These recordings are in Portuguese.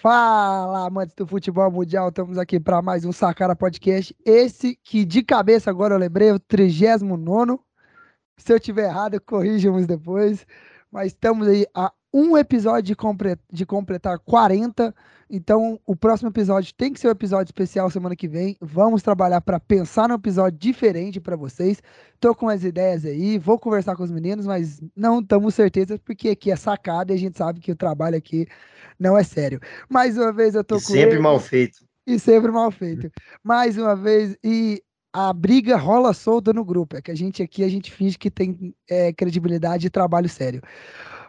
Fala, amantes do futebol mundial, estamos aqui para mais um Sacara Podcast. Esse que de cabeça agora eu lembrei, o 39. Se eu tiver errado, corrijam depois. Mas estamos aí a um episódio de, de completar 40. Então, o próximo episódio tem que ser um episódio especial semana que vem. Vamos trabalhar para pensar num episódio diferente para vocês. Tô com as ideias aí, vou conversar com os meninos, mas não estamos certezas porque aqui é sacada e a gente sabe que o trabalho aqui não é sério. Mais uma vez eu tô e com sempre ele, mal feito. E sempre mal feito. Mais uma vez e a briga rola solta no grupo. É que a gente aqui a gente finge que tem é, credibilidade e trabalho sério.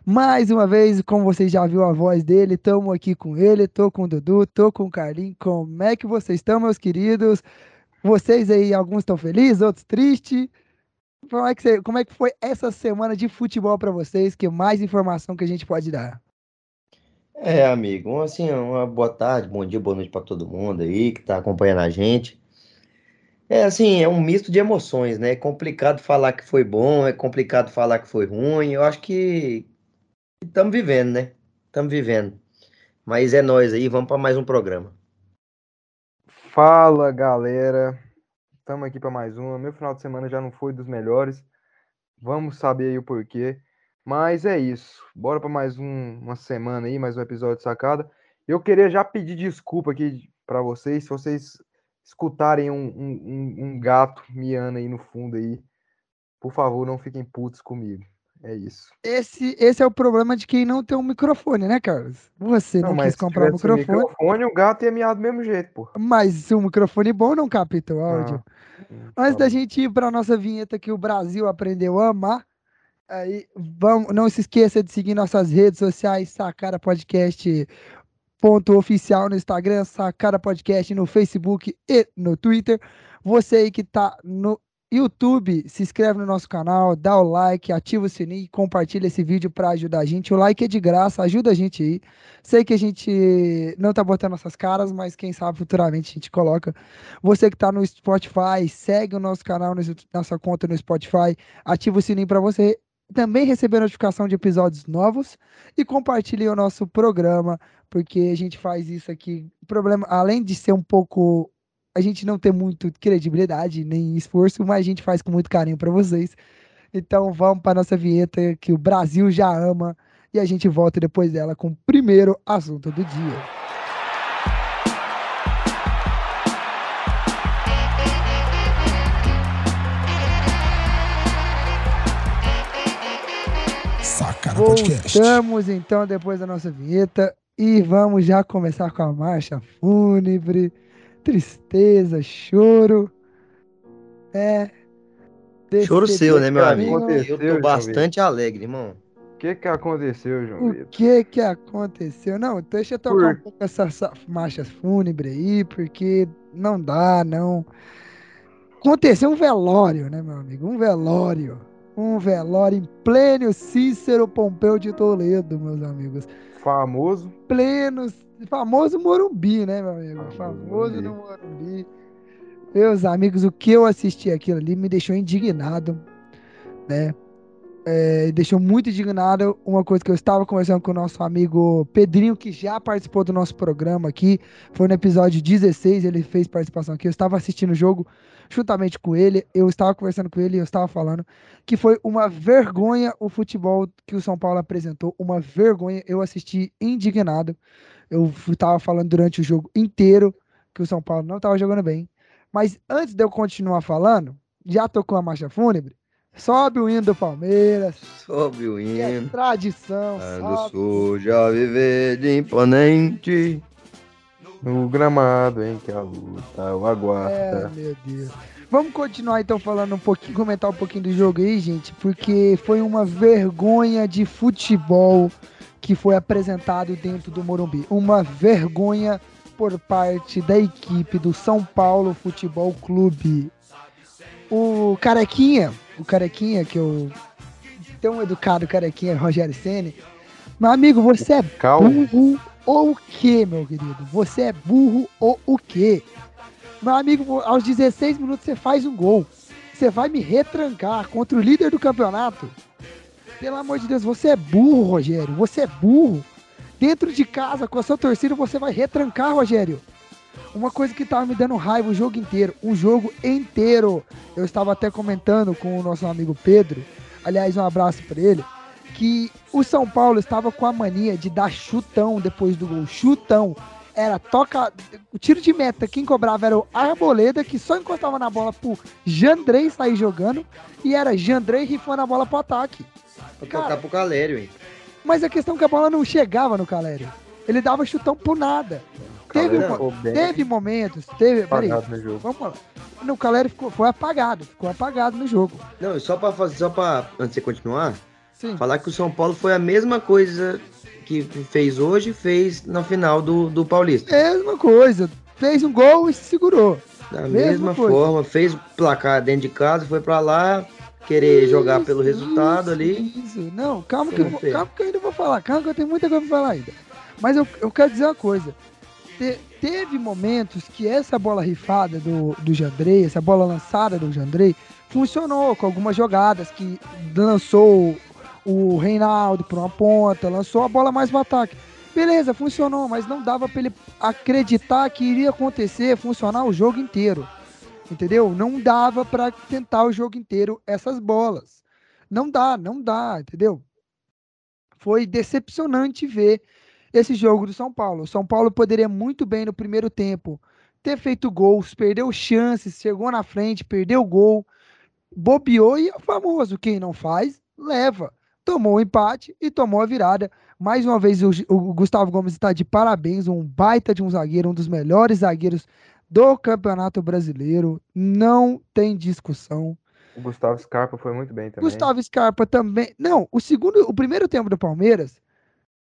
Mais uma vez, como vocês já viram a voz dele, estamos aqui com ele, tô com o Dudu, tô com o Carlinhos. Como é que vocês estão, meus queridos? Vocês aí, alguns estão felizes, outros tristes. Como é, que você, como é que foi essa semana de futebol para vocês? Que mais informação que a gente pode dar? É, amigo, assim, uma boa tarde, bom dia, boa noite para todo mundo aí que está acompanhando a gente. É assim, é um misto de emoções, né? É complicado falar que foi bom, é complicado falar que foi ruim. Eu acho que Estamos vivendo, né? Estamos vivendo. Mas é nós aí, vamos para mais um programa. Fala, galera. Estamos aqui para mais uma. Meu final de semana já não foi dos melhores. Vamos saber aí o porquê. Mas é isso. Bora para mais um, uma semana aí, mais um episódio de sacada. Eu queria já pedir desculpa aqui para vocês, se vocês escutarem um, um, um gato miando aí no fundo aí. Por favor, não fiquem putos comigo. É isso. Esse, esse é o problema de quem não tem um microfone, né, Carlos? Você não, não quis comprar um microfone. microfone. O gato ia miar do mesmo jeito, pô. Mas um microfone bom não capta o áudio. Ah, Antes tá da gente ir para nossa vinheta que o Brasil aprendeu a amar, aí vamos, não se esqueça de seguir nossas redes sociais, Sacara Podcast ponto oficial no Instagram, Sacara Podcast no Facebook e no Twitter. Você aí que tá no YouTube, se inscreve no nosso canal, dá o like, ativa o sininho e compartilha esse vídeo para ajudar a gente. O like é de graça, ajuda a gente aí. Sei que a gente não tá botando nossas caras, mas quem sabe futuramente a gente coloca. Você que tá no Spotify, segue o nosso canal, nossa conta no Spotify, ativa o sininho para você também receber notificação de episódios novos e compartilhe o nosso programa, porque a gente faz isso aqui. Problema, além de ser um pouco a gente não tem muito credibilidade nem esforço, mas a gente faz com muito carinho para vocês. Então vamos para nossa vinheta que o Brasil já ama e a gente volta depois dela com o primeiro assunto do dia. Voltamos então depois da nossa vinheta e vamos já começar com a marcha fúnebre tristeza, choro. É. Choro seu, né, meu amigo? Eu tô bastante alegre, irmão. O que que aconteceu, João O que que aconteceu? Não, deixa eu tocar Por... um pouco essas marchas fúnebres aí, porque não dá, não. Aconteceu um velório, né, meu amigo? Um velório. Um velório em pleno Cícero Pompeu de Toledo, meus amigos. Famoso. Pleno famoso Morumbi, né, meu amigo? Ah, famoso no Morumbi. Meus amigos, o que eu assisti aquilo ali me deixou indignado, né? É, deixou muito indignado uma coisa que eu estava conversando com o nosso amigo Pedrinho, que já participou do nosso programa aqui. Foi no episódio 16, ele fez participação aqui. Eu estava assistindo o jogo juntamente com ele. Eu estava conversando com ele e eu estava falando que foi uma vergonha o futebol que o São Paulo apresentou. Uma vergonha. Eu assisti indignado. Eu estava falando durante o jogo inteiro que o São Paulo não estava jogando bem. Mas antes de eu continuar falando, já tocou a marcha fúnebre? Sobe o hino do Palmeiras. Sobe o hino. É tradição. do Sul já viver de imponente. No gramado, hein, que a luta o aguarda. É, meu Deus. Vamos continuar então falando um pouquinho, comentar um pouquinho do jogo aí, gente, porque foi uma vergonha de futebol que foi apresentado dentro do Morumbi. Uma vergonha por parte da equipe do São Paulo Futebol Clube. O Carequinha, o Carequinha, que eu. Tão educado Carequinha, Rogério Ceni. Meu amigo, você é burro ou o quê, meu querido? Você é burro ou o quê? Meu amigo, aos 16 minutos você faz um gol. Você vai me retrancar contra o líder do campeonato. Pelo amor de Deus, você é burro, Rogério. Você é burro. dentro de casa, com a sua torcida, você vai retrancar, Rogério. Uma coisa que tava me dando raiva o jogo inteiro, um jogo inteiro. Eu estava até comentando com o nosso amigo Pedro, aliás, um abraço para ele, que o São Paulo estava com a mania de dar chutão depois do gol, chutão. Era toca, o tiro de meta, quem cobrava era o Arboleda, que só encostava na bola pro Jandrei sair jogando, e era Jandrei rifando a bola pro ataque. Pra Cara, tocar pro Calério, hein? Mas a questão é que a bola não chegava no Calério. Ele dava chutão por nada. Teve, teve momentos, teve. Peraí, vamos lá. No Calério ficou, foi apagado, ficou apagado no jogo. Não, só pra fazer, só pra, antes de você continuar, Sim. falar que o São Paulo foi a mesma coisa que fez hoje, fez na final do, do Paulista. Mesma coisa. Fez um gol e se segurou. Da mesma, mesma forma, fez placar dentro de casa, foi pra lá, querer isso, jogar pelo resultado isso, ali. Isso, não, calma que, eu, calma que eu ainda vou falar, calma que eu tenho muita coisa pra falar ainda. Mas eu, eu quero dizer uma coisa. Te, teve momentos que essa bola rifada do, do Jandrei, essa bola lançada do Jandrei, funcionou com algumas jogadas que lançou o Reinaldo para uma ponta, lançou a bola mais no ataque. Beleza, funcionou, mas não dava para ele acreditar que iria acontecer, funcionar o jogo inteiro. Entendeu? Não dava para tentar o jogo inteiro essas bolas. Não dá, não dá, entendeu? Foi decepcionante ver esse jogo do São Paulo. O São Paulo poderia muito bem no primeiro tempo ter feito gols, perdeu chances, chegou na frente, perdeu gol, bobeou e é o famoso, quem não faz, leva. Tomou o empate e tomou a virada. Mais uma vez, o, o Gustavo Gomes está de parabéns, um baita de um zagueiro, um dos melhores zagueiros do Campeonato Brasileiro, não tem discussão. O Gustavo Scarpa foi muito bem também. Gustavo Scarpa também. Não, o segundo, o primeiro tempo do Palmeiras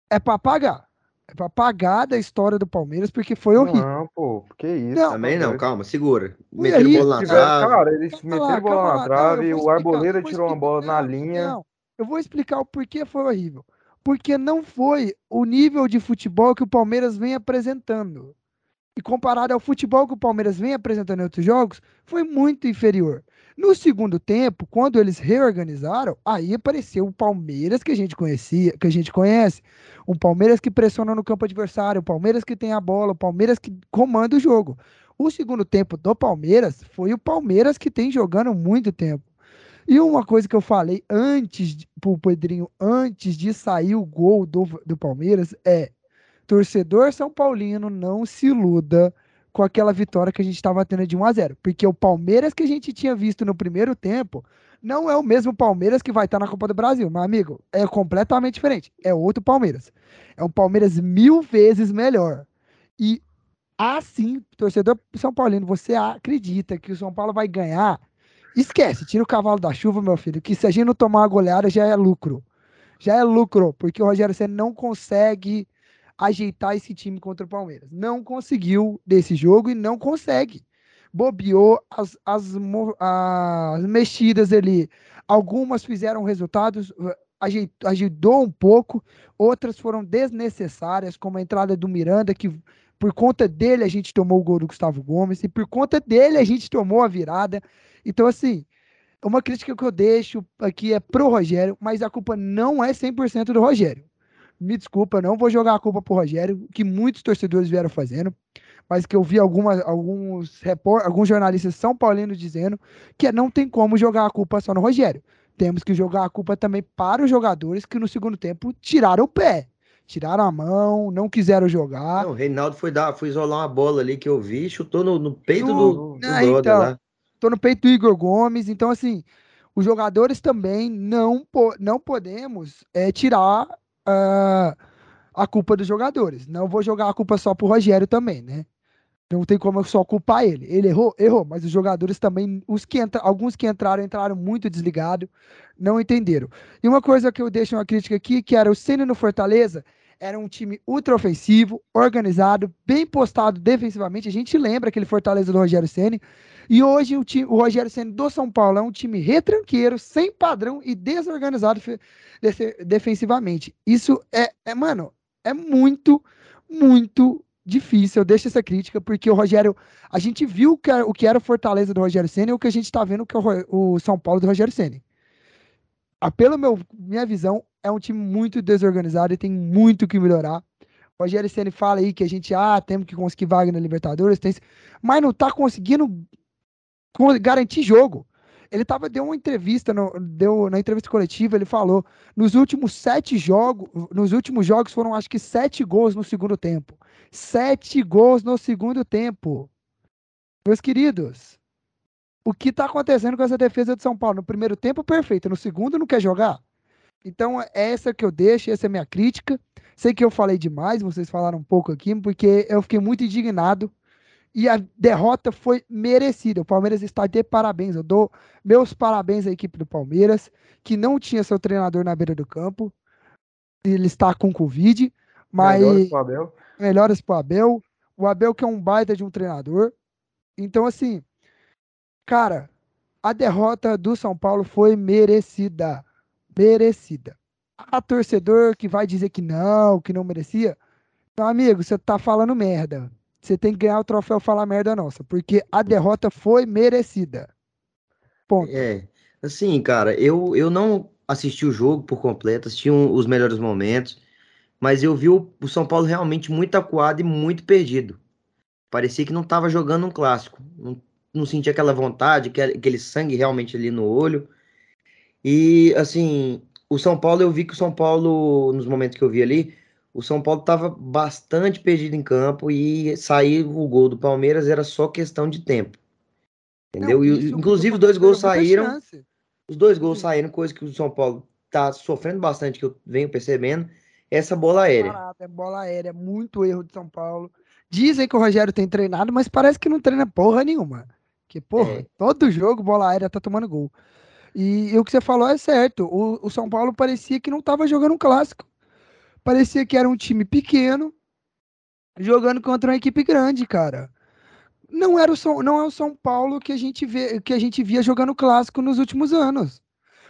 é para pagar. É para pagar da história do Palmeiras, porque foi horrível. Não, pô, que isso. Não, também não, calma, segura. Meteram bola na trave. Cara, eles meteram bola na trave, o Arboleda tirou uma bola na linha. Não, eu vou explicar o porquê foi horrível. Porque não foi o nível de futebol que o Palmeiras vem apresentando e comparado ao futebol que o Palmeiras vem apresentando em outros jogos, foi muito inferior. No segundo tempo, quando eles reorganizaram, aí apareceu o Palmeiras que a gente conhecia, que a gente conhece, um Palmeiras que pressiona no campo adversário, o Palmeiras que tem a bola, o Palmeiras que comanda o jogo. O segundo tempo do Palmeiras foi o Palmeiras que tem jogando muito tempo. E uma coisa que eu falei antes pro Pedrinho, antes de sair o gol do, do Palmeiras, é torcedor São Paulino não se iluda com aquela vitória que a gente estava tendo de 1 a 0 porque o Palmeiras que a gente tinha visto no primeiro tempo não é o mesmo Palmeiras que vai estar na Copa do Brasil, meu amigo. É completamente diferente. É outro Palmeiras. É um Palmeiras mil vezes melhor. E assim, torcedor São Paulino, você acredita que o São Paulo vai ganhar? Esquece, tira o cavalo da chuva, meu filho, que se a gente não tomar uma goleada já é lucro. Já é lucro, porque o Rogério você não consegue ajeitar esse time contra o Palmeiras. Não conseguiu desse jogo e não consegue. Bobeou as, as, as mexidas ali. Algumas fizeram resultados, ajudou um pouco, outras foram desnecessárias, como a entrada do Miranda, que por conta dele a gente tomou o gol do Gustavo Gomes, e por conta dele a gente tomou a virada. Então, assim, uma crítica que eu deixo aqui é pro Rogério, mas a culpa não é 100% do Rogério me desculpa, não vou jogar a culpa pro Rogério, que muitos torcedores vieram fazendo, mas que eu vi algumas, alguns, report, alguns jornalistas são paulinos dizendo que não tem como jogar a culpa só no Rogério. Temos que jogar a culpa também para os jogadores que no segundo tempo tiraram o pé. Tiraram a mão, não quiseram jogar. Não, o Reinaldo foi, dar, foi isolar uma bola ali que eu vi, chutou no, no peito do, do ah, então, lá. Tô no peito do Igor Gomes, então assim, os jogadores também não, não podemos é, tirar uh, a culpa dos jogadores. Não vou jogar a culpa só pro Rogério também, né? Não tem como eu só culpar ele. Ele errou, errou, mas os jogadores também, os que entra, alguns que entraram, entraram muito desligado, não entenderam. E uma coisa que eu deixo uma crítica aqui, que era o Ceni no Fortaleza, era um time ultra ofensivo, organizado, bem postado defensivamente. A gente lembra aquele Fortaleza do Rogério Ceni. E hoje o, time, o Rogério Ceni do São Paulo é um time retranqueiro, sem padrão e desorganizado defensivamente. Isso é, é, mano, é muito, muito difícil. Eu deixo essa crítica, porque o Rogério. A gente viu que era, o que era o Fortaleza do Rogério Senna e o que a gente está vendo que é o, o, São Paulo do Rogério Senna. Ah, pela meu, minha visão, é um time muito desorganizado e tem muito que melhorar. O Rogério Ceni fala aí que a gente, ah, temos que conseguir vaga na Libertadores, tem... mas não tá conseguindo garantir jogo. Ele tava, deu uma entrevista, no, deu, na entrevista coletiva, ele falou: nos últimos sete jogos, nos últimos jogos foram acho que sete gols no segundo tempo. Sete gols no segundo tempo. Meus queridos, o que está acontecendo com essa defesa de São Paulo? No primeiro tempo, perfeito. No segundo, não quer jogar? Então, é essa que eu deixo, essa é a minha crítica. Sei que eu falei demais, vocês falaram um pouco aqui, porque eu fiquei muito indignado e a derrota foi merecida. O Palmeiras está de parabéns. Eu dou meus parabéns à equipe do Palmeiras, que não tinha seu treinador na beira do campo. Ele está com Covid, mas. Melhores para o Abel. Melhores para o Abel. O Abel, que é um baita de um treinador. Então, assim, cara, a derrota do São Paulo foi merecida. Merecida. A torcedor que vai dizer que não, que não merecia. Meu amigo, você tá falando merda você tem que ganhar o troféu Falar Merda Nossa, porque a derrota foi merecida. Ponto. É, assim, cara, eu, eu não assisti o jogo por completo, assisti um, os melhores momentos, mas eu vi o, o, São Paulo realmente muito acuado e muito perdido. Parecia que não estava jogando um clássico, não, não sentia aquela vontade, aquele sangue realmente ali no olho. E, assim, o São Paulo, eu vi que o São Paulo, nos momentos que eu vi ali, o São Paulo estava bastante perdido em campo e sair o gol do Palmeiras era só questão de tempo. Entendeu? Não, e, inclusive os dois gols saíram. Os dois gols saíram, coisa que o São Paulo está sofrendo bastante, que eu venho percebendo, essa bola aérea. é bola aérea, muito erro de São Paulo. Dizem que o Rogério tem treinado, mas parece que não treina porra nenhuma. Que, porra, é. todo jogo bola aérea tá tomando gol. E, e, o que você falou é certo. O, o São Paulo parecia que não tava jogando um clássico parecia que era um time pequeno jogando contra uma equipe grande, cara. Não era o São, não é o São Paulo que a gente vê, que a gente via jogando clássico nos últimos anos.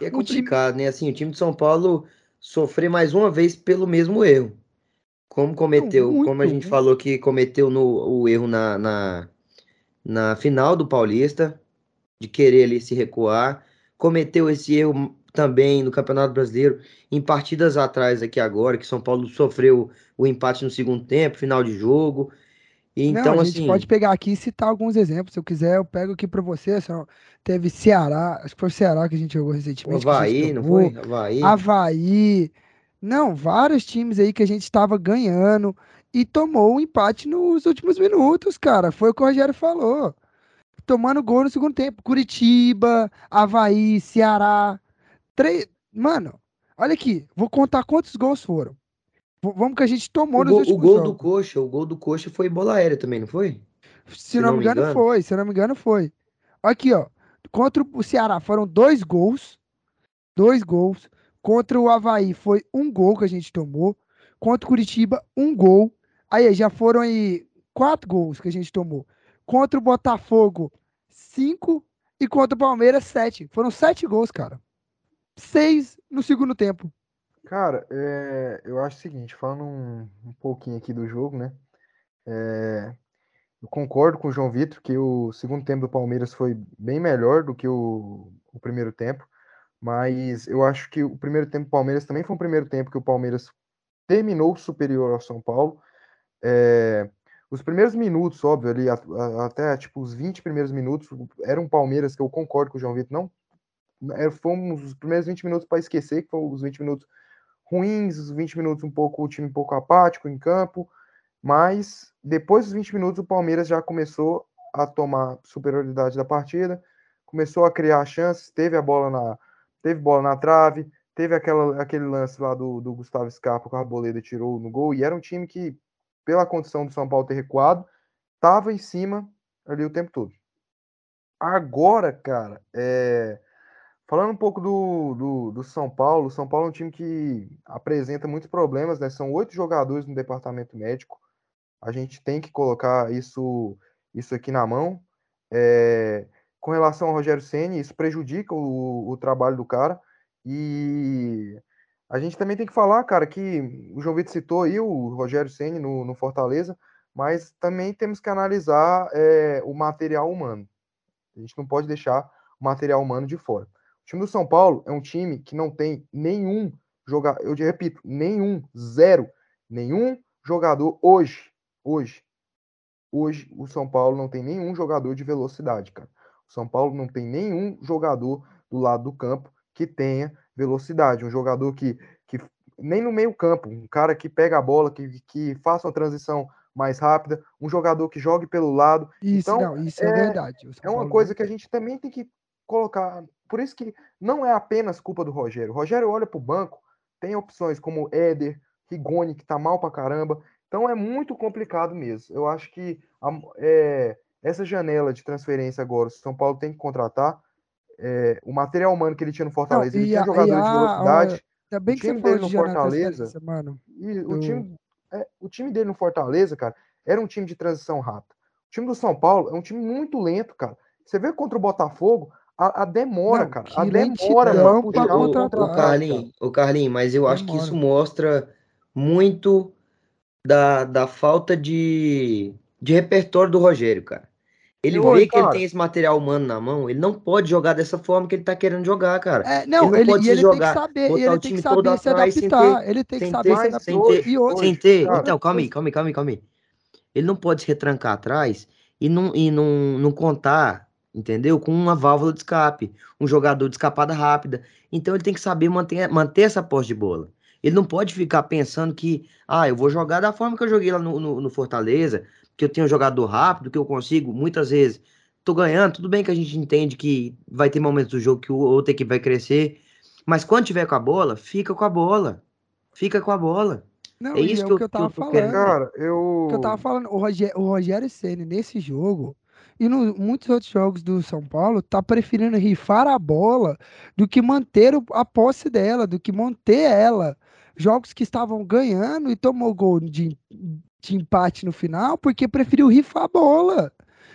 E é complicado, time... né? Assim, o time de São Paulo sofrer mais uma vez pelo mesmo erro. Como cometeu, Muito, como a gente falou que cometeu no, o erro na, na, na final do Paulista, de querer ali se recuar, cometeu esse erro também no Campeonato Brasileiro, em partidas atrás aqui agora, que São Paulo sofreu o empate no segundo tempo, final de jogo. E, então, Não, a gente assim... pode pegar aqui e citar alguns exemplos. Se eu quiser, eu pego aqui para você. Teve Ceará, acho que foi o Ceará que a gente jogou recentemente. O Havaí, não foi? Havaí. Havaí. Não, vários times aí que a gente estava ganhando e tomou um empate nos últimos minutos, cara. Foi o que o Rogério falou. Tomando gol no segundo tempo. Curitiba, Havaí, Ceará. Três. Mano, olha aqui. Vou contar quantos gols foram. V vamos que a gente tomou o nos gol, últimos O gol jogos. do Coxa, o gol do Coxa foi bola aérea também, não foi? Se, se não, não, me engano, engano, foi. Se não me engano, foi. Aqui, ó. Contra o Ceará foram dois gols. Dois gols. Contra o Havaí foi um gol que a gente tomou. Contra o Curitiba, um gol. Aí já foram aí quatro gols que a gente tomou. Contra o Botafogo, cinco. E contra o Palmeiras, sete. Foram sete gols, cara seis no segundo tempo. Cara, é, eu acho o seguinte, falando um, um pouquinho aqui do jogo, né? É, eu concordo com o João Vitor que o segundo tempo do Palmeiras foi bem melhor do que o, o primeiro tempo, mas eu acho que o primeiro tempo do Palmeiras também foi um primeiro tempo que o Palmeiras terminou superior ao São Paulo. É, os primeiros minutos, óbvio, ali, até tipo os 20 primeiros minutos, era um Palmeiras que eu concordo com o João Vitor, não é, fomos os primeiros 20 minutos para esquecer, que foram os 20 minutos ruins, os 20 minutos um pouco, o time um pouco apático em campo, mas depois dos 20 minutos o Palmeiras já começou a tomar superioridade da partida, começou a criar chances, teve a bola na teve bola na trave, teve aquela, aquele lance lá do, do Gustavo Scarpa que a Arboleda tirou no gol, e era um time que, pela condição do São Paulo ter recuado, estava em cima ali o tempo todo. Agora, cara, é, Falando um pouco do, do, do, São Paulo, o São Paulo é um time que apresenta muitos problemas, né? São oito jogadores no departamento médico. A gente tem que colocar isso, isso aqui na mão. É, com relação ao Rogério Senni, isso prejudica o, o trabalho do cara. E a gente também tem que falar, cara, que o João Vitor citou aí o Rogério Senni no, no Fortaleza, mas também temos que analisar é, o material humano. A gente não pode deixar o material humano de fora time do São Paulo é um time que não tem nenhum jogador, eu te repito, nenhum, zero, nenhum jogador hoje, hoje, hoje o São Paulo não tem nenhum jogador de velocidade, cara. O São Paulo não tem nenhum jogador do lado do campo que tenha velocidade, um jogador que, que nem no meio campo, um cara que pega a bola, que, que faça uma transição mais rápida, um jogador que jogue pelo lado. Isso, então, não, isso é, é verdade. É uma coisa que a gente também tem que colocar. Por isso que não é apenas culpa do Rogério. O Rogério olha para o banco, tem opções como Éder, Rigoni, que tá mal pra caramba. Então é muito complicado mesmo. Eu acho que a, é, essa janela de transferência agora, o São Paulo tem que contratar. É, o material humano que ele tinha no Fortaleza, não, ele tinha a, jogadores de velocidade. Ainda bem o time dele no Fortaleza. Mano, e o, time, é, o time dele no Fortaleza, cara, era um time de transição rápida. O time do São Paulo é um time muito lento, cara. Você vê contra o Botafogo, a, a demora, não, cara. A demora pra puxar o, o, o Carlinhos, o Carlinhos, mas eu demora. acho que isso mostra muito da, da falta de, de repertório do Rogério, cara. Ele eu, vê que cara, ele tem esse material humano na mão, ele não pode jogar dessa forma que ele tá querendo jogar, cara. É, não, ele não ele, pode ele jogar, tem que saber, ele tem que saber se adaptar, ele tem que saber se adaptar. Sem ter, e hoje, sem ter. Cara, então, calma aí, calma aí, calma aí, calma aí. Ele não pode se retrancar atrás e não, e não, não contar, entendeu? Com uma válvula de escape, um jogador de escapada rápida. Então ele tem que saber manter, manter essa posse de bola. Ele não pode ficar pensando que, ah, eu vou jogar da forma que eu joguei lá no, no, no Fortaleza, que eu tenho um jogador rápido, que eu consigo, muitas vezes, tô ganhando, tudo bem que a gente entende que vai ter momentos do jogo que o outro equipe vai crescer, mas quando tiver com a bola, fica com a bola. Fica com a bola. Não, é isso é que, eu, que eu tava que eu falando. Cara, eu... Que eu tava falando, o Rogério, o Rogério Senna, nesse jogo, e nos muitos outros jogos do São Paulo, tá preferindo rifar a bola do que manter a posse dela, do que manter ela jogos que estavam ganhando e tomou gol de, de empate no final porque preferiu rifar a bola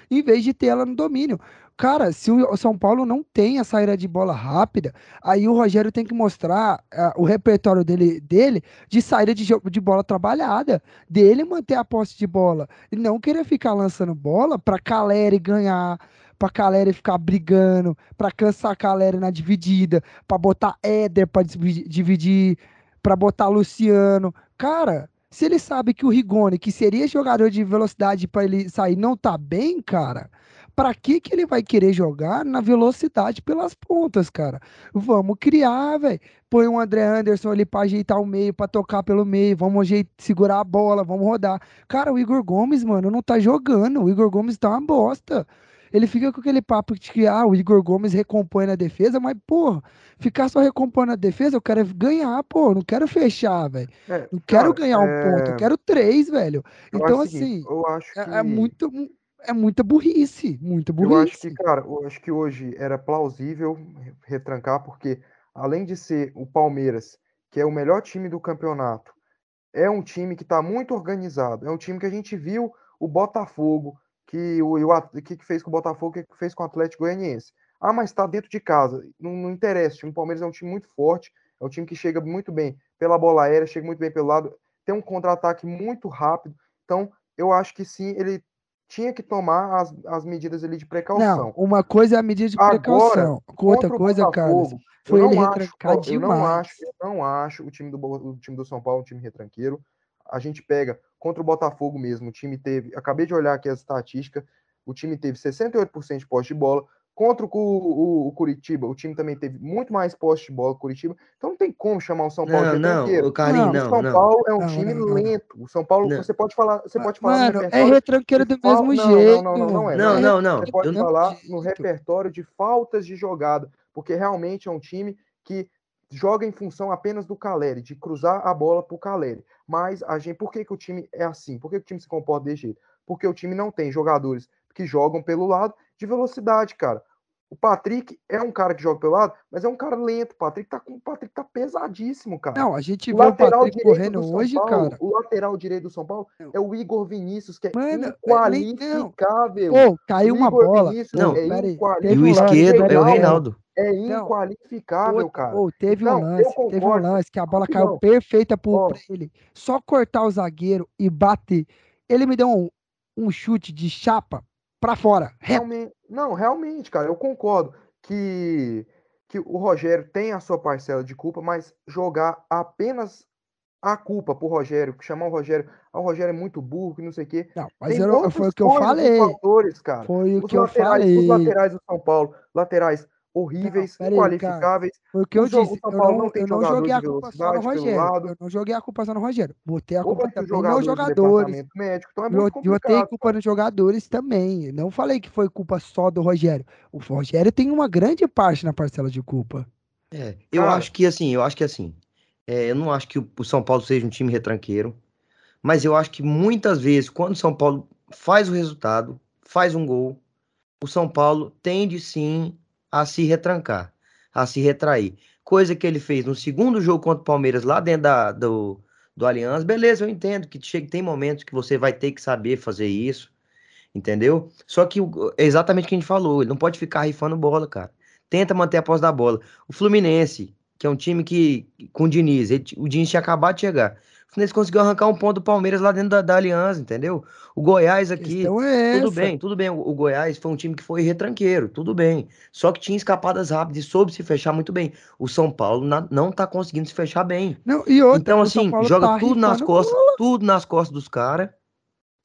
em vez de ter ela no domínio. Cara, se o São Paulo não tem a saída de bola rápida, aí o Rogério tem que mostrar uh, o repertório dele, dele de saída de, de bola trabalhada, dele manter a posse de bola e não querer ficar lançando bola para Caleri ganhar, para Caleri ficar brigando, para cansar Caleri na dividida, para botar Éder para dividir para botar Luciano. Cara, se ele sabe que o Rigoni, que seria jogador de velocidade para ele sair, não tá bem, cara, para que que ele vai querer jogar na velocidade pelas pontas, cara? Vamos criar, velho. Põe o André Anderson ali para ajeitar o meio, para tocar pelo meio, vamos segurar a bola, vamos rodar. Cara, o Igor Gomes, mano, não tá jogando. O Igor Gomes tá uma bosta. Ele fica com aquele papo de que ah, o Igor Gomes recompõe na defesa, mas, pô, ficar só recompondo na defesa, eu quero ganhar, pô, não quero fechar, velho. É, não quero ganhar um é... ponto, eu quero três, velho. Então, assim, eu acho que... é, é, muito. É muita burrice, muita burrice. Eu acho que, cara, eu acho que hoje era plausível retrancar, porque além de ser o Palmeiras, que é o melhor time do campeonato, é um time que está muito organizado. É um time que a gente viu o Botafogo, que o, o que, que fez com o Botafogo, que, que fez com o Atlético Goianiense. Ah, mas está dentro de casa. Não, não interessa. O time do Palmeiras é um time muito forte, é um time que chega muito bem pela bola aérea, chega muito bem pelo lado, tem um contra-ataque muito rápido. Então, eu acho que sim, ele tinha que tomar as, as medidas ali de precaução. Não, uma coisa é a medida de precaução. Agora, outra coisa, Carlos, foi ele retrancar demais. Eu não acho, eu não acho o time do, o time do São Paulo um time retranqueiro. A gente pega contra o Botafogo mesmo, o time teve, acabei de olhar aqui as estatísticas, o time teve 68% de posse de bola, Contra o, o, o, Curitiba, o time também teve muito mais posse de bola que o Curitiba. Então não tem como chamar o São Paulo não, não, o Carlinho, não, o São não. Paulo é um não, time lento. O São Paulo, você pode falar, você pode falar Mano, é retranqueiro do mesmo jeito. Não, não, não, é. Não, não, não. Você pode falar no repertório de faltas de jogada, porque realmente é um time que joga em função apenas do Caleri, de cruzar a bola para o Caleri. Mas a gente, por que, que o time é assim? Por que, que o time se comporta desse jeito? Porque o time não tem jogadores que jogam pelo lado de velocidade, cara. O Patrick é um cara que joga pelo lado, mas é um cara lento. O Patrick tá, o Patrick tá pesadíssimo, cara. Não, a gente o vê o Patrick correndo hoje, Paulo, cara. O lateral direito do São Paulo é o Igor Vinícius, que é Mano, inqualificável. Pô, caiu uma bola. não, é e o esquerdo é o Reinaldo. É inqualificável, cara. Pô, teve um lance, teve um lance que a bola caiu não. perfeita pro, pra ele. Só cortar o zagueiro e bater. Ele me deu um, um chute de chapa para fora. Realmente, não, realmente, cara, eu concordo que, que o Rogério tem a sua parcela de culpa, mas jogar apenas a culpa pro Rogério, chamar o Rogério, ah, o Rogério é muito burro, que não sei o quê. Não, mas eu, foi o que eu falei. Fatores, cara. Foi o os que laterais, eu falei. Os laterais do São Paulo, laterais horríveis, Não, inqualificáveis. Foi o que eu jogo- disse. Eu não, eu não joguei a culpa só no Rogério. Eu não joguei a culpa só no Rogério. Botei a culpa também nos do jogadores. médico, então é Eu, muito eu complicado. botei culpa nos jogadores também. Não falei que foi culpa só do Rogério. O Rogério tem uma grande parte na parcela de culpa. É, eu Cara. acho que assim, eu acho que assim, é, eu não acho que o, o São Paulo seja um time retranqueiro, mas eu acho que muitas vezes, quando o São Paulo faz o resultado, faz um gol, o São Paulo tende sim a se retrancar, a se retrair. Coisa que ele fez no segundo jogo contra o Palmeiras, lá dentro da, do, do Allianz. Beleza, eu entendo que chega, tem momentos que você vai ter que saber fazer isso, entendeu? Só que é exatamente o que a gente falou, ele não pode ficar rifando bola, cara. Tenta manter a posse da bola. O Fluminense, que é um time que, com o Diniz, ele- o Diniz tinha acabado de chegar. Fluminense conseguiu arrancar um ponto do Palmeiras lá dentro da, da Aliança, entendeu? O Goiás aqui, é tudo bem, tudo bem. O, o Goiás foi um time que foi retranqueiro, tudo bem. Só que tinha escapadas rápidas e soube se fechar muito bem. O São Paulo na- não tá conseguindo se fechar bem. Não, e outra, Então, assim, joga tá tudo nas costas, tudo nas costas dos caras,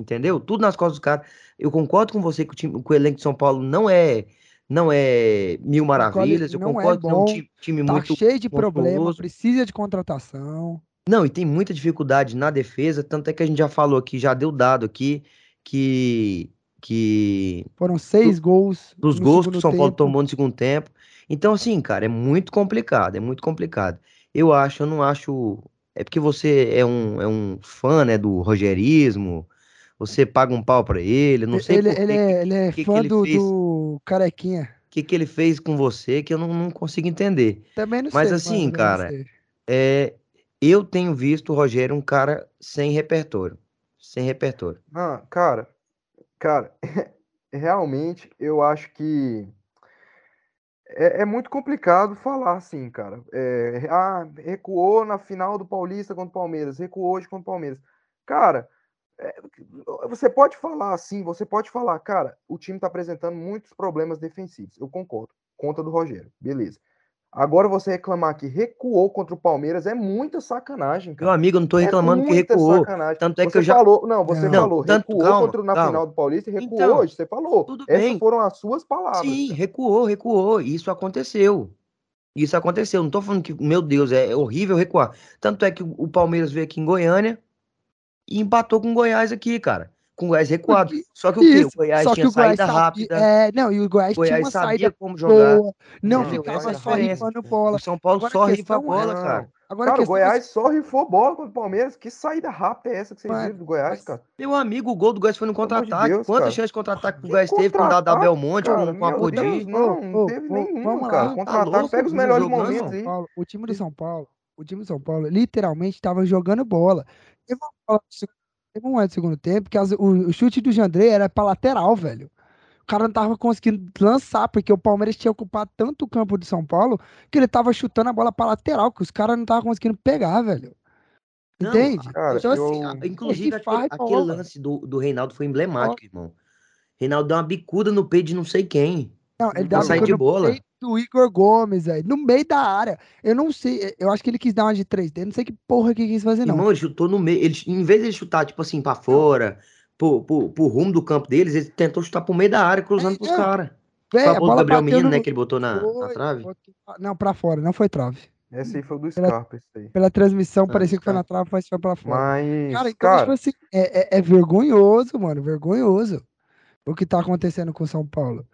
entendeu? Tudo nas costas dos caras. Eu concordo com você que o, time, que o elenco de São Paulo não é, não é mil maravilhas. Eu não é concordo que é um bom, time, time Tá muito cheio de problema, monstruoso. precisa de contratação. Não, e tem muita dificuldade na defesa, tanto é que a gente já falou aqui, já deu dado aqui, que, que Foram seis gols dos gols que o São Paulo tempo. tomou no segundo tempo. Então, assim, cara, é muito complicado, é muito complicado. Eu acho, eu não acho. É porque você é um, é um fã, né, do rogérismo, você paga um pau pra ele, não sei ele, por ele quê, é, ele é que que fã ele do, fez? do Carequinha. o que, que ele fez com você, que eu não, não consigo entender. Também não Mas sei, assim, eu não cara. É, eu tenho visto o Rogério um cara sem repertório. Sem repertório. Não, cara, cara, realmente eu acho que é, é muito complicado falar assim, cara. É, ah, recuou na final do Paulista contra o Palmeiras, recuou hoje contra o Palmeiras. Cara, é, você pode falar assim, você pode falar, cara, o time tá apresentando muitos problemas defensivos. Eu concordo. Conta do Rogério, beleza. Agora você reclamar que recuou contra o Palmeiras é muita sacanagem, Meu cara. amigo, eu não tô É reclamando que muita recuou. sacanagem. Tanto é que Você eu já. falou, não, você Não, falou, tanto- recuou calma, contra, na calma. final do Paulista e recuou Então, hoje, você falou. tudo Essas bem. foram as suas palavras. Sim, cara. recuou, recuou. Isso aconteceu. Isso aconteceu. Não tô falando que, meu Deus, é horrível recuar. Tanto é que o o Palmeiras veio aqui em Goiânia e empatou com o Goiás aqui, cara. Com o Goiás recuado. Só que o quê? O Goiás só que tinha o Goiás saída sabia, rápida. é, não, e o Goiás O tinha Goiás uma sabia saída como jogar. boa, não entendeu? ficava é só rifando bola. O São Paulo Agora só rifa bola, é- cara. Agora Cara, o é Goiás só rifou bola contra o Palmeiras. Que saída rápida é essa que vocês viram do Goiás, mas- cara? Meu amigo, o gol do Goiás foi no de contra-ataque. Deus, Quantas chances de contra-ataque que o Que Goiás teve com o dado da contra-ataque, Belmonte, cara? com, com a Meu Podi? Deus, não, não teve lá. cara. Tá Contra-ataque, louco, pega os melhores momentos aí. O time do São Paulo, o time do São Paulo literalmente estava jogando bola. Teve uma bola teve um momento do segundo tempo que as- o, o chute do Jandrei era pra lateral, velho. O cara não tava conseguindo lançar, porque o Palmeiras tinha ocupado tanto o campo do São Paulo que ele tava chutando a bola pra lateral, que os caras não estavam conseguindo pegar, velho. Não, Entende? Cara, então, assim, eu- a- Inclusive, aquele, aquele lance do, do Reinaldo foi emblemático, irmão. Reinaldo deu uma bicuda no peito de não sei quem. Não, ele Pra dá sair bico de no bola. peito do Igor Gomes, velho. No meio da área. Eu não sei. Eu acho que ele quis dar uma de 3D. Não sei que porra que quis fazer, não. Irmão, ele chutou no meio. Ele, em vez de ele chutar, tipo assim, pra fora, pro, pro, pro rumo do campo deles, ele tentou chutar pro meio da área, cruzando É, pros não. caras. Foi a bola do Gabriel Menino, no- né? Que ele botou na, na Foi, trave. botou- Não, pra fora. Não foi trave. Esse aí foi do Pela- Scarpa, esse aí. Pela transmissão, Ah, parecia que foi na trave, mas foi pra fora. Mas, Cara, então, cara, tipo assim, é, é- é vergonhoso, mano, vergonhoso o que tá acontecendo com o São Paulo.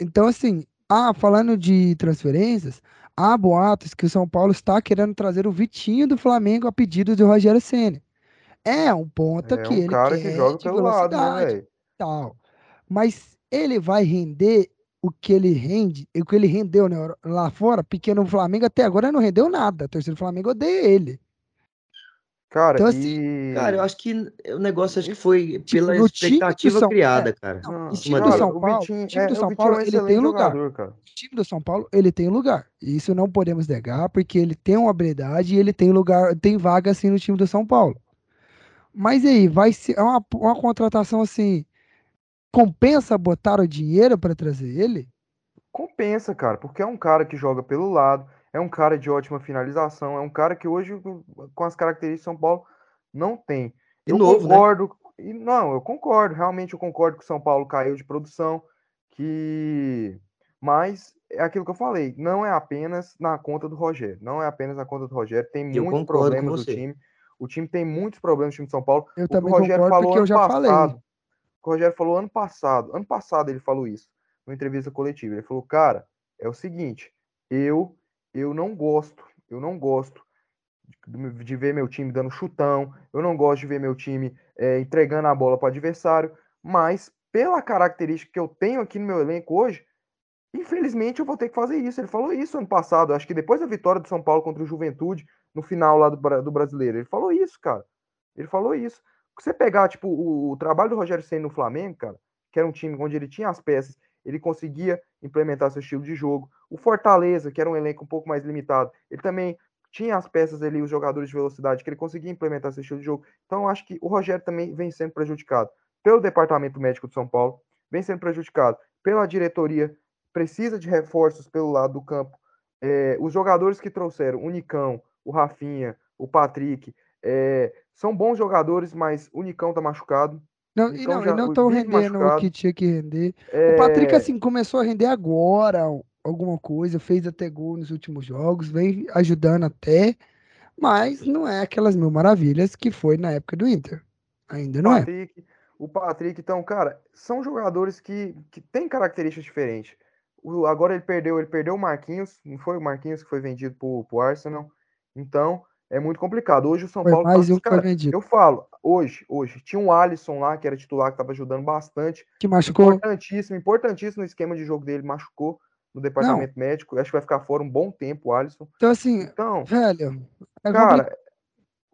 Então, assim, ah, falando de transferências, há boatos que o São Paulo está querendo trazer o Vitinho do Flamengo a pedido do Rogério Ceni. É um ponta é que um ele cara quer que joga de pelo lado, né, tal. Mas ele vai render o que ele rende, o que ele rendeu né, lá fora, porque no Flamengo até agora não rendeu nada. A torcida do Flamengo odeia ele. Cara, Então, assim, e... Cara, eu acho que o negócio acho que foi Tipo, pela no expectativa São- criada, é, cara. Não, o em time do dele. São o Paulo- Vitinho, o time é, do o São Paulo, é um ele tem lugar. cara. O time do São Paulo, ele tem lugar. Isso não podemos negar, porque ele tem uma habilidade e ele tem lugar, tem vaga assim no time do São Paulo. Mas aí, vai ser é uma, uma contratação assim, compensa botar o dinheiro para trazer ele? Compensa, cara, porque é um cara que joga pelo lado, é um cara de ótima finalização, é um cara que hoje, com as características de São Paulo, não tem. De eu novo, né? concordo, e não, eu concordo, realmente eu concordo que o São Paulo caiu de produção, que mas é aquilo que eu falei, não é apenas na conta do Rogério, não é apenas na conta do Rogério, tem Eu muitos problemas do time. O time tem muitos problemas, o time de São Paulo. Eu O também o Rogério concordo falou porque eu ano já falei. passado. O que o Rogério falou ano passado. Ano passado ele falou isso, numa entrevista coletiva. Ele falou, cara, é o seguinte, eu eu não gosto, eu não gosto de de ver meu time dando chutão, eu não gosto de ver meu time eh, entregando a bola para o adversário, mas pela característica que eu tenho aqui no meu elenco hoje, infelizmente eu vou ter que fazer isso. Ele falou isso ano passado, acho que depois da vitória do São Paulo contra o Juventude, no final lá do, do Brasileiro. Ele falou isso, cara. Ele falou isso. Você pegar, tipo, o, o trabalho do Rogério Ceni no Flamengo, cara, que era um time onde ele tinha as peças, ele conseguia implementar seu estilo de jogo. O Fortaleza, que era um elenco um pouco mais limitado, ele também tinha as peças ali, os jogadores de velocidade, que ele conseguia implementar seu estilo de jogo. Então, eu acho que o Rogério também vem sendo prejudicado pelo departamento médico de São Paulo, vem sendo prejudicado pela diretoria, precisa de reforços pelo lado do campo. É, os jogadores que trouxeram, o Nicão, o Rafinha, o Patrick, é, são bons jogadores, mas o Nicão tá machucado. Não, e não, já- e não o estão rendendo o machucado. que tinha que render. É, O Patrick, assim, começou a render agora alguma coisa, fez até gol nos últimos jogos, vem ajudando até, mas não é aquelas mil maravilhas que foi na época do Inter. Ainda não é. Patrick, o Patrick, então, cara, são jogadores que, que têm características diferentes. O- agora ele perdeu, ele perdeu o Marquinhos, não foi o Marquinhos que foi vendido pro, pro Arsenal. Então, é muito complicado. Hoje o São Foi Paulo mais tá- um cara, eu falo, hoje, hoje, tinha um Alisson lá, que era titular, que estava ajudando bastante. Que machucou. Importantíssimo, importantíssimo no esquema de jogo dele, machucou no departamento médico. Acho que vai ficar fora um bom tempo o Alisson. Então, assim, Então, velho, é cara, complicado.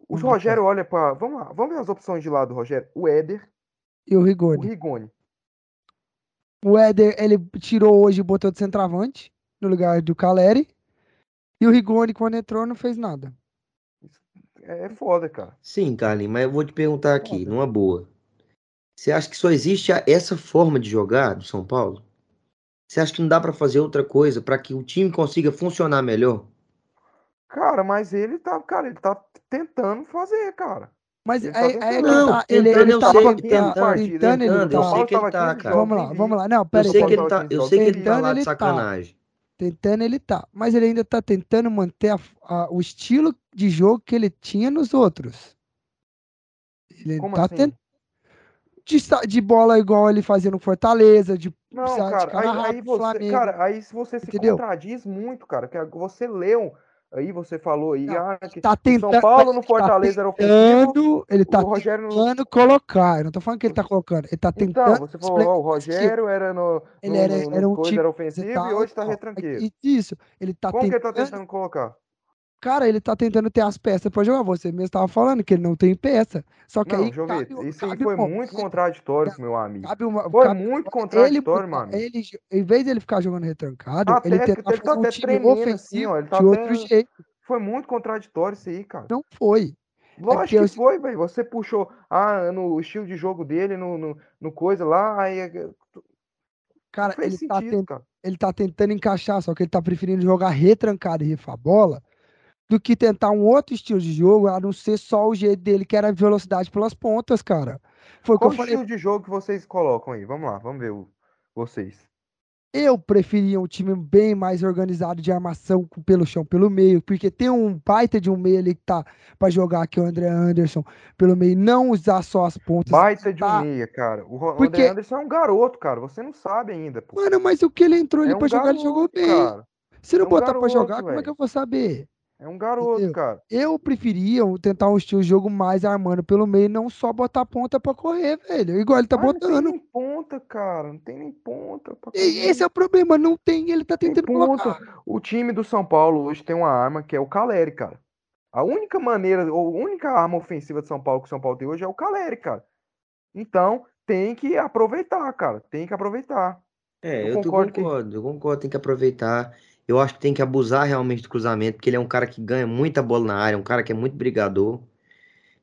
o. Rogério olha para. Vamos lá, vamos ver as opções de lado do Rogério. O Éder, E o o Rigoni. Rigoni. O Éder, ele tirou hoje e botou de centroavante no lugar do Caleri. E o Rigoni, quando entrou, não fez nada. É foda, cara. Sim, Carlinhos, mas eu vou te perguntar aqui, Foda. numa boa. Você acha que só existe essa forma de jogar do São Paulo? Você acha que não dá pra fazer outra coisa pra que o time consiga funcionar melhor? Cara, mas ele tá, cara, ele tá tentando fazer, cara. Mas Ele tá aí, aí é tentando. Não, tá. Ele, tentando ele eu tá sei, tentando, tá, partida, tentando ele tentando, eu tá. sei que ele tá, 15 cara. Vamos lá, vamos lá. Não, Eu pera aí. sei que ele tá, eu 15 sei que ele tá tentando lá de ele tá. sacanagem. Tentando ele tá. Mas ele ainda tá tentando manter a- a- o estilo de jogo que ele tinha nos outros. Ele Como tá assim? tentando. De, de bola igual ele fazia no Fortaleza, de Não, cara, aí, aí você, Flamengo. cara, aí se você se Entendeu? contradiz muito, cara, que você leu, aí você falou aí, Não, ah, que tá tentando, São Paulo no tá Fortaleza era ofensivo, tentando, ele tá Rogério tentando colocar. Eu não tô falando que ele tá colocando, ele tá Então, tentando. você falou, ó, o. Rogério era no, Ele no, era, no, era um coisas time era ofensivo e tal, hoje tá tal. retranqueiro. E- Isso, ele tá Como que ele tá tentando. tentando colocar? Cara, ele tá tentando ter as peças pra jogar. Você mesmo tava falando que ele não tem peça. Só que Não, aí cabe, isso aí cabe foi muito contraditório com meu amigo. cabe uma, Foi cabe muito ele contraditório, meu amigo. ele, em vez de ele ficar jogando retrancado, Até, ele tentar ele tá fazer um até time assim, ofensivo ó. Ele tá de outro até. jeito. Foi muito contraditório isso aí, cara. Não foi. Lógico porque eu- que foi, velho. Você puxou ah, no estilo de jogo dele, no, no, no coisa lá, aí é não Cara, ele tá, sentido, tent- cara. ele tá tentando encaixar, só que ele tá preferindo jogar retrancado e rifar a bola do que tentar um outro estilo de jogo, a não ser só o jeito dele, que era velocidade pelas pontas, cara. Foi Qual eu o falei. estilo de jogo que vocês colocam aí? Vamos lá, vamos ver o, vocês. Eu preferia um time bem mais organizado de armação pelo chão, pelo meio, porque tem um baita de um meio ali que tá pra jogar, que é o André Anderson, pelo meio, não usar só as pontas. Baita de um tá? meia, cara. O Porque- André Anderson é um garoto, cara. Você não sabe ainda, pô. Mano, mas o que ele entrou ali É um pra jogar, ele jogou bem. cara. Se não É um botar pra garoto, jogar, como é que eu vou saber? É um garoto, Entendeu? cara. Eu preferia tentar um estilo de jogo mais armando pelo meio, não só botar ponta pra correr, velho. Igual ele tá Mas Não tem botando. nem ponta, cara. Não tem nem ponta. pra E correr. esse é o problema, não tem, ele tá Tem tentando colocar. ponta. O time do São Paulo hoje tem uma arma que é o Caleri, cara. A única maneira, ou a única arma ofensiva de São Paulo que o São Paulo tem hoje é o Caleri, cara. Então, tem que aproveitar, cara. Tem que aproveitar. É, Eu eu, tô- concordo que- concordo, eu concordo, tem que aproveitar. Eu acho que tem que abusar realmente do cruzamento, porque ele é um cara que ganha muita bola na área, um cara que é muito brigador.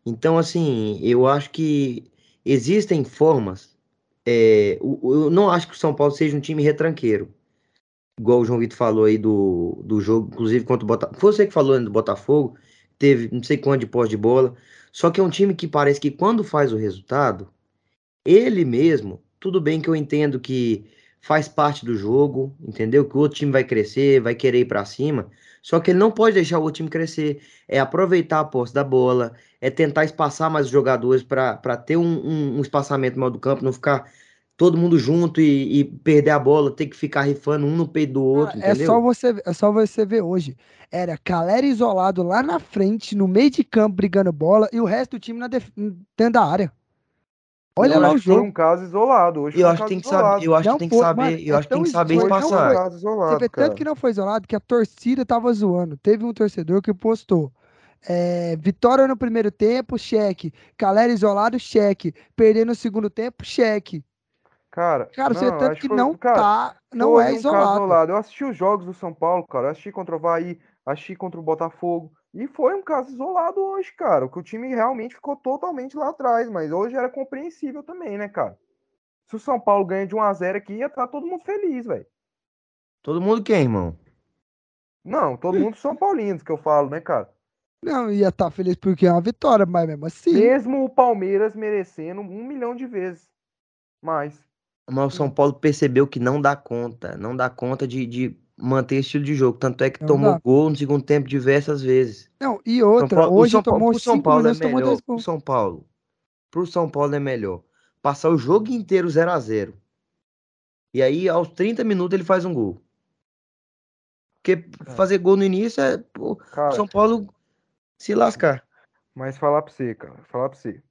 Então, assim, eu acho que existem formas. é, eu não acho que o São Paulo seja um time retranqueiro. igual o João Vitor falou aí do, do jogo, inclusive contra o Botafogo. Foi você que falou do Botafogo, teve não sei quanto de pós de bola. Só que é um time que parece que quando faz o resultado, ele mesmo, tudo bem que eu entendo que faz parte do jogo, entendeu? Que o outro time vai crescer, vai querer ir para cima. Só que ele não pode deixar o outro time crescer. É aproveitar a posse da bola, é tentar espaçar mais os jogadores para ter um, um, um espaçamento maior do campo, não ficar todo mundo junto e, e, perder a bola, ter que ficar rifando um no peito do outro, ah, é Só você, é só você ver hoje. Era Calera isolado lá na frente, no meio de campo, brigando bola, e o resto do time na dentro da área. Olha lá o jogo. Foi um caso isolado. Hoje eu acho que tem que saber, eu acho que tem que saber, eu acho que tem que saber espaçar. Você vê tanto que não foi isolado que a torcida tava zoando. Teve um torcedor que postou é, vitória no primeiro tempo, cheque. Calera isolado, cheque. Perder no segundo tempo, cheque. Cara, cara, você tanto que, foi, não cara, tá, não é um isolado. isolado. Eu assisti os jogos do São Paulo, cara. Eu assisti contra o Havaí, assisti contra o Botafogo. E foi um caso isolado hoje, cara. Que o time realmente ficou totalmente lá atrás. Mas hoje era compreensível também, né, cara? Se o São Paulo ganha de 1x0 aqui, ia estar tá todo mundo feliz, velho. Todo mundo quem, irmão? Não, todo mundo São Paulinos que eu falo, né, cara? Não, ia estar tá feliz porque é uma vitória, mas mesmo assim. Mesmo o Palmeiras merecendo um milhão de vezes mais. Mas o São Paulo percebeu que não dá conta, não dá conta de, de manter estilo de jogo. Tanto é que não tomou dá. gol no segundo tempo diversas vezes. Não, e outra, Paulo, hoje São tomou Paulo, São Paulo é melhor. Pro São Paulo. Pro São Paulo é melhor. Passar o jogo inteiro 0 a 0 E aí, aos 30 minutos, ele faz um gol. Porque é. fazer gol no início é o São Paulo se lascar. Mas falar pra você, cara, falar pra você.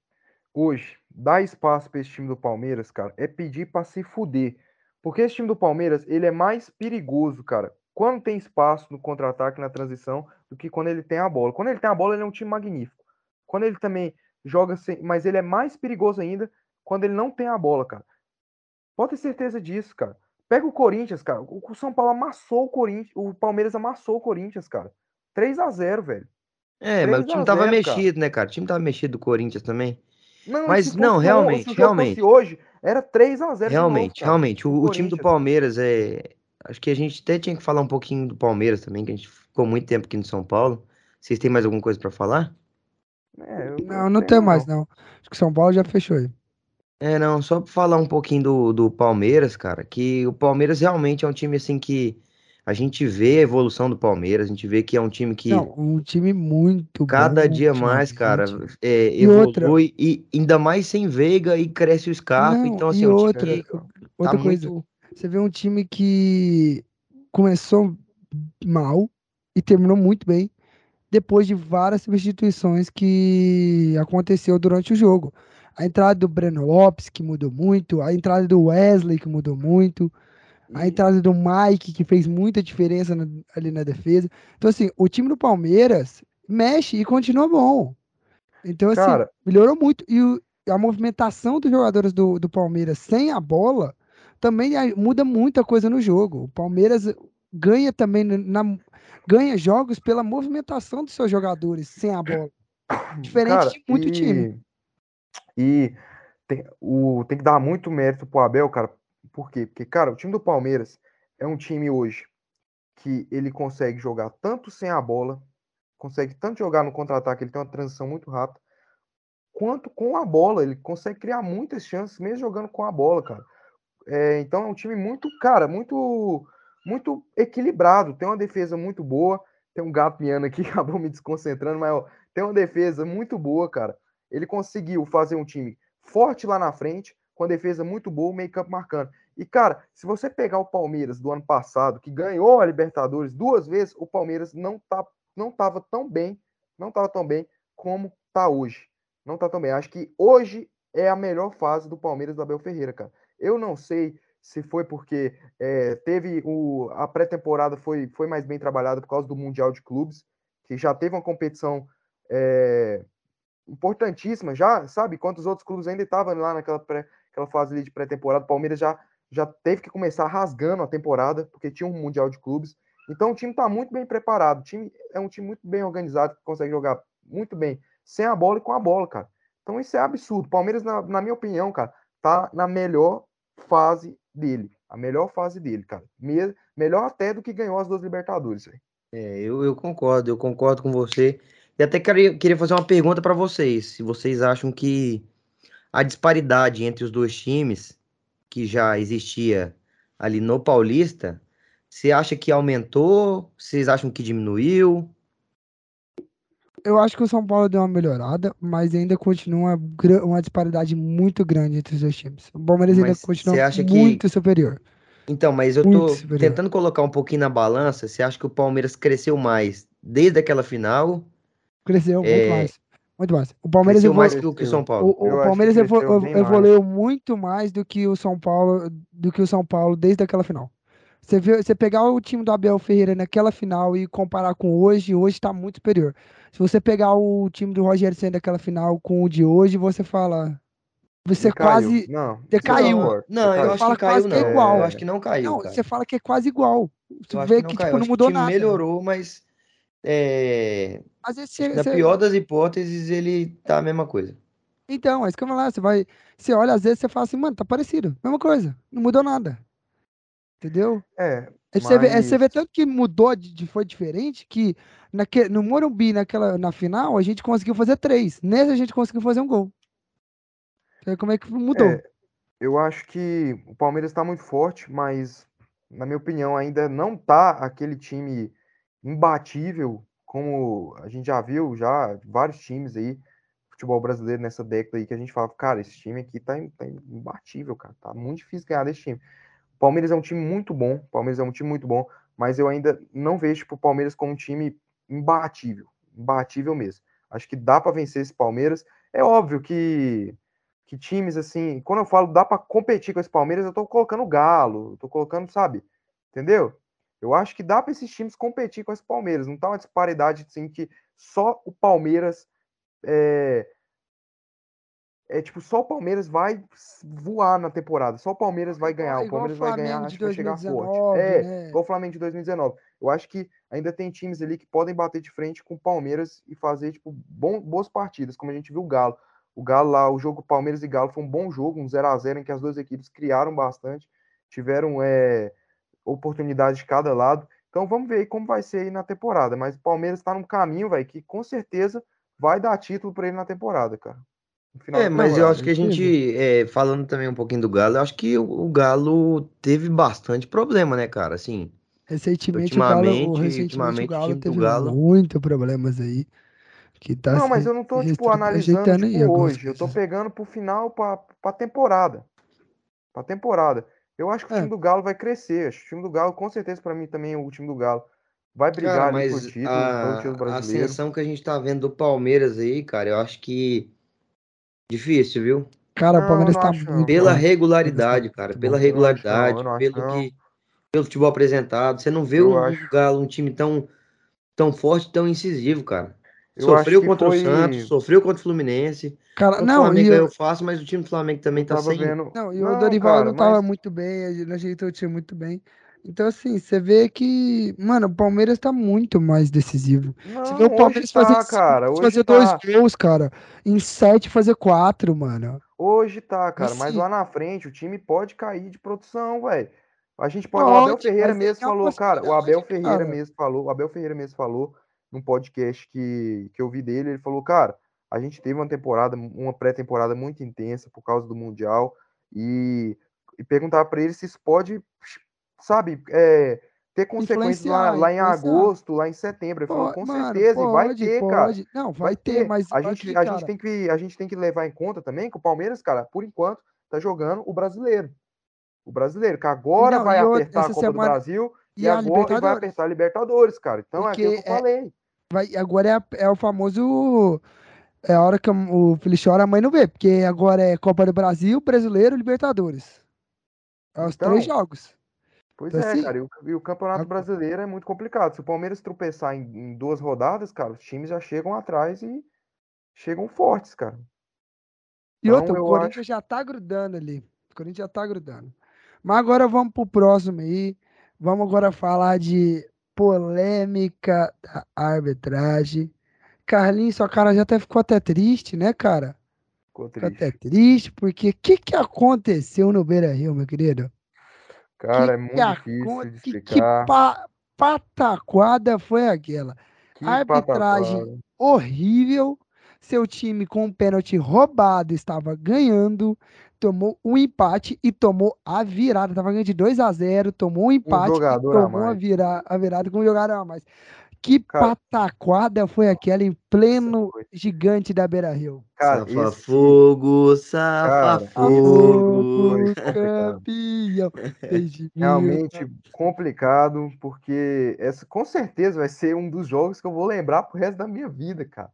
Hoje, dar espaço para esse time do Palmeiras, cara, é pedir para se fuder. Porque esse time do Palmeiras, ele é mais perigoso, cara, quando tem espaço no contra-ataque, na transição, do que quando ele tem a bola. Quando ele tem a bola, ele é um time magnífico. Quando ele também joga sem. Mas ele é mais perigoso ainda quando ele não tem a bola, cara. Pode ter certeza disso, cara. Pega o Corinthians, cara. O São Paulo amassou o Corinthians. O Palmeiras amassou o Corinthians, cara. 3 a 0 velho. É, mas o time tava 0, mexido, cara. né, cara? O time tava mexido do Corinthians também. Não, mas não, realmente, realmente. hoje era 3 a 0 Realmente, novo, realmente. O, o time do Palmeiras é. Acho que a gente até tinha que falar um pouquinho do Palmeiras também, que a gente ficou muito tempo aqui no São Paulo. Vocês têm mais alguma coisa para falar? É, não, não tem mais, não. Acho que São Paulo já fechou aí. É, não, só pra falar um pouquinho do, do Palmeiras, cara, que o Palmeiras realmente é um time assim que a gente vê a evolução do Palmeiras, a gente vê que é um time que. Não, um time muito Cada bom, dia mais, cara, é, e evolui outra... e ainda mais sem Veiga e cresce o Scarpa. Não, então, assim, e outra, tá outra coisa. Muito... Você vê um time que começou mal e terminou muito bem depois de várias substituições que aconteceu durante o jogo. A entrada do Breno Lopes, que mudou muito, a entrada do Wesley, que mudou muito a entrada do Mike, que fez muita diferença na, ali na defesa. Então, assim, o time do Palmeiras mexe e continua bom. Então, assim, Cara, melhorou muito. E o, a movimentação dos jogadores do, do Palmeiras sem a bola também muda muita coisa no jogo. O Palmeiras ganha também na, ganha jogos pela movimentação dos seus jogadores sem a bola. Diferente Cara, de muito e, time. E tem, o, tem que dar muito mérito pro Abel, cara, por quê? Porque, cara, o time do Palmeiras é um time hoje que ele consegue jogar tanto sem a bola, consegue tanto jogar no contra-ataque, ele tem uma transição muito rápida, quanto com a bola. Ele consegue criar muitas chances, mesmo jogando com a bola, cara. É, então é um time muito, cara, muito, muito equilibrado. Tem uma defesa muito boa. Tem um gato miando aqui, acabou me desconcentrando, mas ó, tem uma defesa muito boa, cara. Ele conseguiu fazer um time forte lá na frente, com a defesa muito boa, o meio campo marcando. E, cara, se você pegar o Palmeiras do ano passado, que ganhou a Libertadores duas vezes, o Palmeiras não tá, não tava tão bem, não tava tão bem como tá hoje. Não tá tão bem. Acho que hoje é a melhor fase do Palmeiras do Abel Ferreira, cara. Eu não sei se foi porque é, teve o, a pré-temporada foi, foi mais bem trabalhada por causa do Mundial de Clubes, que já teve uma competição é, importantíssima, já, sabe? Quantos outros clubes ainda estavam lá naquela pré, aquela fase de pré-temporada. O Palmeiras já já teve que começar rasgando a temporada, porque tinha um Mundial de Clubes. Então o time está muito bem preparado. O time é um time muito bem organizado, que consegue jogar muito bem sem a bola e com a bola, cara. Então isso é absurdo. Palmeiras, na, na minha opinião, cara, tá na melhor fase dele. A melhor fase dele, cara. Me melhor até do que ganhou as duas Libertadores, velho. É, eu, eu concordo, eu concordo com você. E até queria, queria fazer uma pergunta para vocês. Se vocês acham que a disparidade entre os dois times, que já existia ali no Paulista, você acha que aumentou? Vocês acham que diminuiu? Eu acho que o São Paulo deu uma melhorada, mas ainda continua uma, uma disparidade muito grande entre os dois times. O Palmeiras ainda continua muito que... superior. Então, mas eu muito tô superior. tentando colocar um pouquinho na balança. Você acha que o Palmeiras cresceu mais desde aquela final? Cresceu é... muito mais. Muito mais. O Palmeiras cresceu mais do que o São Paulo. O, o Palmeiras evoluiu mais. muito mais do que o São Paulo, do que o São Paulo desde aquela final. Você, vê, você pegar o time do Abel Ferreira naquela final e comparar com hoje, hoje está muito superior. Se você pegar o time do Rogério Senna daquela final com o de hoje, você fala. Você decaiu. quase. Não, decaiu. Não, não eu acho que caiu, não. Que é igual. Eu acho que não caiu. Não, cara. você fala que é quase igual. Você vê que, que tipo, não mudou nada. melhorou, mas. É... Às vezes você, na você... pior das hipóteses, ele tá a mesma coisa. Então, é isso que eu vou falar. Você vai. Você olha, às vezes você fala assim, mano, tá parecido. Mesma coisa. Não mudou nada. Entendeu? É. Mas... Você, vê, é, você vê tanto que mudou, de, foi diferente, que naque, no Morumbi, naquela, na final, a gente conseguiu fazer três. Nesse a gente conseguiu fazer um gol. Como é que mudou? É, eu acho que o Palmeiras está muito forte, mas, na minha opinião, ainda não tá aquele time imbatível, como a gente já viu, já vários times aí, futebol brasileiro nessa década aí, que a gente fala, cara, esse time aqui tá, tá imbatível, cara. Tá muito difícil ganhar desse time. Palmeiras é um time muito bom, Palmeiras é um time muito bom, mas eu ainda não vejo o Palmeiras como um time imbatível, imbatível mesmo. Acho que dá para vencer esse Palmeiras. É óbvio que que times assim, quando eu falo dá para competir com esse Palmeiras, eu tô colocando o Galo, tô colocando, sabe? Entendeu? Eu acho que dá para esses times competir com esse Palmeiras. Não tá uma disparidade assim que só o Palmeiras é, é tipo, só o Palmeiras vai voar na temporada, só o Palmeiras vai ganhar, o Palmeiras vai ganhar, acho que vai chegar forte. É, né? igual o Flamengo de 2019. Eu acho que ainda tem times ali que podem bater de frente com o Palmeiras e fazer, tipo, bom, boas partidas, como a gente viu o Galo. O Galo lá, o jogo Palmeiras e Galo foi um bom jogo, um 0 a 0 em que as duas equipes criaram bastante, tiveram é, oportunidades de cada lado. Então vamos ver aí como vai ser aí na temporada. Mas o Palmeiras está num caminho, velho, que com certeza vai dar título para ele na temporada, cara. É, mas eu acho que a gente, é, falando também um pouquinho do Galo, eu acho que o, o, Galo teve bastante problema, né, cara? Assim, recentemente, ultimamente, o Galo, recentemente ultimamente, o Galo teve Galo... muito problemas aí. Que tá não, mas eu não tô, tipo, analisando tipo, hoje. Eu tô pegando pro final, pra, pra temporada. Pra temporada. Eu acho que o é. time do Galo vai crescer. Acho que o time do Galo, com certeza, para mim também, o time do Galo vai brigar cara, ali por título, a, título brasileiro. A ascensão que a gente tá vendo do Palmeiras aí, cara, eu acho que Difícil, viu? Cara, o Palmeiras tá muito. Pela regularidade, cara. Pela regularidade, pelo que. Pelo futebol apresentado. Você não vê um Galo, um time tão, tão forte, tão incisivo, cara. Eu sofreu contra foi... o Santos, sofreu contra o Fluminense. Cara, o não, Flamengo eu... ganhou fácil, mas o time do Flamengo também tá sem. Vendo... Não, e o Dorival cara, não tava mas... muito bem, ele ajeitou o time muito bem. Então, assim, você vê que, mano, o Palmeiras tá muito mais decisivo. Não, você vê o Palmeiras tá, fazer, cara, fazer tá. dois gols, cara. Em sete fazer quatro, mano. Hoje tá, cara, assim, mas lá na frente o time pode cair de produção, velho. A gente pode. pode o Abel Ferreira mesmo falou, cara. O Abel Ferreira mesmo falou. O Abel Ferreira mesmo falou num podcast que, que eu vi dele. Ele falou, cara, a gente teve uma temporada, uma pré-temporada muito intensa por causa do Mundial. E, e perguntar para ele se isso pode sabe, é, ter consequências lá, lá, em agosto, lá em setembro. Ele falou, com mano, certeza, pode, e vai ter, pode. cara. Não, vai, vai ter, ter, mas a gente, a, gente tem que, a gente tem que levar em conta também que o Palmeiras, cara, por enquanto, tá jogando o brasileiro. O brasileiro, que agora não, vai apertar a Copa semana... do Brasil e, e agora vai apertar a Libertadores, cara. Então Porque é aquilo que eu falei. É, vai, agora é, é o famoso. É a hora que o filho chora, a mãe não vê, porque agora é Copa do Brasil, Brasileiro Libertadores. É os então, três jogos. Pois então, é, assim, cara, e o, e o, Campeonato Brasileiro é muito complicado. Se o Palmeiras tropeçar em, em, duas rodadas, cara, os times já chegam atrás e chegam fortes, cara. E então, outra, o Corinthians acho... já tá grudando ali. O Corinthians já tá grudando. Mas agora vamos pro próximo aí. Vamos agora falar de polêmica da arbitragem. Carlinhos, sua cara já até ficou até triste, né, cara? Ficou triste. Ficou até triste, porque o que, que aconteceu no Beira Rio, meu querido? Cara, é muito difícil de explicar. Que pa, pataquada foi aquela? Que Arbitragem pataquada. horrível. Seu time com um pênalti roubado estava ganhando, tomou um empate e tomou a virada. Estava ganhando de 2 a 0 tomou um empate um e tomou a, vira, a virada com um jogador a mais. Que Cara, pataquada foi aquela em pleno gigante da Beira Rio? Safa fogo, safa fogo. Campeão. Realmente complicado, porque essa com certeza vai ser um dos jogos que eu vou lembrar pro resto da minha vida, cara.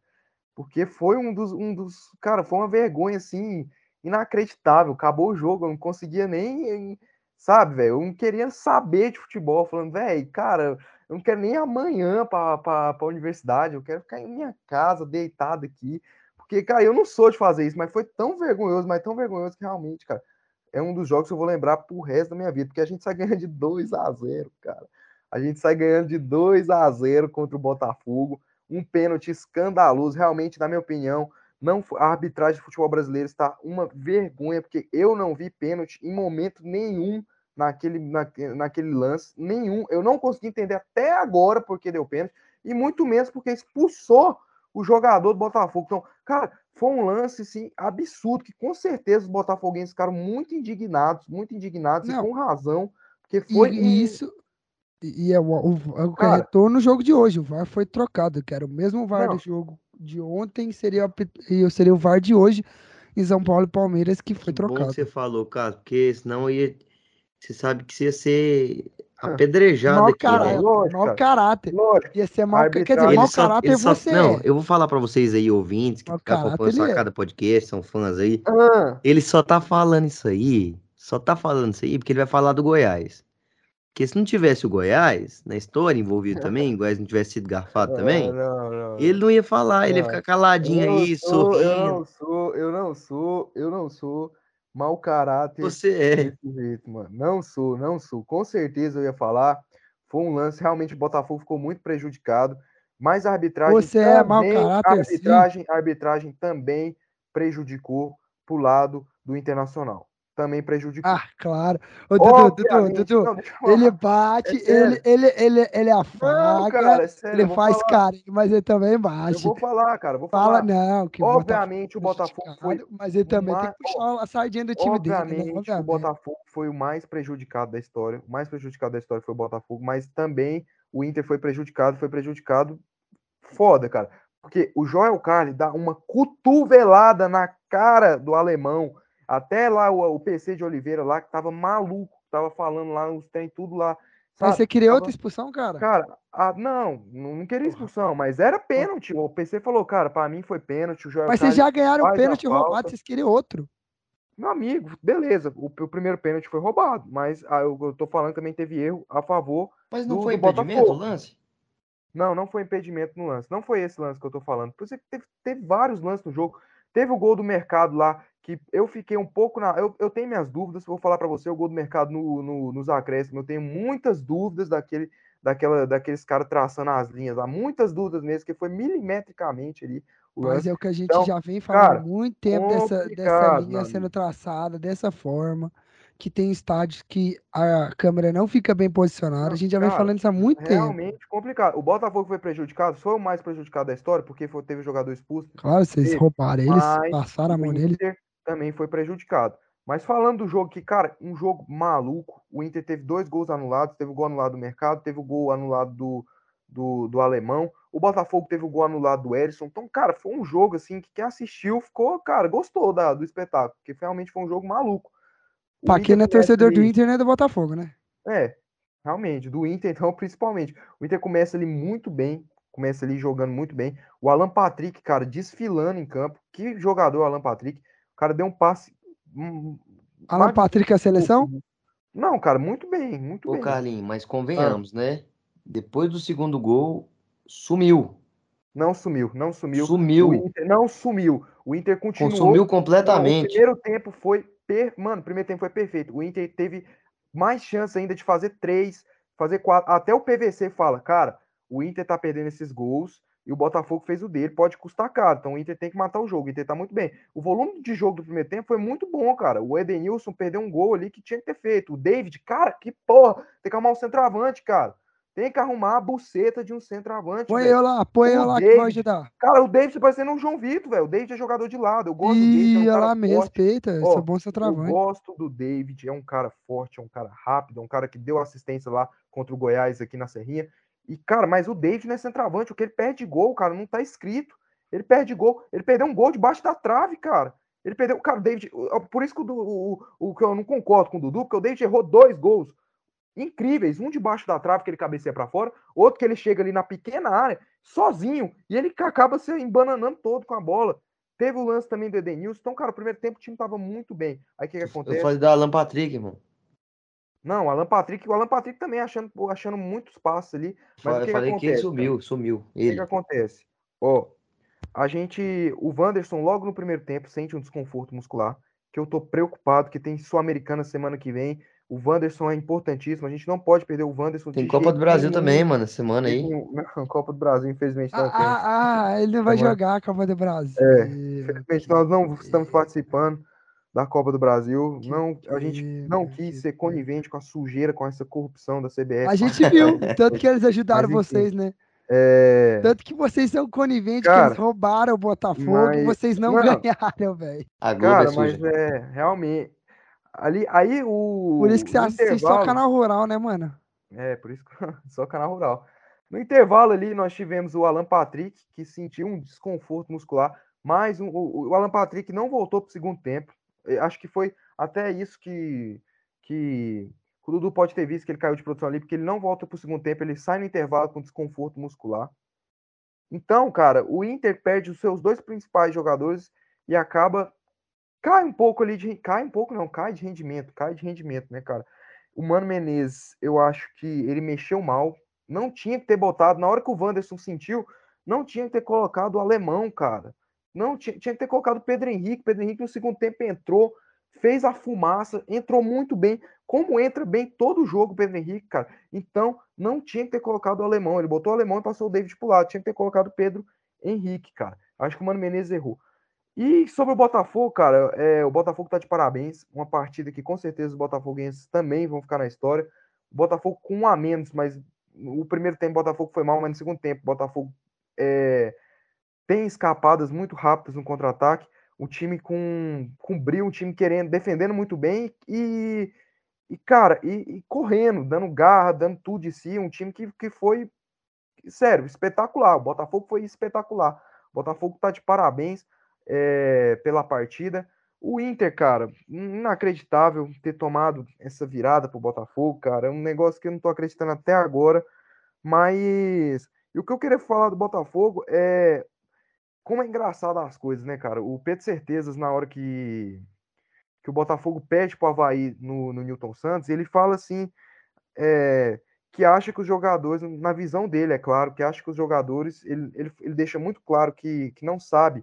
Porque foi um dos, um dos. Cara, foi uma vergonha assim, inacreditável. Acabou o jogo, eu não conseguia nem. Sabe, velho? Eu não queria saber de futebol, falando, velho, cara eu não quero nem amanhã para a universidade, eu quero ficar em minha casa, deitado aqui. Porque, cara, eu não sou de fazer isso, mas foi tão vergonhoso, mas tão vergonhoso que realmente, cara, é um dos jogos que eu vou lembrar pro resto da minha vida, porque a gente sai ganhando de 2 a 0 cara. A gente sai ganhando de 2 a 0 contra o Botafogo, um pênalti escandaloso, realmente, na minha opinião, não a arbitragem do futebol brasileiro está uma vergonha, porque eu não vi pênalti em momento nenhum naquele, na, naquele lance, nenhum. Eu não consegui entender até agora porque deu pênalti, e muito menos porque expulsou o jogador do Botafogo. Então, cara, foi um lance assim, absurdo, que com certeza os botafoguenses ficaram muito indignados, muito indignados, não. e com razão, porque foi. E, um... isso. E é o, o, o cara, retorno no jogo de hoje. O VAR foi trocado, que era o mesmo VAR não. do jogo de ontem, seria, seria o VAR de hoje em São Paulo e Palmeiras que foi que trocado. Bom que você falou, cara, porque senão ia você sabe que você ia ser apedrejado mau aqui, caráter, né? Lógico, mau caráter. Lógico. Ia ser mau, quer dizer, mau caráter só, você Não, é. eu vou falar para vocês aí, ouvintes, que acompanham só é. cada podcast, são fãs aí. Ah. Ele só tá falando isso aí, só tá falando isso aí porque ele vai falar do Goiás. Porque se não tivesse o Goiás na história envolvido também, o Goiás não tivesse sido garfado também, não, não, ele não ia falar, ele ia ficar caladinho eu aí, sou, sorrindo. Eu não sou, eu não sou, eu não sou mau caráter. Você é. Jeito, mano. Não sou, não sou. Com certeza eu ia falar. Foi um lance, realmente o Botafogo ficou muito prejudicado. Mas a arbitragem. Você também, é mau caráter. A arbitragem, a arbitragem também prejudicou pro lado do Internacional também prejudicou. Ah, claro. Ô, Dudu, Dudu, Dudu, ele bate, é ele, ele, ele, ele afaga, não, cara, é sério, ele faz falar. carinho, mas ele também bate. Eu vou falar, cara, vou Fala, falar. não, que Obviamente o Botafogo foi... Mas ele também mais... tem que puxar a sardinha do time Obviamente, dele. Né? Obviamente, o Botafogo foi o mais prejudicado da história, o mais prejudicado da história foi o Botafogo, mas também o Inter foi prejudicado, foi prejudicado foda, cara. Porque o Joel Carli dá uma cotovelada na cara do alemão, até lá o, o PC de Oliveira lá, que tava maluco, tava falando lá, os tem tudo lá. Sabe? Mas você queria tava... outra expulsão, cara? Cara, a, não, não queria expulsão, mas era pênalti. O PC falou, cara, para mim foi pênalti. O Joel mas vocês já ganharam o pênalti roubado, vocês queriam outro. Meu amigo, beleza. O, o primeiro pênalti foi roubado, mas ah, eu, eu tô falando que também teve erro a favor. Mas não do, foi do impedimento Botafogo. o lance? Não, não foi impedimento no lance. Não foi esse lance que eu tô falando. Por isso teve, teve vários lances no jogo. Teve o gol do mercado lá, que eu fiquei um pouco na. Eu, eu tenho minhas dúvidas, vou falar para você, o gol do mercado no, no, nos acréscimos. Eu tenho muitas dúvidas daquele, daquela, daqueles caras traçando as linhas lá, muitas dúvidas mesmo, que foi milimetricamente ali. Mas é o que a gente então, já vem falando há muito tempo dessa, dessa linha sendo traçada dessa forma que tem estádios que a câmera não fica bem posicionada. a gente já vem falando isso há muito realmente tempo. Realmente complicado. O Botafogo foi prejudicado, foi o mais prejudicado da história, porque foi, teve jogador expulso. Claro, vocês roubaram eles, passaram a mão nele. Também foi prejudicado. Mas falando do jogo que, cara, um jogo maluco. O Inter teve dois gols anulados, teve o gol anulado do mercado, teve o gol anulado do, do, do alemão. O Botafogo teve o gol anulado do Erisson. Então, cara, foi um jogo assim que quem assistiu ficou, cara, gostou da, do espetáculo, porque realmente foi um jogo maluco. Pra quem não é torcedor do Inter, não é do Botafogo, né? É, realmente, do Inter, então, principalmente. O Inter começa ali muito bem, começa ali jogando muito bem. O Alan Patrick, cara, desfilando em campo. Que jogador, Alan Patrick. O cara deu um passe. Um, Alan Patrick é a seleção? Não, cara, muito bem, muito Ô, bem. Ô, Carlinhos, mas convenhamos, ah. né? Depois do segundo gol, sumiu. Não sumiu, não sumiu. Sumiu. Inter, não sumiu. O Inter continuou. Sumiu completamente. Não, o primeiro tempo foi per... Mano, o primeiro tempo foi perfeito. O Inter teve mais chance ainda de fazer três, fazer quatro. Até o PVC fala, cara, o Inter tá perdendo esses gols e o Botafogo fez o dele, pode custar caro. Então o Inter tem que matar o jogo. O Inter tá muito bem. O volume de jogo do primeiro tempo foi muito bom, cara. O Edenilson perdeu um gol ali que tinha que ter feito. O David, cara, que porra, tem que arrumar um centroavante, cara. Tem que arrumar a buceta de um centroavante. Põe eu lá, põe eu lá David, que vai ajudar. Cara, o David tá parecendo um João Vitor, velho. O David é jogador de lado. Eu gosto Ih, do David. É um lá me respeita. Ó, é bom centroavante. Eu gosto do David. É um cara forte, é um cara rápido, é um cara que deu assistência lá contra o Goiás aqui na Serrinha. E, cara, mas o David não é centroavante. O que ele perde gol, cara, não tá escrito. Ele perde gol. Ele perdeu um gol debaixo da trave, cara. Ele perdeu. Cara, o David. Por isso que o, o, o, que eu não concordo com o Dudu, porque o David errou dois gols incríveis. Um debaixo da trave, que ele cabeceia para fora. Outro que ele chega ali na pequena área, sozinho. E ele acaba se embananando todo com a bola. Teve o lance também do Edenilson. Então, cara, o primeiro tempo o time tava muito bem. Aí o que, que acontece? Eu falei da Alan Patrick, irmão. Não, o Alan Patrick, o Alan Patrick também achando, achando muitos passos ali. Mas eu que falei que, que ele sumiu, sumiu. Ele. O que, que acontece? Ó, a gente, o Wanderson logo no primeiro tempo sente um desconforto muscular, que eu tô preocupado, que tem Sul-Americana semana que vem. O Wanderson é importantíssimo, a gente não pode perder o Wanderson. Tem Copa do Brasil nenhum. também, mano, semana aí. Não, Copa do Brasil, infelizmente não ah, tem. Ah, ah, ele não vai semana. jogar a Copa do Brasil. É, infelizmente nós não estamos participando da Copa do Brasil. Não, a gente não quis ser conivente com a sujeira, com essa corrupção da CBF. A gente viu, tanto que eles ajudaram mas, vocês, né? É... Tanto que vocês são coniventes, Cara, que eles roubaram o Botafogo mas... vocês não, não ganharam, velho. Cara, é mas é realmente. Ali, aí o. Por isso que você assiste intervalo... só canal rural, né, mano? É, por isso que só canal rural. No intervalo ali, nós tivemos o Alan Patrick, que sentiu um desconforto muscular, mas um, o, o Alan Patrick não voltou para o segundo tempo. Eh, acho que foi até isso que, que o Dudu pode ter visto que ele caiu de produção ali, porque ele não volta para o segundo tempo, ele sai no intervalo com desconforto muscular. Então, cara, o Inter perde os seus dois principais jogadores e acaba cai um pouco ali de cai um pouco não, cai de rendimento, cai de rendimento, né, cara? O Mano Menezes, eu acho que ele mexeu mal, não tinha que ter botado na hora que o Wanderson sentiu, não tinha que ter colocado o alemão, cara. Não, tinha, tinha que ter colocado o Pedro Henrique. Pedro Henrique no segundo tempo entrou, fez a fumaça, entrou muito bem. Como entra bem todo jogo o Pedro Henrique, cara. Então, não tinha que ter colocado o alemão. Ele botou o alemão e passou o David pro lado. Tinha que ter colocado o Pedro Henrique, cara. Acho que o Mano Menezes errou. E sobre o Botafogo, cara, é, o Botafogo tá de parabéns. Uma partida que com certeza os botafoguenses também vão ficar na história. O Botafogo com um a menos, mas o primeiro tempo o Botafogo foi mal, mas no segundo tempo o Botafogo é, tem escapadas muito rápidas no contra-ataque, um time com, com brilho, um time querendo, defendendo muito bem e, e cara, e, e, correndo, dando garra, dando tudo de si, um time que, que foi, sério, espetacular. O Botafogo foi espetacular. O Botafogo tá de parabéns é, pela partida. O Inter, cara, inacreditável ter tomado essa virada pro Botafogo, cara. É um negócio que eu não tô acreditando até agora. Mas e o que eu queria falar do Botafogo é como é engraçado as coisas, né, cara? O Pedro Certezas, na hora que, que o Botafogo pede pro Havaí no, no Newton Santos, ele fala assim, é, que acha que os jogadores, na visão dele, é claro, que acha que os jogadores, ele, ele, ele deixa muito claro que, que não sabe,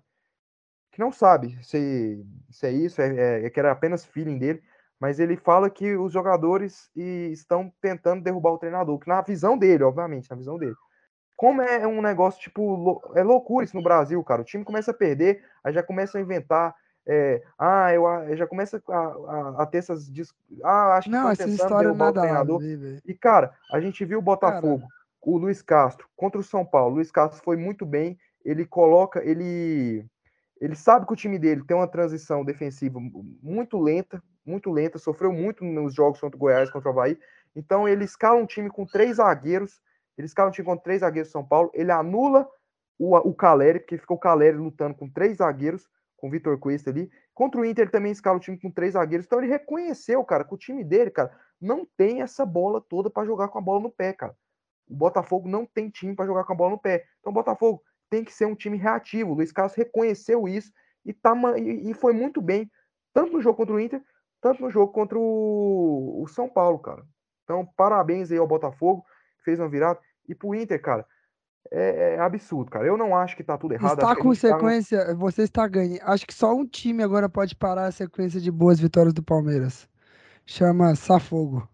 que não sabe se, se é isso, é, é, é que era apenas feeling dele, mas ele fala que os jogadores estão tentando derrubar o treinador, que na visão dele, obviamente, na visão dele. Como é um negócio, tipo, é loucura isso no Brasil, cara. O time começa a perder, aí já começa a inventar. É, ah, eu, eu, já começa a, a, a ter essas. Ah, acho que não, essa história nada treinador. Lá, e, cara, a gente viu o Botafogo, cara. o Luiz Castro, contra o São Paulo. O Luiz Castro foi muito bem. Ele coloca, ele. Ele sabe que o time dele tem uma transição defensiva muito lenta, muito lenta, sofreu muito nos jogos contra o Goiás, contra o Havaí. Então ele escala um time com três zagueiros ele escala um time com três zagueiros São Paulo. Ele anula o, o Caleri, porque ficou o Caleri lutando com três zagueiros, com o Vitor Cuesta ali. Contra o Inter, ele também escala o time com três zagueiros. Então ele reconheceu, cara, que o time dele, cara, não tem essa bola toda para jogar com a bola no pé, cara. O Botafogo não tem time para jogar com a bola no pé. Então o Botafogo tem que ser um time reativo. O Luiz Carlos reconheceu isso e, tá, e foi muito bem, tanto no jogo contra o Inter, tanto no jogo contra o, o São Paulo, cara. Então, parabéns aí ao Botafogo fez uma virada. E pro Inter, cara, é, é absurdo, cara. Eu não acho que tá tudo errado. Está com sequência, tá você está ganhando. Acho que só um time agora pode parar a sequência de boas vitórias do Palmeiras. Chama Safogo.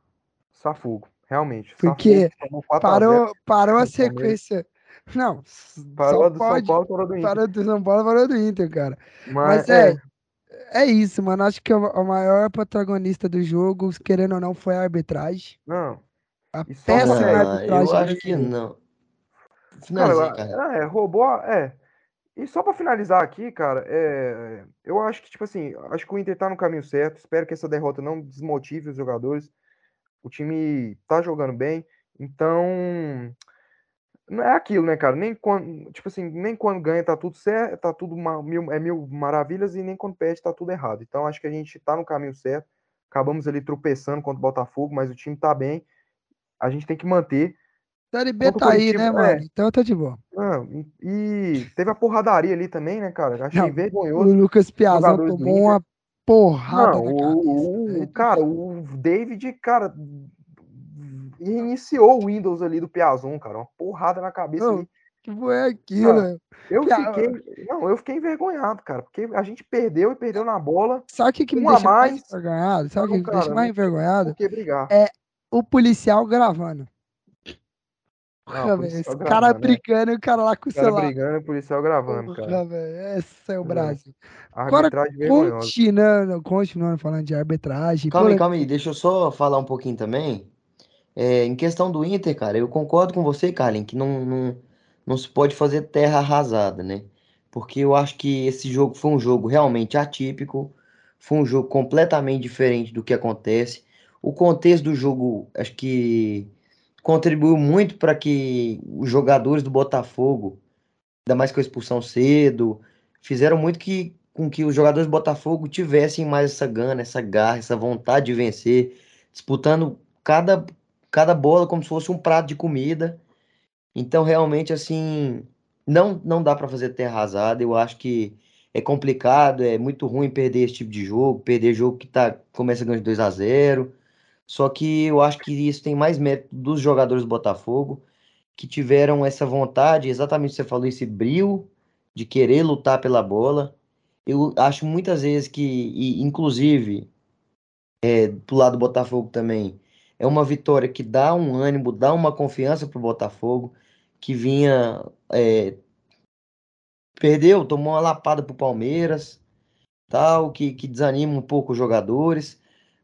Safogo, realmente. Porque Safogo, parou, parou a sequência. Não, Parou do pode. São Paulo, parou do Inter. Parou do São Paulo, parou do Inter, cara. Mas, Mas é, é isso, mano. Acho que o o maior protagonista do jogo, querendo ou não, foi a arbitragem. Não, A E só Ah, arbitragem. eu acho que não. Cara, Finaliza, cara. é, roubou. a- É. E só pra finalizar aqui, cara, é, eu acho que, tipo assim, acho que o Inter tá no caminho certo. Espero que essa derrota não desmotive os jogadores. O time tá jogando bem. Então, não é aquilo, né, cara? Nem quando, tipo assim, nem quando ganha tá tudo certo, tá tudo mil, é mil maravilhas e nem quando perde tá tudo errado. Então, acho que a gente tá no caminho certo. Acabamos ali tropeçando contra o Botafogo, mas o time tá bem. A gente tem que manter. Série B o tá aí, né, é. mano? Então tá de boa. Ah, e, teve a porradaria ali também, né, cara? Achei Não, O vergonhoso. Lucas Piazon jogadores do tomou uma porrada Não, na o, cabeça. o- cara, o David, cara, iniciou o Windows ali do Piazon, cara. Uma porrada na cabeça Não, ali. Que foi aquilo? Cara, velho? Eu fiquei. Não, eu fiquei envergonhado, cara. Porque a gente perdeu e perdeu na bola. Sabe o que, que me deixa mais mais. envergonhado? Sabe o que me deixa mais envergonhado? É, O policial gravando. Não, Porra, o velho, policial esse cara gravando, né? brigando e o cara lá com o O cara celular. brigando e o policial gravando, cara. Esse é o É. Brasil. Agora, continuando, continuando falando de arbitragem. Calma aí, calma aí, deixa eu só falar um pouquinho também. É, em questão do Inter, cara, eu concordo com você, Carlin, que não, não, não se pode fazer terra arrasada, né? Porque eu acho que esse jogo foi um jogo realmente atípico, foi um jogo completamente diferente do que acontece. O contexto do jogo, acho que contribuiu muito para que os jogadores do Botafogo, ainda mais com a expulsão cedo, fizeram muito que, com que os jogadores do Botafogo tivessem mais essa gana, essa garra, essa vontade de vencer, disputando cada, cada bola como se fosse um prato de comida. Então, realmente, assim, não, não dá para fazer terra arrasada. Eu acho que é complicado, é muito ruim perder esse tipo de jogo, perder jogo que tá, começa ganhando de 2 a 0 Só que eu acho que isso tem mais mérito dos jogadores do Botafogo, que tiveram essa vontade, exatamente o que você falou, esse brio de querer lutar pela bola. Eu acho muitas vezes que, e, inclusive, é, do lado do Botafogo também, é uma vitória que dá um ânimo, dá uma confiança pro Botafogo, que vinha. é, perdeu, tomou uma lapada pro Palmeiras, tal, que, que desanima um pouco os jogadores,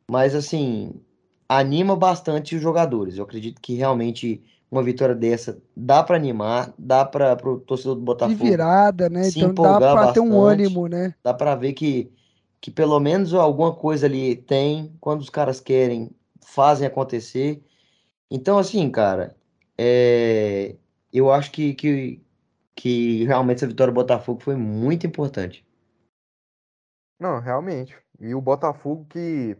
mas assim, anima bastante os jogadores. Eu acredito que realmente uma vitória dessa dá para animar, dá para o torcedor do De Botafogo virada, né? se Então dá pra ter um ânimo, né? dá para ver que, que pelo menos alguma coisa ali tem, quando os caras querem, fazem acontecer. Então, assim, cara, é, eu acho que, que, que realmente essa vitória do Botafogo foi muito importante. Não, realmente. E o Botafogo que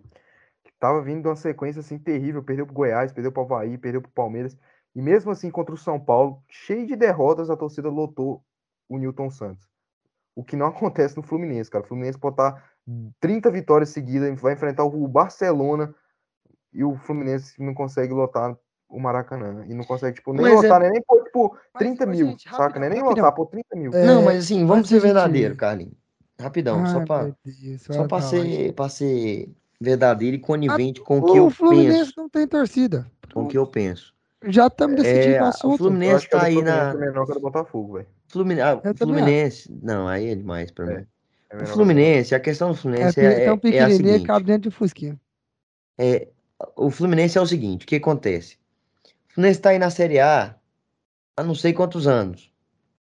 tava vindo de uma sequência assim terrível, perdeu pro Goiás, perdeu pro Avaí, perdeu pro Palmeiras. E mesmo assim contra o São Paulo, cheio de derrotas, a torcida lotou o Newton Santos. O que não acontece no Fluminense, cara. O Fluminense pode estar 30 vitórias seguidas, vai enfrentar o Barcelona e o Fluminense não consegue lotar o Maracanã. E não consegue, tipo, nem Mas é- lotar, né? nem por, tipo, Mas, 30 ô, mil, gente, saca? rapidão, né? Nem rapidão. lotar por 30 mil. É, Não, mas assim, vamos ser verdadeiro, Carlinhos. Rapidão, só Ai, para meu Deus, só pra ser, pra ser verdadeiro e conivente com o que eu O Fluminense penso. não tem torcida. Com o que eu penso. Já estamos decidindo É, o o assunto. Eu Fluminense acho que a tá do aí na. é menor que a do Botafogo, velho. Ah, Fluminense. Não, aí é demais pra É, mim. É O que Fluminense, a questão do É, Fluminense é, tão é, é a que seguinte. cabe dentro de Fusquinha. É, o Fluminense é o seguinte, o que acontece? O Fluminense tá aí na Série A há não sei quantos anos,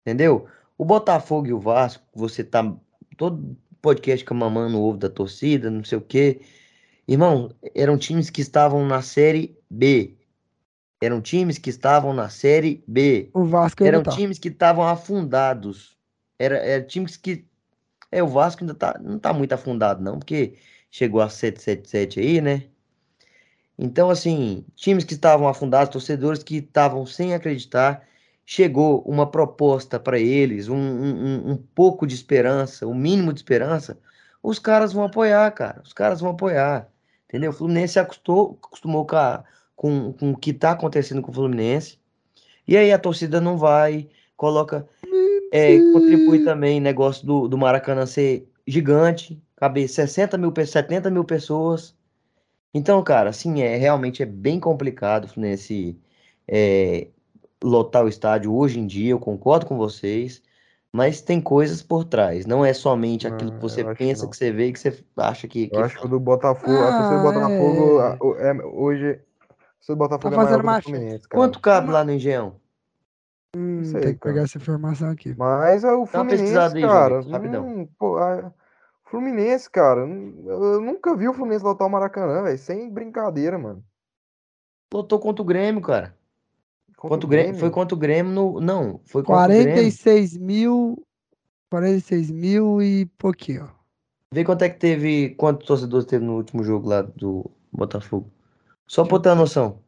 entendeu? O Botafogo e o Vasco, você tá todo podcast com a mamando o ovo da torcida, não sei o quê. Irmão, eram times que estavam na Série B. Eram times que estavam na Série B. O Vasco ainda Eram tá. times que estavam afundados. Era, era times que. É, o Vasco ainda tá, não tá muito afundado, não, porque chegou a 777 aí, né? Então, assim, times que estavam afundados, torcedores que estavam sem acreditar, chegou uma proposta para eles, um, um, um- um pouco de esperança, um mínimo de esperança, os caras vão apoiar, cara. Os caras vão apoiar. Entendeu? O Fluminense se acostumou, acostumou com, a- com, com o que tá acontecendo com o Fluminense. E aí a torcida não vai, coloca. É, contribui também negócio do, do Maracanã ser gigante, caber 60 mil, pe- 70 mil pessoas. Então, cara, assim, é realmente é bem complicado o Fluminense é, lotar o estádio hoje em dia, eu concordo com vocês, mas tem coisas por trás. Não é somente aquilo que você pensa, que, que, você vê e que você acha que. que eu acho que o do Botafogo, ah, a torcida do Botafogo é... é, hoje. A do Botafogo tá é maior do Fluminense. Cara. Quanto cabe lá no Engenhão? Hum, sei, tem que cara. pegar essa informação aqui. Mas é o Fluminense, aí, cara. Hum, pô, a... Fluminense, cara. Eu nunca vi o Fluminense lotar o Maracanã, velho. Sem brincadeira, mano. Lotou contra o Grêmio, cara. Contra o Grêmio? Foi contra o Grêmio no. Não, foi contra 46 mil. 46 mil e pouquinho. Vê quanto é que teve. Quantos torcedores teve no último jogo lá do Botafogo. Só pra ter uma noção.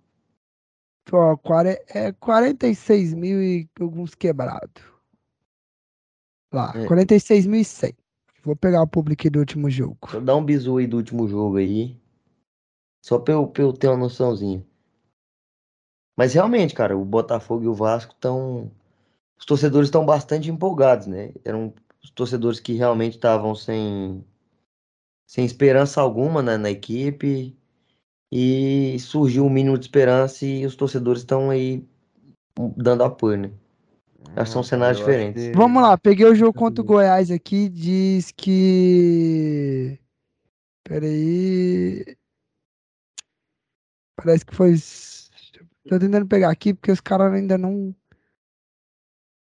Ó, é 46 mil e alguns quebrados. Lá, é. 46.100. Vou pegar o público do último jogo. Só dá um bisu aí do último jogo aí. Só pra eu, pra eu ter uma noçãozinha. Mas realmente, cara, o Botafogo e o Vasco estão. Os torcedores estão bastante empolgados, né? Eram os torcedores que realmente estavam sem, sem esperança alguma né, na equipe. E surgiu um mínimo de esperança e os torcedores estão aí dando apoio, né? Acho que são hum, cenários diferentes. Que... Vamos lá, peguei o jogo contra o Goiás aqui, diz que. Peraí. Parece que foi Tô tentando pegar aqui porque os caras ainda não,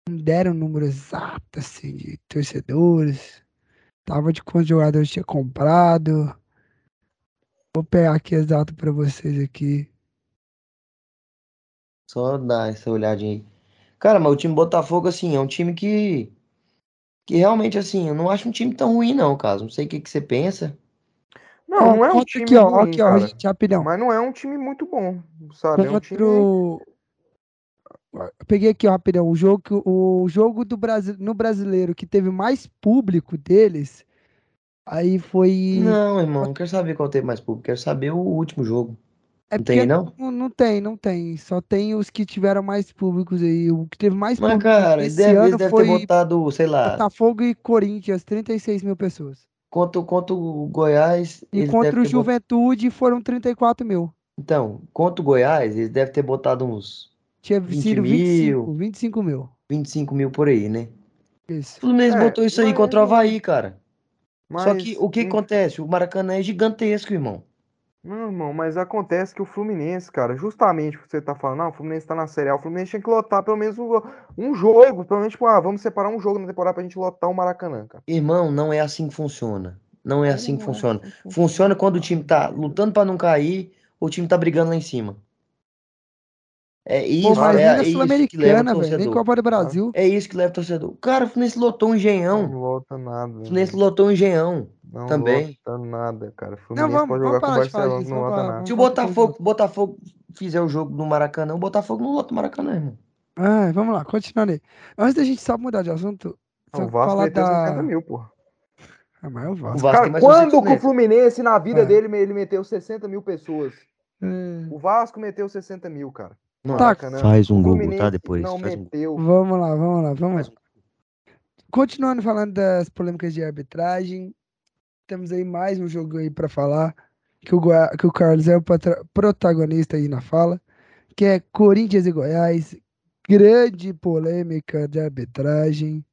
não deram o número exato assim, de torcedores. Tava de quantos jogadores tinha comprado. Vou pegar aqui exato para vocês aqui. Só dar essa olhadinha aí. Cara, mas o time Botafogo, assim, é um time que. Que realmente, assim, eu não acho um time tão ruim, não, caso. Não sei o que, que você pensa. Não, não é um time aqui, ó, ruim, aqui, ó, gente, rapidão. Mas não é um time muito bom, sabe? É um time... Eu peguei aqui, ó, rapidão, o jogo, o jogo do Brasil, no brasileiro que teve mais público deles, aí foi... Não, irmão, não quero saber qual teve mais público, quero saber o último jogo. É não tem, não? não? Não tem, não tem. Só tem os que tiveram mais públicos aí. O que teve mais Mas, público cara, esse deve, ano deve foi ter botado, sei lá... Botafogo e Corinthians, 36 mil pessoas. Contra, contra o Goiás. E contra o Juventude bot... foram 34 mil. Então, contra o Goiás, eles devem ter botado uns. Tinha 20 sido 25 mil. 25 mil. 25 mil por aí, né? Isso. O Fluminense é, botou isso aí contra o Havaí, cara. Mas... Só que o que acontece? O Maracanã é gigantesco, irmão. Não, irmão, mas acontece que o Fluminense, cara, justamente o que você tá falando, ah, o Fluminense tá na Série A, o Fluminense tinha que lotar pelo menos um, um jogo, pelo menos, tipo, ah, vamos separar um jogo na temporada pra gente lotar o Maracanã, cara. Irmão, não é assim que funciona. Não é assim que funciona. Funciona quando o time tá lutando para não cair, ou o time tá brigando lá em cima. É isso, Pô, mas é, é Sul-Americana, velho. Nem Copa do Brasil. É isso que leva o torcedor. Cara, o Fluminense lotou um engenhão. Não lota nada. O Fluminense lotou um engenhão. Não também. lota nada, cara. Fluminense não, vamos, pode jogar com o Barcelona, não lota nada. Se o Botafogo, Botafogo fizer o jogo no Maracanã, o Botafogo não lota o Maracanã, irmão. Ah, vamos lá, continuando aí. Antes da gente só mudar de assunto, o Vasco ter da... 50 mil, porra. É, mas o Vasco. O Vasco cara, quando que o Fluminense, na vida é. dele, ele meteu 60 mil pessoas? Hum. O Vasco meteu 60 mil, cara. Não, tá. Faz um Google, tá? Depois. Não meteu. Um... Vamos lá, vamos lá, vamos lá. Continuando falando das polêmicas de arbitragem, temos aí mais um jogo aí para falar, que o, Goi... que o Carlos é o protagonista aí na fala, que é Corinthians e Goiás, grande polêmica de arbitragem,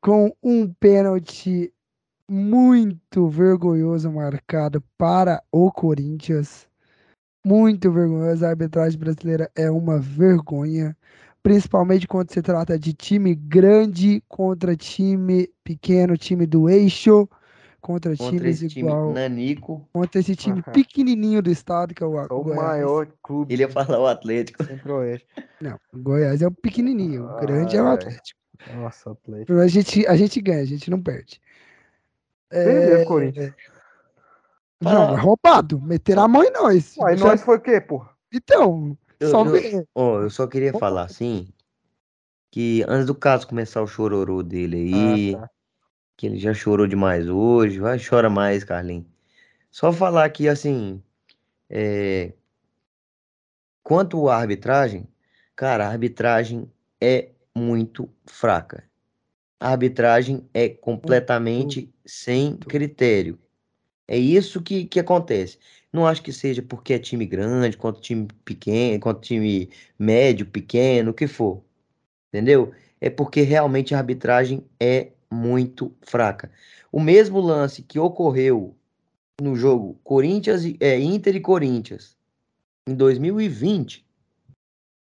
com um pênalti muito vergonhoso marcado para o Corinthians. Muito vergonhoso. A arbitragem brasileira é uma vergonha. Principalmente quando se trata de time grande contra time pequeno, time do eixo, contra, contra times igual. Time nanico. Contra esse time pequenininho do estado, que é o, o Goiás. maior clube. Ele ia falar o Atlético. Não, o Goiás é o pequenininho. O grande é o Atlético. Nossa, Atlético. A gente, a gente ganha, a gente não perde. É... Corinthians. Não, é roubado. Meteram a mão em nós. Ué, nós foi o quê, pô? Então, eu, só eu, oh, eu só queria falar assim, que antes do caso começar o chororô dele aí, ah, tá. Que ele já chorou demais hoje, vai, chora mais, Carlinhos. Só falar que, assim, é... quanto à arbitragem, cara, a arbitragem é muito fraca. A arbitragem é completamente sem critério. É isso que, que acontece. Não acho que seja porque é time grande, quanto time pequeno, quanto time médio, pequeno, o que for. Entendeu? É porque realmente a arbitragem é muito fraca. O mesmo lance que ocorreu no jogo Corinthians é, Inter e Corinthians em 2020.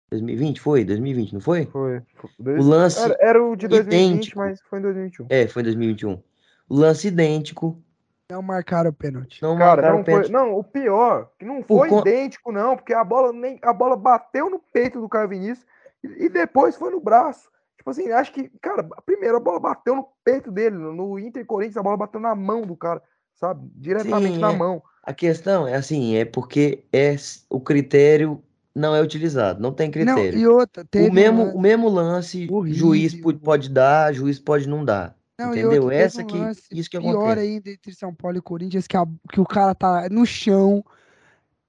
2020 foi? 2020, não foi? Foi. O lance era, era o de 2020, idêntico. mas foi em 2021. É, foi em 2021. O lance idêntico. Não marcaram o pênalti. Não Cara, marcaram não pênalti. Foi, não, o pior, que não foi Por idêntico não, porque a bola nem a bola bateu no peito do Caio Vinícius e, e depois foi no braço. Tipo assim, acho que, cara, primeiro a bola bateu no peito dele, no Inter Corinthians a bola bateu na mão do cara sabe? Diretamente Sim, na é. mão. A questão é assim, é porque é o critério não é utilizado, não tem critério. Não, e outra, o mesmo o mesmo lance, horrível. juiz pode dar, juiz pode não dar. Não, entendeu? Outra, Essa um que isso que acontece. Pior ainda entre São Paulo e Corinthians que, a, que o cara tá no chão,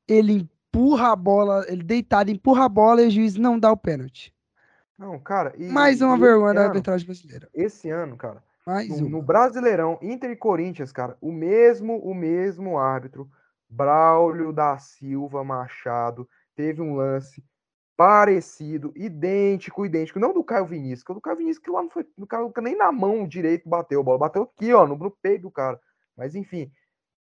ele empurra a bola, ele deitado empurra a bola e o juiz não dá o pênalti. Não, cara, e, mais uma vergonha da arbitragem brasileira. Esse ano, cara, mais no, no, Brasileirão, Inter e Corinthians, cara, o mesmo, o mesmo árbitro, Braulio da Silva Machado, teve um lance parecido, idêntico, idêntico, não do Caio Vinícius, que o do Caio Vinícius que lá não foi, no Caio, nem na mão direito bateu a bola, bateu aqui, ó, no, no peito do cara. Mas enfim,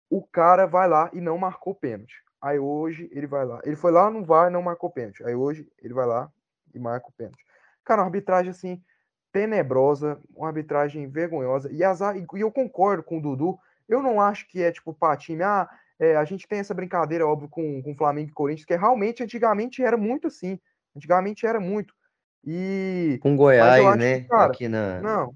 o cara vai lá e não marcou pênalti. Aí hoje ele vai lá, ele foi lá, não vai, não marcou pênalti. Aí hoje ele vai lá e marca o pênalti. Cara, uma arbitragem assim, tenebrosa, uma arbitragem vergonhosa. E, azar, e eu concordo com o Dudu. Eu não acho que é tipo para time. Ah, é, a gente tem essa brincadeira, óbvio, com, com Flamengo e Corinthians, que realmente antigamente era muito assim. Antigamente era muito. E. Com Goiás, né? Que, cara, aqui na. Não.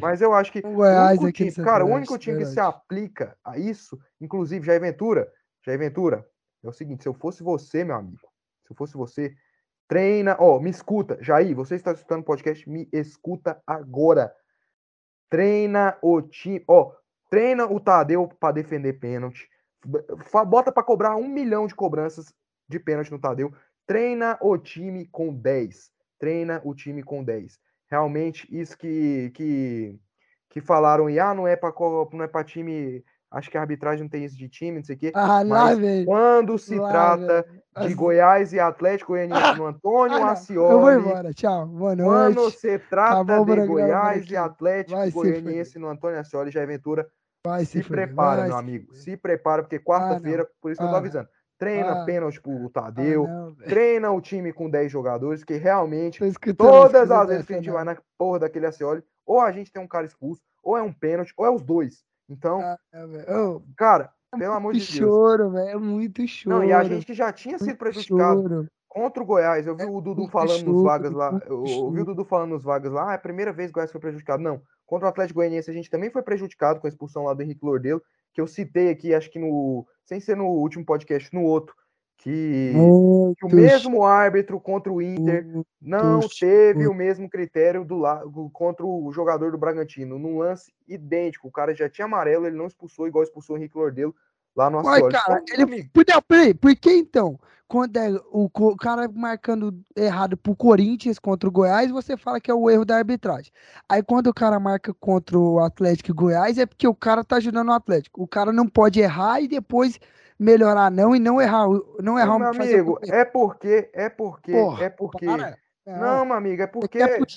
Mas eu acho que. Com Goiás, o time, cara, o único time que se aplica a isso, inclusive Jair Ventura, Jair Ventura, é o seguinte: se eu fosse você, meu amigo, se eu fosse você, Treina, ó, me escuta, Jair, você está escutando o podcast, me escuta agora. Treina o time, ó, treina o Tadeu para defender pênalti. Bota para cobrar um milhão de cobranças de pênalti no Tadeu. Treina o time com 10. Treina o time com 10. Realmente, isso que, que, que falaram, e ah, não é para não é time Acho que a arbitragem não tem isso de time, não sei o quê. Ah, mas quando se lá, trata de Goiás e Atlético Goianiense ah, no Antônio ah, Ascioli. Eu vou embora, tchau. Boa noite. Quando se trata de Goiás e Atlético Vai Goianiense no Antônio Ascioli, já Ventura. Vai se, se prepara, Vai meu amigo. Se prepara, porque quarta-feira, ah, por isso que eu tô ah, avisando. Treina ah, pênalti pro Tadeu, ah, não, treina o time com 10 jogadores, que realmente, todas as vezes que a gente vai na porra daquele Ascioli, ou a gente tem um cara expulso, ou é um pênalti, ou é os dois. Então, ah, oh, cara, é pelo amor de Deus. choro, velho, é muito choro. Não, e a gente já tinha sido prejudicado choro. contra o Goiás. Eu vi é o Dudu falando choro, nos vagas lá. Eu ouvi o Dudu falando nos vagas lá. Ah, é a primeira vez que o Goiás foi prejudicado. Não. Contra o Atlético Goianiense a gente também foi prejudicado com a expulsão lá do Henrique Lordelo, que eu citei aqui, acho que no. Sem ser no último podcast, no outro que, que, o mesmo árbitro contra o Inter não teve o mesmo critério do lado contra o jogador do Bragantino, num lance idêntico. O cara já tinha amarelo, ele não expulsou igual expulsou o Henrique Lordelo lá no Uai, cara, ele... Não, peraí, por que então? Quando é o, o cara marcando errado pro Corinthians contra o Goiás, você fala que é o erro da arbitragem. Aí quando o cara marca contra o Atlético e Goiás, é porque o cara tá ajudando o Atlético. O cara não pode errar e depois melhorar não e não errar, não errar meu amigo, é porque, é porque, Porra, é porque. Para. Não, meu amigo, é porque a gente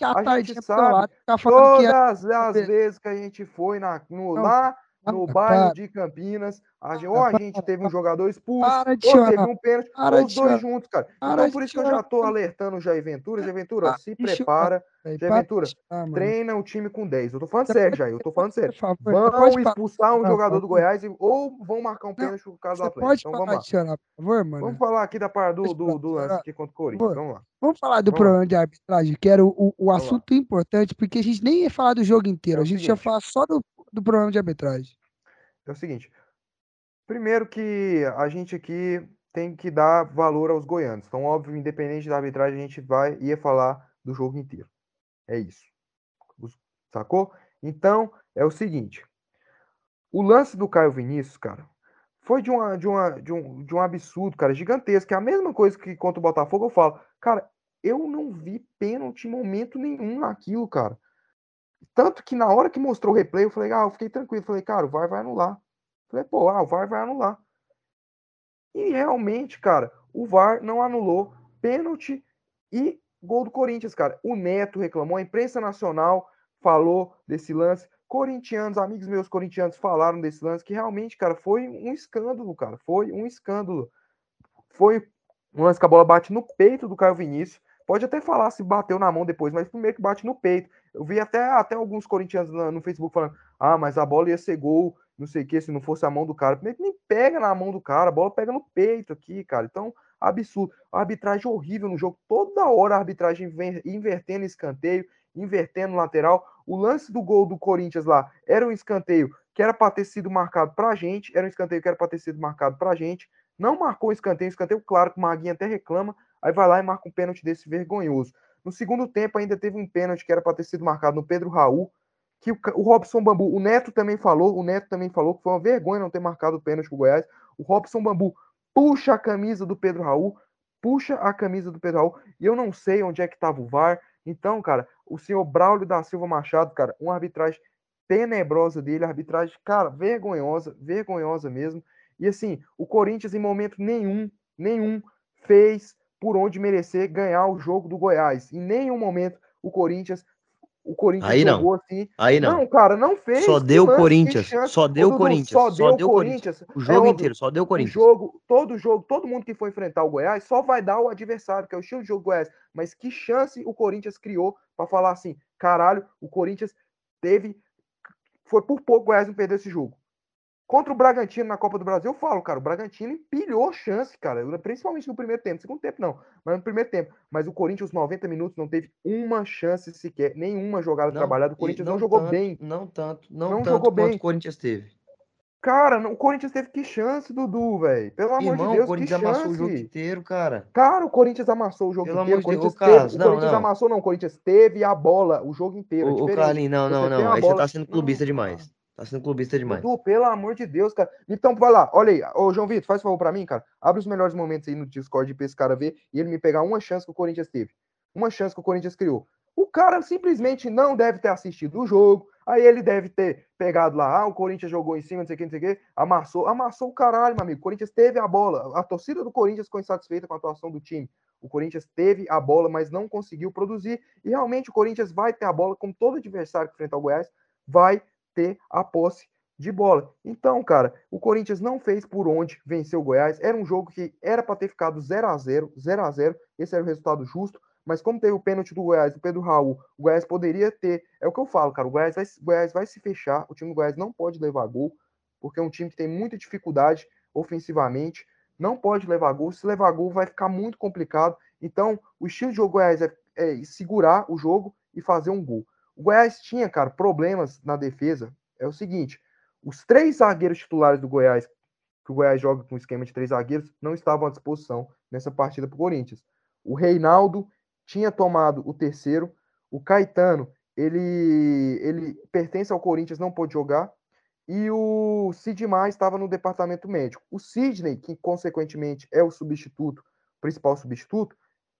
sabe tá todas é... as vezes que a gente foi na, no, não, lá no bairro de Campinas, a gente, ou a gente teve um jogador expulso, ou teve um pênalti, ou os dois juntos, cara. Então por isso que eu já tô alertando o Jair Ventura. Jair Ventura, se prepara. Jair Ventura, treina o time com 10. Eu tô falando sério, Jair, eu tô falando sério. Vão expulsar um jogador do Goiás ou vão marcar um pênalti no caso do Atlético. Então vamos lá. por favor, mano. Vamos falar aqui da parte do, do, do lance aqui contra o Corinthians. Vamos lá. Vamos falar do problema de arbitragem, que era o, o assunto importante, porque a gente nem ia falar do jogo inteiro, é a gente ia falar só do, do problema de arbitragem é o seguinte. Primeiro que a gente aqui tem que dar valor aos goianos. Então, óbvio, independente da arbitragem, a gente vai ia falar do jogo inteiro. É isso. Sacou? Então, é o seguinte. O lance do Caio Vinícius, cara, foi de, uma, de, uma, de, um, de um absurdo, cara, gigantesco. É a mesma coisa que contra o Botafogo eu falo. Cara, eu não vi pênalti em momento nenhum naquilo, cara. Tanto que na hora que mostrou o replay, eu falei, ah, eu fiquei tranquilo. Falei, cara, o VAR vai anular. Falei, pô, ah, o VAR vai anular. E realmente, cara, o VAR não anulou pênalti e gol do Corinthians, cara. O Neto reclamou, a imprensa nacional falou desse lance. Corintianos, amigos meus corintianos falaram desse lance, que realmente, cara, foi um escândalo, cara. Foi um escândalo. Foi um lance que a bola bate no peito do Caio Vinícius. Pode até falar se bateu na mão depois, mas primeiro que bate no peito. Eu vi até, até alguns corintianos no, Facebook falando: ah, mas a bola ia ser gol, não sei o que, se não fosse a mão do cara. Primeiro que nem pega na mão do cara, a bola pega no peito aqui, cara. Então, absurdo. A arbitragem horrível no jogo. Toda hora a arbitragem vem invertendo escanteio, invertendo lateral. O lance do gol do Corinthians lá era um escanteio que era para ter sido marcado pra gente, era um escanteio que era para ter sido marcado pra gente. Não marcou o escanteio, escanteio claro que o Maguinho até reclama, aí vai lá e marca um pênalti desse vergonhoso. No segundo tempo ainda teve um pênalti que era para ter sido marcado no Pedro Raul, que o, Robson Bambu, o Neto também falou, o Neto também falou que foi uma vergonha não ter marcado o pênalti pro Goiás. O Robson Bambu puxa a camisa do Pedro Raul, puxa a camisa do Pedro Raul, e eu não sei onde é que estava o VAR. Então, cara, o senhor Braulio da Silva Machado, cara, uma arbitragem tenebrosa dele, arbitragem, cara, vergonhosa, vergonhosa mesmo. E assim, o Corinthians em momento nenhum, nenhum fez por onde merecer ganhar o jogo do Goiás. Em nenhum momento o Corinthians o Corinthians aí não. assim. Aí não. Não, cara, não fez. Só deu o Corinthians. Só deu o Corinthians. Só deu o Corinthians. O jogo é inteiro, só deu o Corinthians. O jogo, todo jogo, todo mundo que for enfrentar o Goiás só vai dar o adversário, que é o estilo de jogo do Goiás. Mas que chance o Corinthians criou para falar assim: caralho, o Corinthians teve. Foi por pouco o Goiás não perdeu esse jogo. Contra o Bragantino na Copa do Brasil, eu falo, cara, o Bragantino empilhou chance, cara, principalmente no primeiro tempo, segundo tempo não, mas no primeiro tempo. Mas o Corinthians, 90 minutos, não teve uma chance sequer, nenhuma jogada não, trabalhada. O Corinthians não, não jogou tanto, bem. Não tanto, não, não tanto jogou bem. o Corinthians teve. Cara, o Corinthians teve que chance, Dudu, velho. Pelo amor Irmão, de Deus, o Corinthians que amassou o jogo inteiro, cara. Cara, o Corinthians amassou o jogo Pelo inteiro. Amor de Deus, teve, Carlos, o não, Corinthians não. amassou, não. O Corinthians teve a bola o jogo inteiro. O, é o Carlinhos, não, não, não. Aí bola... você tá sendo clubista demais. Tá sendo clubista demais. Dudu, pelo amor de Deus, cara. Então, vai lá, olha aí. Ô, João Vitor, faz favor pra mim, cara. Abre os melhores momentos aí no Discord pra esse cara ver e ele me pegar uma chance que o Corinthians teve. Uma chance que o Corinthians criou. O cara simplesmente não deve ter assistido o jogo. Aí ele deve ter pegado lá, ah, o Corinthians jogou em cima, não sei o que, não sei o que, amassou, amassou o caralho, meu amigo. O Corinthians teve a bola. A torcida do Corinthians ficou insatisfeita com a atuação do time. O Corinthians teve a bola, mas não conseguiu produzir. E realmente o Corinthians vai ter a bola, como todo adversário que enfrentar o Goiás, vai ter a posse de bola. Então, cara, o Corinthians não fez por onde vencer o Goiás. Era um jogo que era para ter ficado 0 a 0 0 a 0 Esse era o resultado justo. Mas como teve o pênalti do Goiás, do Pedro Raul, o Goiás poderia ter. É o que eu falo, cara. O Goiás vai, o Goiás vai se fechar. O time do Goiás não pode levar gol, porque é um time que tem muita dificuldade ofensivamente. Não pode levar gol. Se levar gol, vai ficar muito complicado. Então, o estilo de jogo do Goiás é, é segurar o jogo e fazer um gol. O Goiás tinha, cara, problemas na defesa. É o seguinte: os três zagueiros titulares do Goiás, que o Goiás joga com esquema de três zagueiros, não estavam à disposição nessa partida para o Corinthians. O Reinaldo tinha tomado o terceiro, o Caetano, ele, ele pertence ao Corinthians, não pôde jogar, e o Sidmar estava no departamento médico. O Sidney, que consequentemente é o substituto, principal substituto,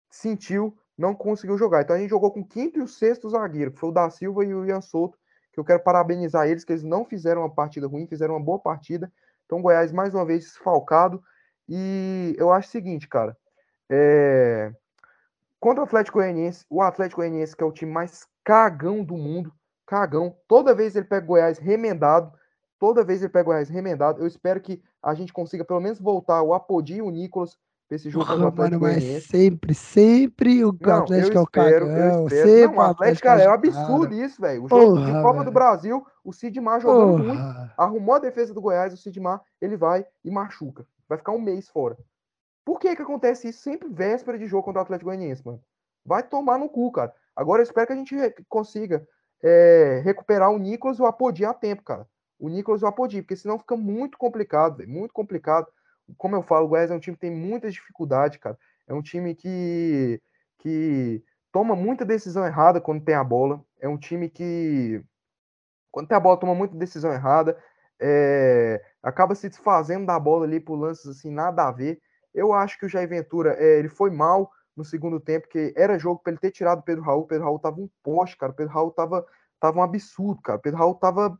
sentiu, não conseguiu jogar. Então a gente jogou com o quinto e o sexto zagueiro, que foi o da Silva e o Ian Souto, que eu quero parabenizar eles, que eles não fizeram uma partida ruim, fizeram uma boa partida. Então, Goiás, mais uma vez, desfalcado. E eu acho o seguinte, cara. É... Contra o Atlético Goianiense, o Atlético Goianiense, que é o time mais cagão do mundo, cagão. Toda vez ele pega o Goiás remendado, toda vez ele pega o Goiás remendado. Eu espero que a gente consiga pelo menos voltar o Apodi e o Nicolas esse jogo Atlético mano, mas sempre, sempre o não, Atlético é o cagão. Sempre não, o Atlético, cara, é um absurdo cara. isso, velho. O jogo Porra, de Copa do Brasil, o Sidmar jogando Porra. muito, arrumou a defesa do Goiás, o Sidmar, ele vai e machuca. Vai ficar um mês fora. Por que que acontece isso sempre véspera de jogo contra o Atlético Goianiense, mano? Vai tomar no cu, cara. Agora eu espero que a gente consiga é, recuperar o Nicolas e o Apodi a tempo, cara. O Nicolas e o Apodi, porque senão fica muito complicado, véio, muito complicado como eu falo, o Goiás é um time que tem muita dificuldade, cara. É um time que, que toma muita decisão errada quando tem a bola. É um time que, quando tem a bola, toma muita decisão errada. É, acaba se desfazendo da bola ali por lances assim, nada a ver. Eu acho que o Jair Ventura, é, ele foi mal no segundo tempo, que era jogo para ele ter tirado o Pedro Raul. O Pedro Raul tava um poste, cara. O Pedro Raul tava, tava um absurdo, cara. O Pedro Raul tava,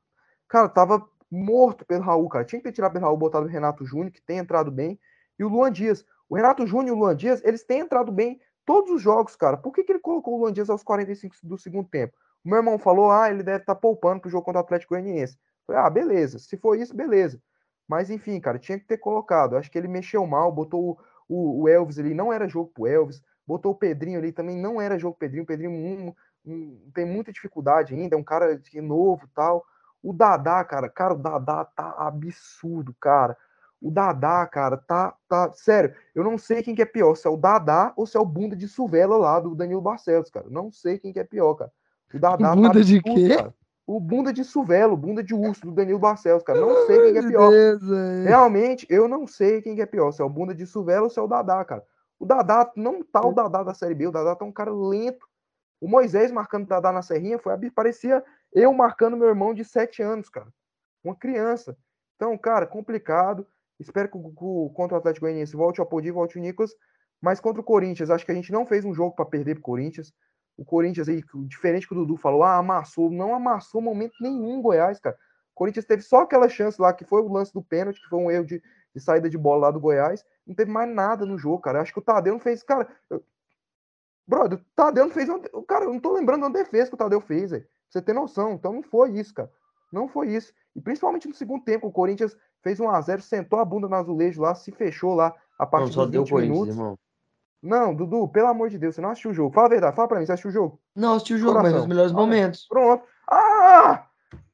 cara, tava morto pelo Raul, cara. Tinha que ter tirado pelo Raul, botado o Renato Júnior, que tem entrado bem. e o Luan Dias. O Renato Júnior e o Luan Dias, eles têm entrado bem todos os jogos, cara. Por que, que ele colocou o Luan Dias aos 45 do segundo tempo? O meu irmão falou, ah, ele deve estar tá poupando pro jogo contra o Atlético Goianiense. Falei, ah, beleza. Se for isso, beleza. Mas enfim, cara, tinha que ter colocado. Acho que ele mexeu mal, botou o, o, Elvis ali, não era jogo pro Elvis. Botou o Pedrinho ali, também não era jogo Pedrinho. O Pedrinho um, um, tem muita dificuldade ainda, é um cara novo tal. O Dadá, cara, cara, o Dadá tá absurdo, cara. O Dadá, cara, tá, tá. Sério, eu não sei quem que é pior, se é o Dadá ou se é o bunda de Suvela lá do Danilo Barcelos, cara. Não sei quem que é pior, cara. O Dadá bunda tá absurdo, de quê? Cara. O bunda de Suvelo, o bunda de urso do Danilo Barcelos, cara. Não sei quem que é pior. Deus, Realmente, eu não sei quem que é pior, se é o bunda de Suvelo ou se é o Dadá, cara. O Dadá não tá o Dadá da Série B, o Dadá tá um cara lento. O Moisés marcando o Dadá na Serrinha foi parecia eu marcando meu irmão de 7 anos, cara. Uma criança. Então, cara, complicado. Espero que o, contra o Atlético Goianiense volte o Apodi, volte o Nicolas. Mas contra o Corinthians, acho que a gente não fez um jogo para perder pro Corinthians. O Corinthians aí, diferente que o Dudu falou, ah, amassou. Não amassou momento nenhum Goiás, cara. O Corinthians teve só aquela chance lá, que foi o lance do pênalti, que foi um erro de, de saída de bola lá do Goiás. Não teve mais nada no jogo, cara. Acho que o Tadeu não fez. Cara, eu... brother, o Tadeu não fez. O cara, eu não tô lembrando uma defesa que o Tadeu fez, velho. Você tem noção. Então não foi isso, cara. Não foi isso. E principalmente no segundo tempo, o Corinthians fez 1 a 0 sentou a bunda no azulejo lá, se fechou lá a partir não, dos 20 minutos. Irmão. Não, Dudu, pelo amor de Deus, você não assistiu o jogo. Fala a verdade, fala pra mim, você assistiu o jogo? Não, assisti o jogo, Coração. mas nos melhores momentos. Pronto. Ah!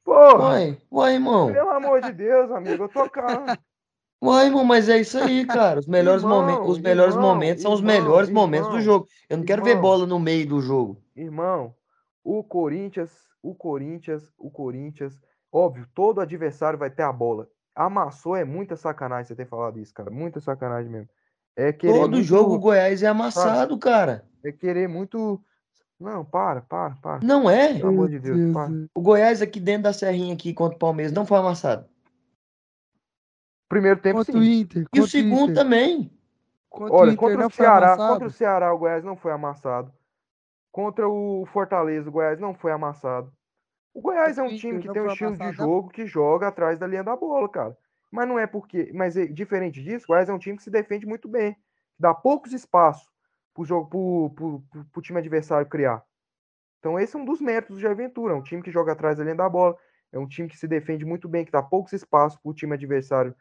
Porra! Uai, uai, irmão. Pelo amor de Deus, amigo, eu tô cara. Uai, irmão, mas é isso aí, cara. Os melhores, irmão, momentos, os melhores irmão, momentos são irmão, os melhores momentos do jogo. Eu não quero ver bola no meio do jogo. Irmão, o Corinthians, o Corinthians, o Corinthians, óbvio, todo adversário vai ter a bola. Amassou é muita sacanagem você ter falado isso, cara. Muita sacanagem mesmo. É querer todo muito... jogo o Goiás é amassado, cara. É querer muito. Não, para, para, para. Não é? Pelo amor de Deus, para. O Goiás aqui dentro da Serrinha aqui contra o Palmeiras não foi amassado. Primeiro tempo contra sim. O Inter, e o segundo Inter. também. Contra Olha, o contra o Ceará, contra o Ceará o Goiás não foi amassado. Contra o Fortaleza o Goiás não foi amassado. O Goiás é um time que tem um estilo de jogo que joga atrás da linha da bola, cara. Mas não é porque, mas é, diferente disso, o Goiás é um time que se defende muito bem, dá poucos espaços pro jogo pro, pro, pro, pro time adversário criar. Então esse é um dos méritos do Jair Ventura, é um time que joga atrás da linha da bola, é um time que se defende muito bem, que dá poucos espaços pro time adversário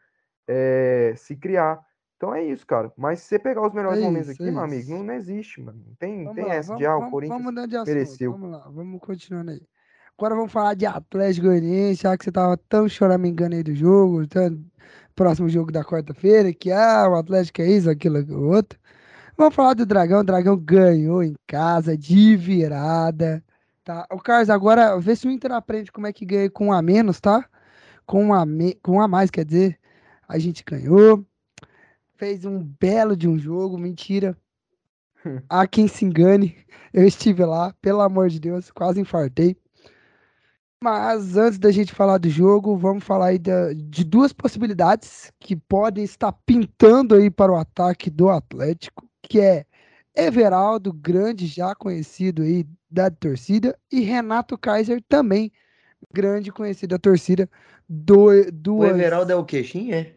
é, se criar. Então é isso, cara. Mas se você pegar os melhores é momentos aqui, é meu amigo, não, não, existe, mano. Não tem, tem lá, essa vamos, de ah, o Corinthians vamos de assunto, mereceu. Vamos lá, vamos continuando aí. Agora vamos falar de Atlético Goianiense, já que você tava tão choramingando aí do jogo, tão... próximo jogo da quarta-feira, que ah, o Atlético é isso, aquilo, aquilo outro. Vamos falar do Dragão, o Dragão ganhou em casa, de virada, tá? O Carlos, agora, vê se o Inter aprende como é que ganha com um a menos, tá? Com um a, me... com um a mais, quer dizer, a gente ganhou, fez um belo de um jogo, mentira. Há quem se engane, eu estive lá, pelo amor de Deus, quase infartei. Mas antes da gente falar do jogo, vamos falar aí de duas possibilidades que podem estar pintando aí para o ataque do Atlético, que é Everaldo, grande já conhecido aí da torcida, e Renato Kaiser também, grande conhecido da torcida. Do, duas... O Everaldo é o queixinho, é?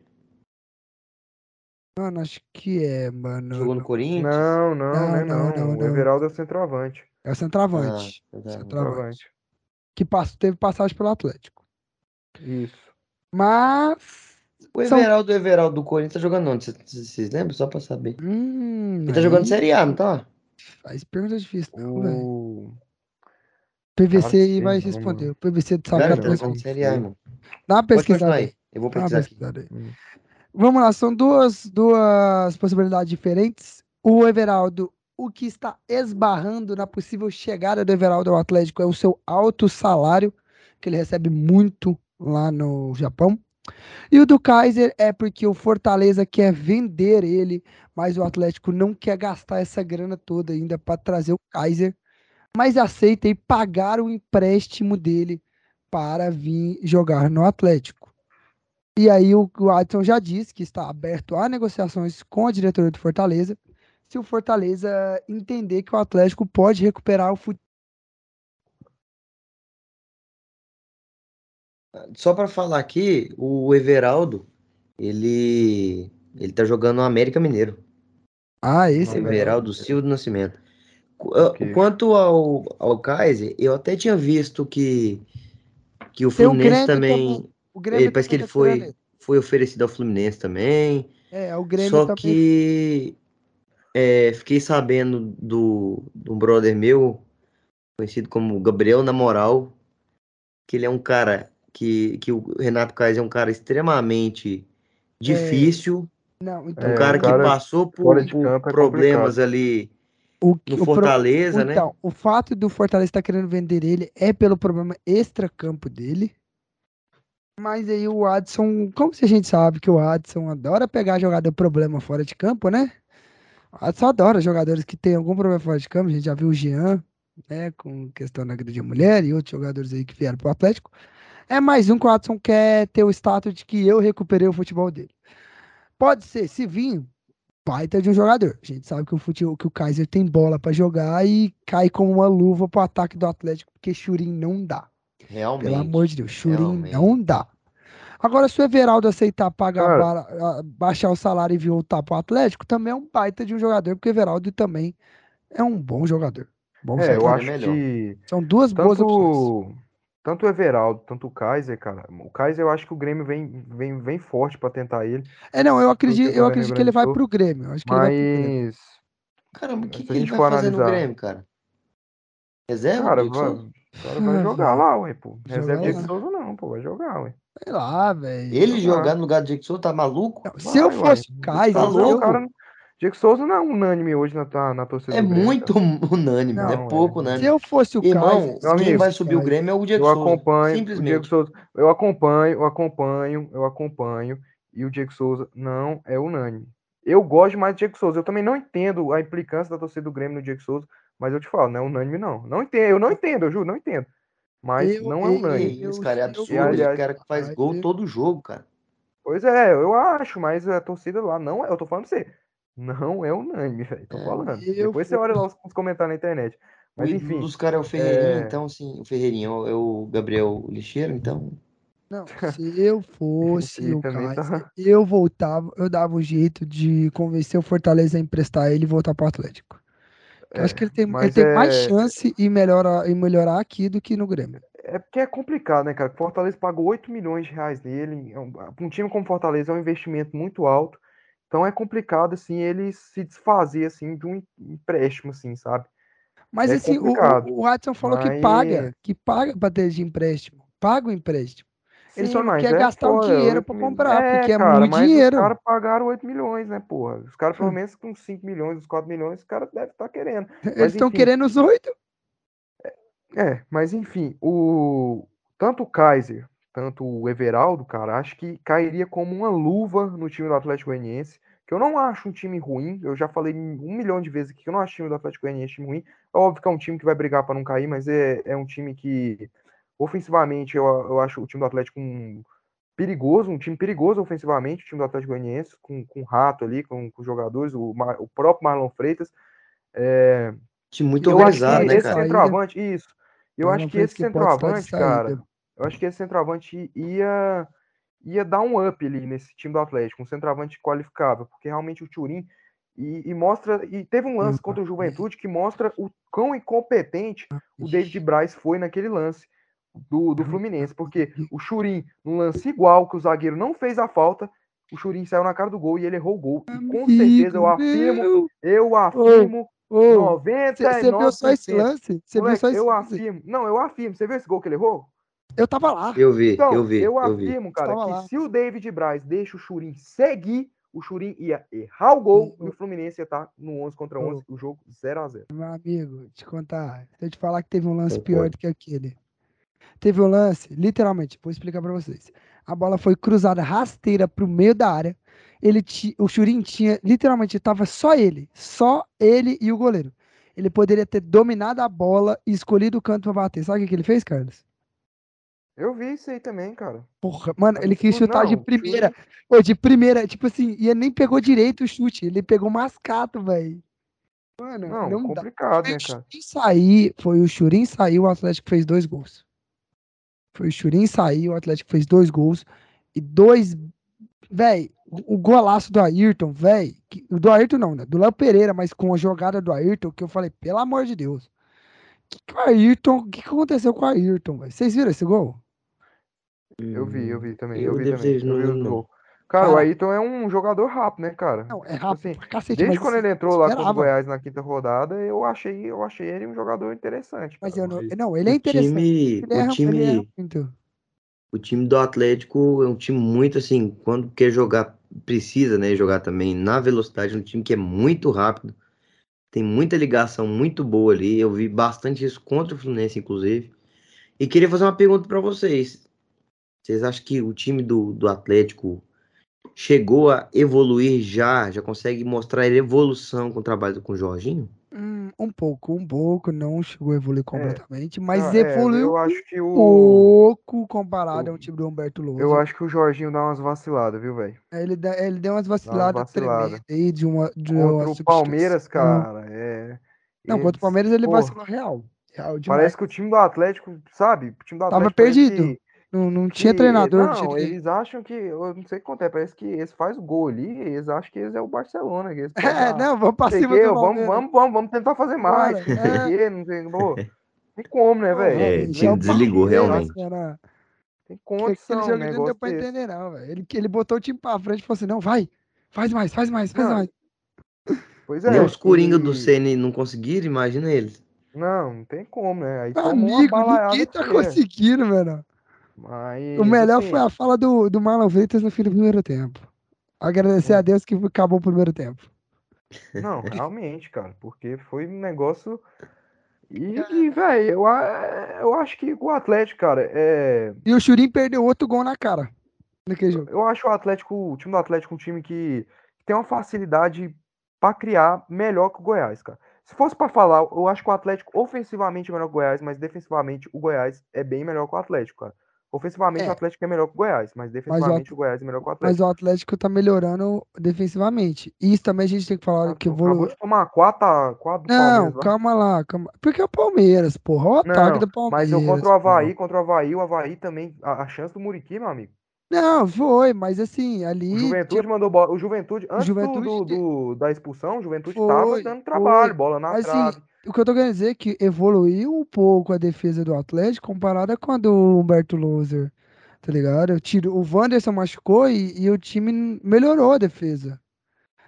Mano, acho que é, mano. Jogou no Corinthians? Não, não, não, né, não, não, não, O Everaldo é o centroavante. É o centroavante. Ah, centroavante que passou, teve passagem pelo Atlético. Isso. Mas. O Everaldo, são... o Everaldo do Corinthians tá jogando onde? Vocês lembram? Só pra saber. Hum, Ele tá aí... jogando Série A, não tá? Faz perguntas difíceis, não, o... PVC aí vai responder. O PVC do Salgado. Tá jogando Série A, irmão. Dá uma pesquisada aí. Eu vou pesquisar aqui. Aí. Vamos lá, são duas, duas possibilidades diferentes. O Everaldo o que está esbarrando na possível chegada do Everaldo ao Atlético é o seu alto salário, que ele recebe muito lá no Japão. E o do Kaiser é porque o Fortaleza quer vender ele, mas o Atlético não quer gastar essa grana toda ainda para trazer o Kaiser, mas aceita e pagar o empréstimo dele para vir jogar no Atlético. E aí o, o Adson já disse que está aberto a negociações com a diretoria do Fortaleza se o Fortaleza entender que o Atlético pode recuperar o futebol. Só para falar aqui, o Everaldo, ele Ele tá jogando no América Mineiro. Ah, esse Everaldo Silva do Nascimento. Okay. Quanto ao, ao Kaiser, eu até tinha visto que, que o Fluminense o também. O Grêmio parece que ele foi, foi oferecido ao Fluminense também. É, o Grêmio Só também... que é, fiquei sabendo do, do um brother meu, conhecido como Gabriel na moral, que ele é um cara que, que o Renato Kaiser é um cara extremamente é. difícil. É... Não, então, um cara, cara que passou por, por é problemas ali o, no Fortaleza, pro, né? Então, o fato do Fortaleza estar tá querendo vender ele é pelo problema extra-campo dele. Mas aí o Adson, como se a gente sabe que o Adson adora pegar jogador problema fora de campo, né? O Adson adora jogadores que tem algum problema fora de campo. A gente já viu o Jean, né? Com questão da agredir mulher e outros jogadores aí que vieram pro Atlético. É mais um que o Adson quer ter o status de que eu recuperei o futebol dele. Pode ser, se vir, baita de um jogador. A gente sabe que o, futebol, que o Kaiser tem bola para jogar e cai como uma luva pro ataque do Atlético, porque Churin não dá. Realmente. Pelo amor de Deus, Churin não dá. Agora, se o Everaldo aceitar pagar, para, baixar o salário e voltar pro Atlético, também é um baita de um jogador, porque o Everaldo também é um bom jogador. Bom é, eu acho que. São duas tanto, boas opções. Tanto o Everaldo, tanto o Kaiser, cara. O Kaiser eu acho que o Grêmio vem, vem, vem forte para tentar ele. É, não, eu acredito, eu acredito que ele vai pro Grêmio. Eu acho que mas. Ele Caramba, o que, que ele vai fazer analisar... no Grêmio, cara? Reserva? Cara, vai, o cara vai jogar lá, ué, pô. Reserva de Souza não, pô, vai jogar, ué. Sei lá, velho. Ele jogar no lugar do Diego Souza tá maluco? Não, se eu fosse o Kaiser, tá louco? Cara, Diego Souza não é unânime hoje na, na torcida É muito unânime, não, é pouco unânime. Se eu fosse o Irmão, Kaiser, quem vai subir o Grêmio é o Diego eu Souza. Acompanho simplesmente. O Diego Souza. Eu acompanho, eu acompanho, eu acompanho. E o Diego Souza não é unânime. Eu gosto mais do Diego Souza. Eu também não entendo a implicância da torcida do Grêmio no Diego Souza, mas eu te falo, não é unânime, não. Não entendo, eu não entendo, eu juro, não entendo. Mas eu, não é unânime. Esse cara é absurdo, e, aliás, o cara que faz gol todo jogo, cara. Pois é, eu acho, mas a torcida lá não é. Eu tô falando pra você. Não é unânime, velho. Tô é, falando. Eu Depois você olha lá os, comentários na internet. Mas enfim. Um dos caras é o Ferreirinho, é... então, sim, o Ferreirinho é o Gabriel Lixeiro, então. Não, se eu fosse o cara, tá... eu voltava, eu dava um jeito de convencer o Fortaleza a emprestar ele e voltar para o Atlético. É, acho que ele tem, ele tem é... mais chance em melhorar, em melhorar aqui do que no Grêmio. É porque é complicado, né, cara? Fortaleza pagou 8 milhões de reais nele. É um time como Fortaleza é um investimento muito alto. Então é complicado, assim, ele se desfazer, assim, de um empréstimo, assim, sabe? Mas, é assim, o, o Watson falou mas... que paga, que paga para ter de empréstimo. Paga o empréstimo. Ele só não quer é, gastar o dinheiro para comprar, é, porque é cara, muito mas dinheiro. Os caras pagaram 8 milhões, né, porra? Os caras, pelo hum. menos com 5 milhões, os 4 milhões, os caras devem estar tá querendo. Eles estão querendo os 8? É, é, mas enfim, o tanto o Kaiser tanto o Everaldo, cara, acho que cairia como uma luva no time do Atlético Goianiense, que eu não acho um time ruim, eu já falei um milhão de vezes aqui que eu não acho o time do Atlético Goianiense time ruim, é óbvio que é um time que vai brigar para não cair, mas é, é um time que, ofensivamente, eu, eu acho o time do Atlético um, perigoso, um time perigoso ofensivamente, o time do Atlético Goianiense, com, com o Rato ali, com, com os jogadores, o, o próprio Marlon Freitas, é, time muito organizado, né, esse cara? Centroavante, isso. Eu acho que esse centroavante, cara, eu acho que esse centroavante ia ia dar um up ali nesse time do Atlético, um centroavante qualificável, porque realmente o Turim e, e, mostra e teve um lance contra o Juventude que mostra o quão incompetente o David Braz foi naquele lance do, do Fluminense, porque o Churim, num lance igual que o zagueiro não fez a falta, o Churim saiu na cara do gol e ele errou o gol. E com certeza eu afirmo, eu afirmo oh, 99%. Você viu só esse lance? Você viu só esse eu afirmo. Não, eu afirmo. Você viu esse gol que ele errou? Eu tava lá. Eu vi, então, eu vi. Eu, eu afirmo, vi. cara, que lá. se o David Braz deixa o Churin seguir, o Churin ia errar o gol e o Fluminense ia estar no 11 contra 11, o jogo 0 a 0 Meu amigo, te contar, se eu te falar que teve um lance pior do que aquele. Teve um lance, literalmente, vou explicar para vocês. A bola foi cruzada rasteira pro meio da área. Ele o Churin tinha, literalmente, tava só ele, só ele e o goleiro. Ele poderia ter dominado a bola e escolhido o canto para bater. Sabe o que ele fez, Carlos? Eu vi isso aí também, cara. Porra, mano, ele quis chutar não, de primeira. Pô, de primeira, tipo assim, e ele nem pegou direito o chute, ele pegou mascato, velho. Mano, não, não complicado, dá. né, cara? Sair, foi o Churin sair, o Atlético fez dois gols. Foi o Churin sair, o Atlético fez dois gols. E dois. Véi, o golaço do Ayrton, velho. Do Ayrton não, né? Do Léo Pereira, mas com a jogada do Ayrton, que eu falei, pelo amor de Deus. Que que o Ayrton, o que, que aconteceu com o Ayrton, velho? Vocês viram esse gol? Eu vi, eu vi também. Eu Eu, vi também. eu vi o gol. Cara, o Cara- Ayrton é um jogador rápido, né, cara? Não, é Tipo rápido assim, cacete, Desde quando ele entrou lá contra o. Goiás na quinta rodada, eu achei, eu achei ele um jogador interessante, Mas cara. eu não, não, ele é O interessante. time, Ele o erra, ele erra time, muito. o time do Atlético é um time muito assim, quando quer jogar, precisa, né, jogar também na velocidade, um time que é muito rápido, tem muita ligação muito boa ali. Eu vi bastante isso contra o Fluminense, inclusive. E queria fazer uma pergunta para vocês. Vocês acham que o time do, do Atlético chegou a evoluir já? Já consegue mostrar evolução com o trabalho com o Jorginho? Hum, um pouco, um pouco, não chegou a evoluir completamente, mas Ah, é, evoluiu eu acho que um o. pouco comparado eu- ao time do Humberto Lousa. Eu acho que o Jorginho dá umas vaciladas, viu, velho? Ele, dá- ele deu umas vaciladas vacilada. tremendas aí de uma, de uma Contra o Palmeiras, cara, é. Não, contra o Palmeiras ele pô, vacilou real. Real. Parece que o time do Atlético, sabe? O time do Tava Atlético parece perdido. que- Não, não tinha que- treinador, não, tinha Não, ninguém. eles acham que. Eu não sei o que acontece. Parece que eles fazem o gol ali eles acham que eles é o Barcelona. Que eles É, ah, não, vamos pra cima do vamos, vamos, vamos, vamos tentar fazer mais. Sei é. não sei. Pô, tem como, né, velho? É, o time desligou, Palmeiras, realmente. cara. Tem Que condição, Aquele jogo não deu pra desse. entender, não, velho. Ele, ele botou o time pra frente e falou assim: não, vai, faz mais, faz mais, faz Não, mais. Pois Nem é. os Coringa do e- CN não conseguiram, imagina eles. Não, não tem como, né? Aí Amigo, ninguém tá conseguindo, velho. Mas, O melhor assim, foi a fala do, do Marlon Freitas no fim do primeiro tempo. Agradecer Hum. a Deus que acabou o primeiro tempo. Não, realmente, cara, porque foi um negócio. E, e velho, eu, eu acho que o Atlético, cara, é. E o Churim perdeu outro gol na cara naquele jogo. Eu acho o Atlético, o time do Atlético um time que tem uma facilidade pra criar melhor que o Goiás, cara. Se fosse pra falar, eu acho que o Atlético ofensivamente é melhor que o Goiás, mas defensivamente o Goiás é bem melhor que o Atlético, cara. Ofensivamente É. o Atlético é melhor que o Goiás, mas defensivamente o Goiás é melhor que o Mas Atlético. o Atlético tá melhorando defensivamente. Isso também a gente tem que falar Cara, que acabou evoluiu. de tomar 4 quatro do Não, calma lá, calma. Porque é o Palmeiras, porra. Olha o ataque Não, do Palmeiras. mas eu contra o porra. Havaí, contra o Havaí, o Havaí também, a, a chance do Muriqui, meu amigo. Não, foi, mas assim, ali. O Juventude mandou bola. O Juventude, antes Juventude do, do- da expulsão, o Juventude Foi, tava dando trabalho, foi. bola na Mas, assim, trave. O que eu tô querendo dizer é que evoluiu um pouco a defesa do Atlético comparada com a do Humberto Loser, tá ligado? Eu tiro, o Wanderson machucou e, e o time melhorou a defesa,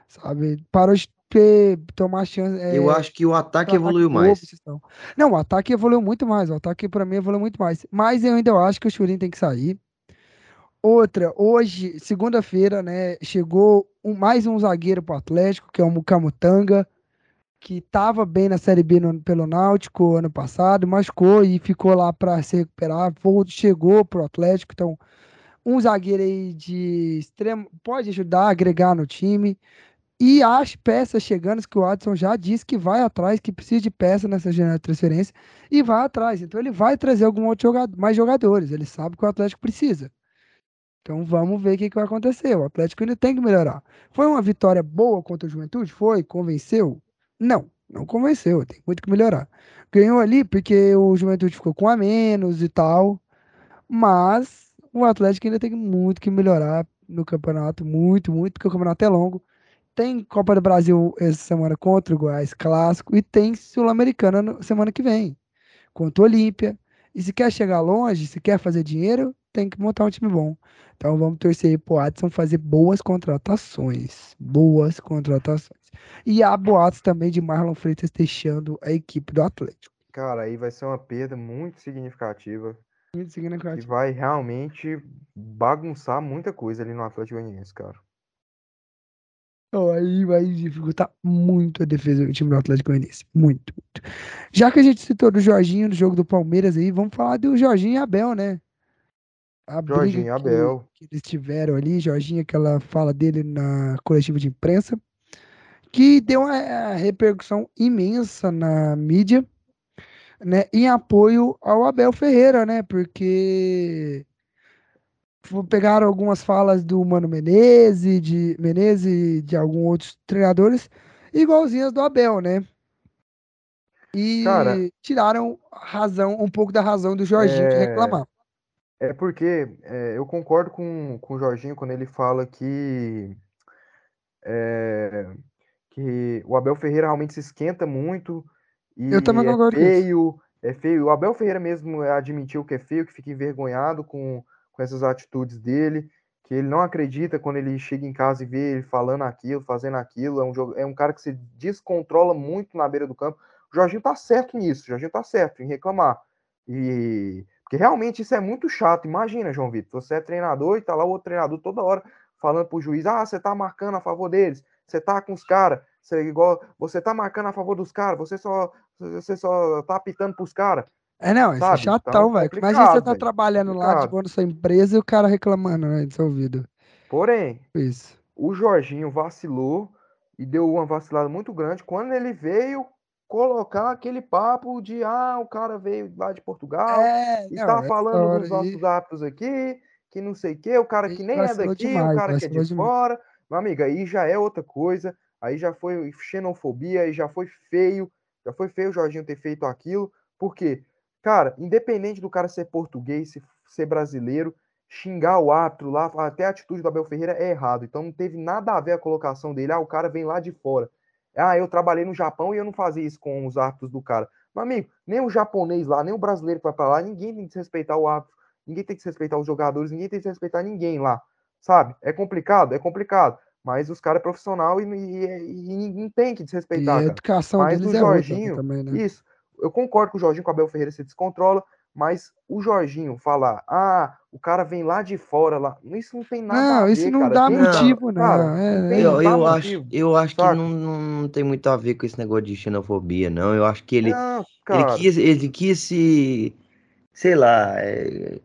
sabe? Parou de ter, tomar chance. Eu é, acho que o ataque evoluiu mais. Não, o ataque evoluiu muito mais. O ataque, pra mim, evoluiu muito mais. Mas eu ainda acho que o Churin tem que sair. Outra, hoje, segunda-feira, né, chegou um- mais um zagueiro pro Atlético, que é o Mukamutanga, que tava bem na Série B no- pelo Náutico ano passado, machucou e ficou lá para se recuperar, chegou pro Atlético, então um zagueiro aí de extremo, pode ajudar, agregar no time. E as peças chegando, que o Watson já disse que vai atrás, que precisa de peça nessa janela de transferência, e vai atrás. Então ele vai trazer algum outro jogador, mais jogadores. Ele sabe que o Atlético precisa. Então vamos ver o que, que vai acontecer. O Atlético ainda tem que melhorar. Foi uma vitória boa contra o Juventude? Foi? Convenceu? Não, não convenceu. Tem muito que melhorar. Ganhou ali porque o Juventude ficou com a menos e tal. Mas o Atlético ainda tem muito que melhorar no campeonato. Muito, muito, porque o campeonato é longo. Tem Copa do Brasil essa semana contra o Goiás Clássico e tem Sul-Americana semana que vem contra o Olímpia. E se quer chegar longe, se quer fazer dinheiro, tem que montar um time bom. Então vamos torcer aí pro Adson fazer boas contratações. Boas contratações. E há boatos também de Marlon Freitas deixando a equipe do Atlético. Cara, aí vai ser uma perda muito significativa Muito que significativo. vai realmente bagunçar muita coisa ali no Atlético Goianiense, cara. Então, aí vai dificultar muito a defesa do time do Atlético Goianiense. Muito, muito. Já que a gente citou do Jorginho no jogo do Palmeiras aí, vamos falar do Jorginho e Abel, né? A briga Jorginho que- Abel. que eles tiveram ali, Jorginho, aquela fala dele na coletiva de imprensa, que deu uma repercussão imensa na mídia, né, em apoio ao Abel Ferreira, né, porque pegaram algumas falas do Mano Menezes, de Menezes e de alguns outros treinadores, igualzinhas do Abel, né? E Cara- tiraram razão, um pouco da razão do Jorginho de É, reclamar. É porque é, eu concordo com, com o Jorginho quando ele fala que, é, que o Abel Ferreira realmente se esquenta muito e Eu também é feio, é feio. O Abel Ferreira mesmo admitiu que é feio, que fica envergonhado com, com essas atitudes dele, que ele não acredita quando ele chega em casa e vê ele falando aquilo, fazendo aquilo. É um, jogo, é um cara que se descontrola muito na beira do campo. O Jorginho tá certo nisso, o Jorginho tá certo em reclamar. E porque realmente isso é muito chato. Imagina, João Vitor, você é treinador e tá lá o outro treinador toda hora falando pro juiz: "Ah, você tá marcando a favor deles, você tá com os caras, você igual, você tá marcando a favor dos caras, você só você só tá apitando pros caras". É, não, isso é Sabe? chatão, Então, velho. complicado, Imagina você tá velho, trabalhando lá boa na sua empresa e o cara reclamando, né, do seu ouvido. Porém, Isso. o Jorginho vacilou e deu uma vacilada muito grande quando ele veio colocar aquele papo de ah, o cara veio lá de Portugal É, e não, tá essa falando dos nossos árbitros aqui, que não sei o quê, o cara que nem é daqui, o demais, cara que é de demais. fora. Meu amigo, aí já é outra coisa, aí já foi xenofobia, aí já foi feio, já foi feio o Jorginho ter feito aquilo, porque, cara, independente do cara ser português, se- ser brasileiro, xingar o árbitro lá, até a atitude do Abel Ferreira é errado, então não teve nada a ver a colocação dele, ah, o cara vem lá de fora. Ah, eu trabalhei no Japão e eu não fazia isso com os árbitros do cara. Meu amigo, nem o japonês lá, nem o brasileiro que vai pra lá, ninguém tem que desrespeitar o árbitro, ninguém tem que desrespeitar os jogadores, ninguém tem que desrespeitar ninguém lá, sabe? É complicado, é complicado, mas os caras é profissional e, e, e não tem que E desrespeitar, a cara. educação Mas deles o é Jorginho, também, né? isso, eu concordo com o Jorginho, com o Abel Ferreira se descontrola, mas o Jorginho falar, ah, o cara vem lá de fora, lá, isso não tem nada a Não, isso ver, não cara. dá Tem, Não, motivo, cara, não. não É, tem, é. não eu, eu acho, motivo, eu acho que saca? não, não, não tem muito a ver com esse negócio de xenofobia, não. Eu acho que ele, Não, ele cara, quis, ele quis se, sei lá, é,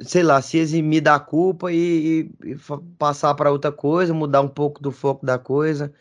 sei lá, se eximir da culpa e, e- e passar para outra coisa, mudar um pouco do foco da coisa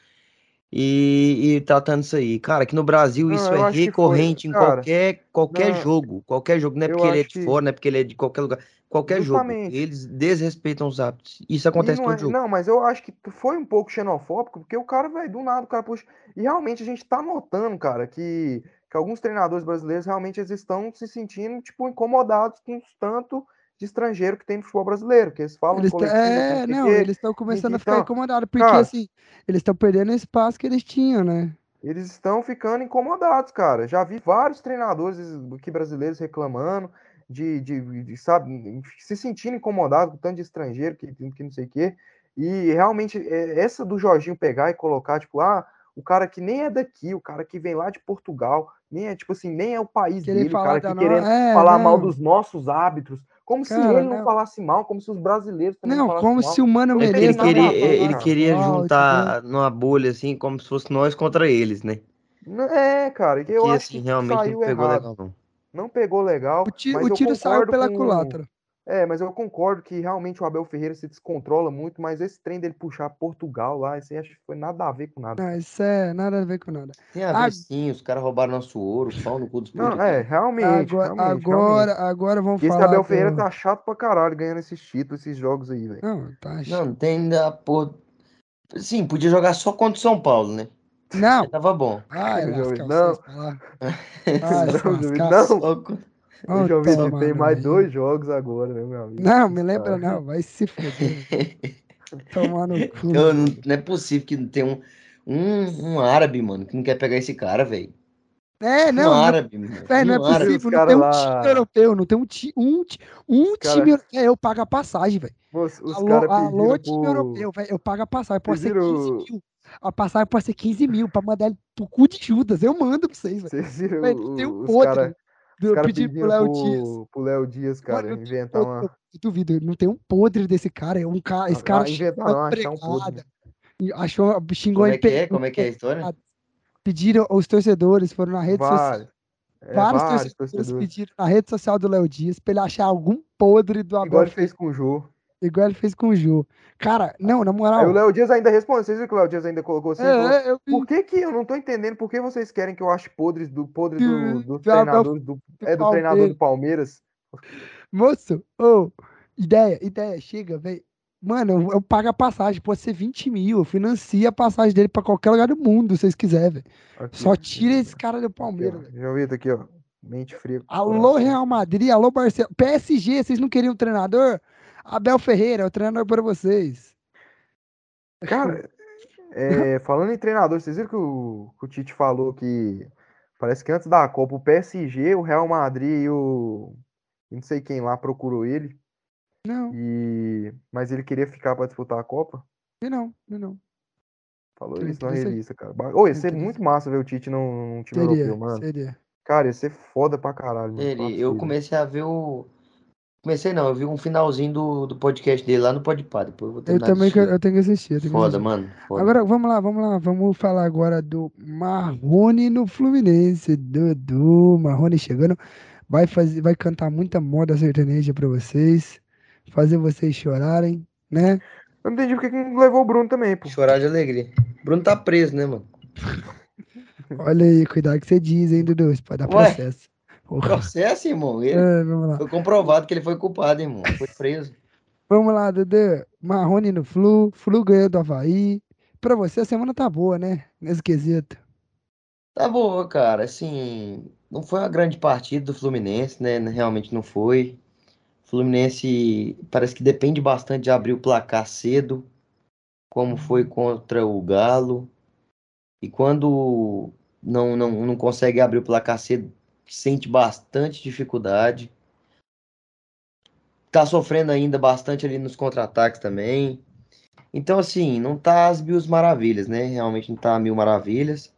e, e tratando isso aí. Cara, aqui no Brasil não, isso é que foi, recorrente em qualquer, qualquer não, jogo, qualquer jogo. Não é porque ele é de que, fora, não é porque ele é de qualquer lugar, qualquer jogo. justamente, Eles desrespeitam os hábitos. Isso acontece todo é, jogo. não, mas eu acho que foi um pouco xenofóbico, porque o cara, velho, do nada, o cara puxa. E realmente a gente tá notando, cara, que, que alguns treinadores brasileiros realmente eles estão se sentindo, tipo, incomodados com tanto de estrangeiro que tem no futebol brasileiro, que eles falam Eles coletivo, que é, não, quê. eles estão começando a ficar incomodados, porque cara, assim, eles estão perdendo o espaço que eles tinham, né? eles estão ficando incomodados, cara. Já vi vários treinadores aqui brasileiros reclamando de, de, de, sabe, se sentindo incomodados com tanto de estrangeiro que, que não sei o quê. E realmente, é, essa do Jorginho pegar e colocar, tipo, ah, o cara que nem é daqui, o cara que vem lá de Portugal, nem é, tipo assim, nem é o país Querer dele, o cara que no... querendo É, falar mal não. dos nossos árbitros, como se Cara, ele não não. falasse mal, como se os brasileiros também não Não, falassem como mal. se o Mano Não ele também queria, ver, ele queria mal, entendeu? juntar numa bolha assim, como se fosse nós contra eles, né? Não- É, cara, que eu Que acho assim, que realmente não pegou errado. legal, não. Não pegou O legal, tiro, mas o tiro saiu pela com. culatra. É, mas eu concordo que realmente o Abel Ferreira se descontrola muito, mas esse trem dele puxar Portugal lá, esse aí acho que foi nada a ver com nada. Não, isso é nada a ver com nada. Tem a A- ver sim, os caras roubaram nosso ouro, pau no cu dos Não, é, realmente, Agora, realmente, agora, realmente. agora vamos Porque esse falar Abel Ferreira tá chato pra caralho ganhando esses títulos, esses jogos aí, velho. Não, tá. ch- Não, não tem da por... Sim, podia jogar só contra o São Paulo, né? Não! tava bom. Vocês não, não, Vitor, lascar. não. Ô, João Vitor, toma tem mais rio. dois jogos agora, né, meu amigo? Não, me lembra cara. não. Vai se fuder. Tomar no cu. Eu não, não é possível que não tenha um, um, um árabe, mano, que não quer pegar esse cara, velho. É, Um não, não, árabe, não é Um árabe. possível. Os Não cara tem um lá- time europeu. Não tem um, ti, um, um cara- time europeu. Paga a passagem, velho. Alô, alô, pediram time europeu, velho. Eu pago a passagem. Pode ser Pediram- 15 mil. A passagem pode ser 15 mil pra mandar ele pro cu de Judas. Eu mando pra vocês, velho. Vocês viram Véi, não tem um os podre. caras cara pedir pro Léo Dias. pro, Léo Dias, cara, Mano, eu, inventar eu- uma... eu- eu duvido, não tem um podre desse cara. É um cara, esse Ah, cara inventar xingou a não, achar um podre. achou, xingou Como é que é? Como é que é a história? Pediram, os torcedores foram na rede social. Vários. É, Vários, vários torcedores, torcedores. pediram na rede social do Léo Dias pra ele achar algum podre do Abel Igual ele Ferreira, fez com o Jô. Igual ele fez com o Jô. Cara, não, na moral. Aí o Léo Dias ainda respondeu. Vocês viram que o Léo Dias ainda colocou assim? é, falou, é, eu Por que que eu não tô entendendo por que vocês querem que eu ache podres do podre do, do Abel treinadores do, é do treinador do Palmeiras? Moço, ô, ideia, ideia, chega, velho. Mano, eu, eu pago a passagem, pode ser 20 mil, eu financio a passagem dele pra qualquer lugar do mundo, se vocês quiserem, velho. Só tira esse cara do. Palmeiras, velho. João Vitor aqui, ó. mente fria. Alô, Real Madrid, alô, Barcelona. PSG, vocês não queriam um treinador? Abel Ferreira é o treinador para vocês. Cara, é, falando em treinador, vocês viram que o, que o Tite falou que parece que antes da Copa o PSG, o Real Madrid e o. Não sei quem lá procurou ele. Não. E... Mas ele queria ficar para disputar a Copa? E não, e não. Falou isso na revista, cara. Ô, ia ser muito massa ver o Tite num, num time seria, europeu, mano. Seria. Cara, ia ser foda pra caralho. Ele, eu comecei a ver o. Comecei não, eu vi um finalzinho do, do podcast dele lá no Podpah, depois eu vou Eu também que, eu tenho que assistir. Tenho foda, que assistir. mano. Foda. Agora, vamos lá, vamos lá. Vamos falar agora do Marrone no Fluminense. Dudu, Marrone chegando. Vai, fazer, vai cantar muita moda sertaneja pra vocês. Fazer vocês chorarem, né? Eu não entendi porque que não levou o Bruno também, pô. Chorar de alegria. Bruno tá preso, né, mano? Olha aí, cuidado que você diz, hein, Dudu? Isso pode dar Ué? processo. Porra. Processo, irmão. Ele É, vamos lá. foi comprovado que ele foi culpado, irmão. Foi preso. Vamos lá, Dudu. Marrone no Flu, Flu ganhou do Havaí. Pra você a semana tá boa, né? Nesse quesito. Tá boa, cara. Assim, não foi uma grande partida do Fluminense, né? Realmente não foi. O Fluminense parece que depende bastante de abrir o placar cedo, como foi contra o Galo. E quando não, não, não consegue abrir o placar cedo, sente bastante dificuldade. Tá sofrendo ainda bastante ali nos contra-ataques também. Então, assim, não tá as mil maravilhas, né? Realmente não tá mil maravilhas.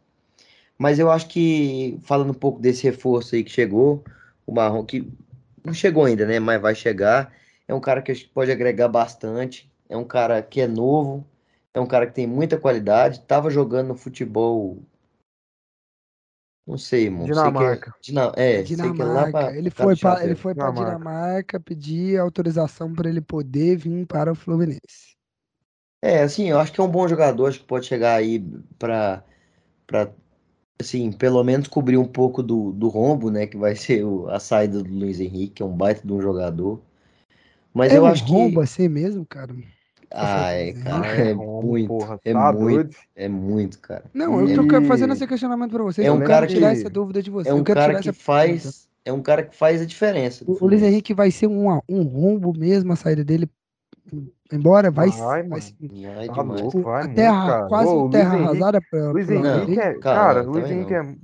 Mas eu acho que, falando um pouco desse reforço aí que chegou, o Marrom, que não chegou ainda, né? Mas vai chegar. É um cara que pode agregar bastante. É um cara que é novo. É um cara que tem muita qualidade. Tava jogando no futebol. Não sei, irmão. Sei que é- Dinamarca. Dina- é, sei que é lá Dinamarca. pra- ele pra foi para ele foi para Dinamarca. Dinamarca pedir autorização para ele poder vir para o Fluminense. É, assim, eu acho que é um bom jogador, acho que pode chegar aí pra, pra assim, pelo menos cobrir um pouco do, do rombo, né, que vai ser o- a saída do Luiz Henrique, que é um baita de um jogador. Mas é eu um acho que, rombo assim mesmo, cara. Ai, cara, é Como, muito, porra, é tá muito, doido? é muito, cara. Não, eu E- tô fazendo esse questionamento para vocês. É eu um quero cara tirar que- essa dúvida de vocês. É eu um quero cara tirar que pergunta. faz, é um cara que faz a diferença O, o Luiz. Henrique vai ser um, um rombo mesmo a saída dele embora? Vai, Vai, vai Vai Tá vai a muito, terra, cara. quase Ô, um terra Henrique- arrasada pra, Luiz Henrique é. Cara, Luiz Henrique é.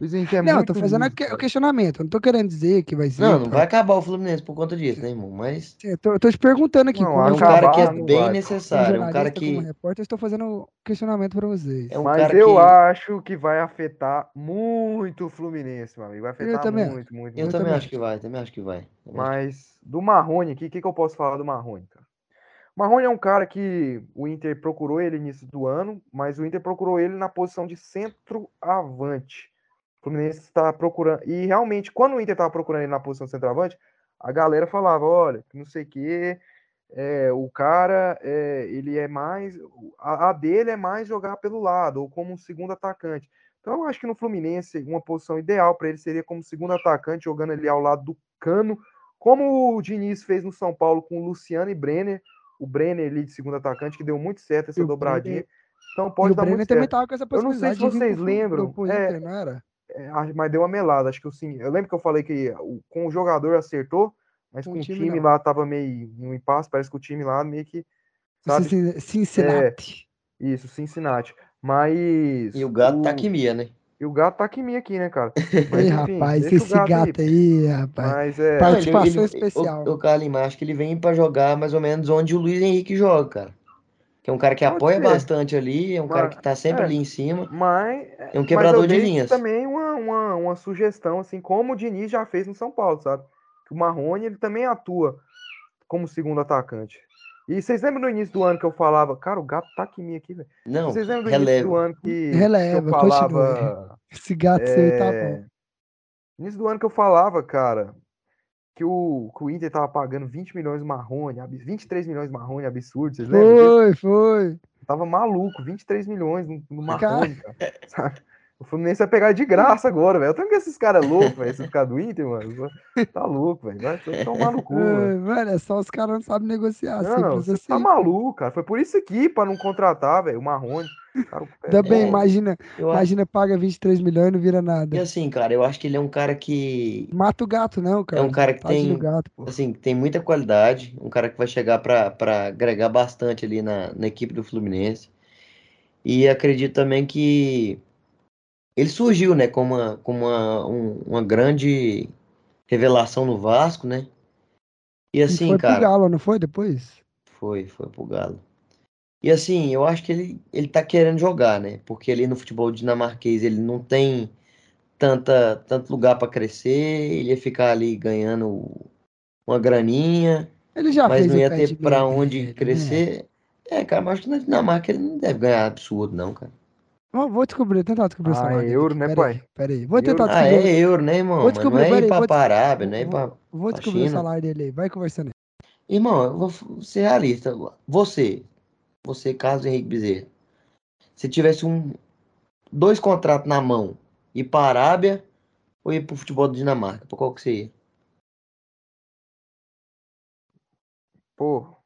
Luiz Henrique é Não, eu muito. tô fazendo que- o questionamento. Não tô querendo dizer que vai ser. Não, não vai acabar o Fluminense por conta disso, né, irmão? Mas Eu tô, eu tô te perguntando aqui. Não, é um acabar cara que é não bem vai. necessário, é um cara jornalista, como que repórter, eu estou fazendo questionamento pra vocês. é um Mas cara eu que acho que vai afetar muito o Fluminense, meu amigo. Vai afetar também muito, muito, Eu muito. também também acho que vai, também acho que vai. Mas do Marrone aqui, o que, que eu posso falar do Marrone, cara? Marrone é um cara que o Inter procurou ele no início do ano, mas o Inter procurou ele na posição de centroavante. O Fluminense está procurando. E realmente, quando o Inter estava procurando ele na posição de centroavante, a galera falava: olha, não sei o quê, é, o cara, é, ele é mais. A, a dele é mais jogar pelo lado, ou como um segundo atacante. Então, eu acho que no Fluminense, uma posição ideal para ele seria como segundo atacante, jogando ali ao lado do Cano, como o Diniz fez no São Paulo com o Luciano e Brenner. O Brenner ali de segundo atacante, que deu muito certo essa E o dobradinha. Então E pode o dar Brenner muito também certo. tava com essa Eu não sei possibilidade se vocês pro- lembram, pro é, Inter, não era? É, ah, mas deu uma melada, acho que o sim. Eu lembro que eu falei que o- com o jogador acertou, mas Com com o time, time, lá tava meio no impasse, parece que o time lá meio que. Sabe? Cin- Cincinnati. Isso, Cincinnati. Mas. E o gato o... tá aqui minha, né? E o gato tá aqui né, cara? Mas, Ei, enfim, rapaz, esse gato aí, rapaz. Mas é. Para- Não, Participação especial. O, o Carlinhos, acho que ele vem pra jogar mais ou menos onde o Luiz Henrique joga, cara. É um cara que Pode apoia ser. bastante ali, é um cara Mas- que tá sempre é. ali em cima. Mas, É um mas quebrador eu de linhas. também uma, uma, uma sugestão, assim, como o Diniz já fez no São Paulo, sabe? Que o Marrone, ele também atua como segundo atacante. E vocês lembram no início do ano que eu falava, cara, o gato tá aqui em mim aqui, velho. Não, Vocês lembram do início do releva. ano que, Releva, que eu falava. Esse gato aí tá é, bom. Início do ano que eu falava, cara, que o, que o Inter tava pagando 20 milhões no Marrone, ab- 23 milhões Marrone, absurdo, vocês lembram disso? Foi, foi. Tava maluco, 23 milhões no, no Marrone, cara. sabe? O Fluminense vai pegar de graça agora, velho. Eu tenho que esses caras loucos, velho. Esses caras do Inter, mano. Tá louco, velho. Vai tomar no cu, mano. Mano, é só os caras não sabem negociar. Não, não, você tá assim. tá maluco, cara. Foi por isso aqui, pra não contratar, velho, o Marrone. Ainda bem, é, imagina, imagina, paga 23 milhões e não vira nada. E assim, cara, eu acho que ele é um cara que. Mata o gato, não, cara. É um cara que tem. Gato, assim, tem muita qualidade. Um cara que vai chegar pra, pra agregar bastante ali na, na equipe do Fluminense. E acredito também que ele surgiu, né, como uma, como uma, um, uma grande revelação no Vasco, né? E assim, foi cara. Foi pro Galo, não foi depois? Foi, foi pro Galo. E assim, eu acho que ele, ele tá querendo jogar, né? Porque ali no futebol dinamarquês ele não tem tanta, tanto lugar para crescer, ele ia ficar ali ganhando uma graninha, ele já mas não ia ter para onde né? crescer. Né? É, cara, mas acho que na Dinamarca ele não deve ganhar absurdo, não, cara. Vou descobrir, tentar descobrir ah, é euro, né, pai? Pera aí, vou tentar descobrir. Ah, é euro, né, irmão? Vou descobrir, não é pra Parábia, não é ir pra Vou descobrir o salário dele aí, vai conversando aí. Irmão, eu vou ser realista. Você, você, Carlos Henrique Bezerra, se tivesse um, dois contratos na mão, ir para a Arábia ou ir para o futebol da Dinamarca, para qual que você ia? Pô.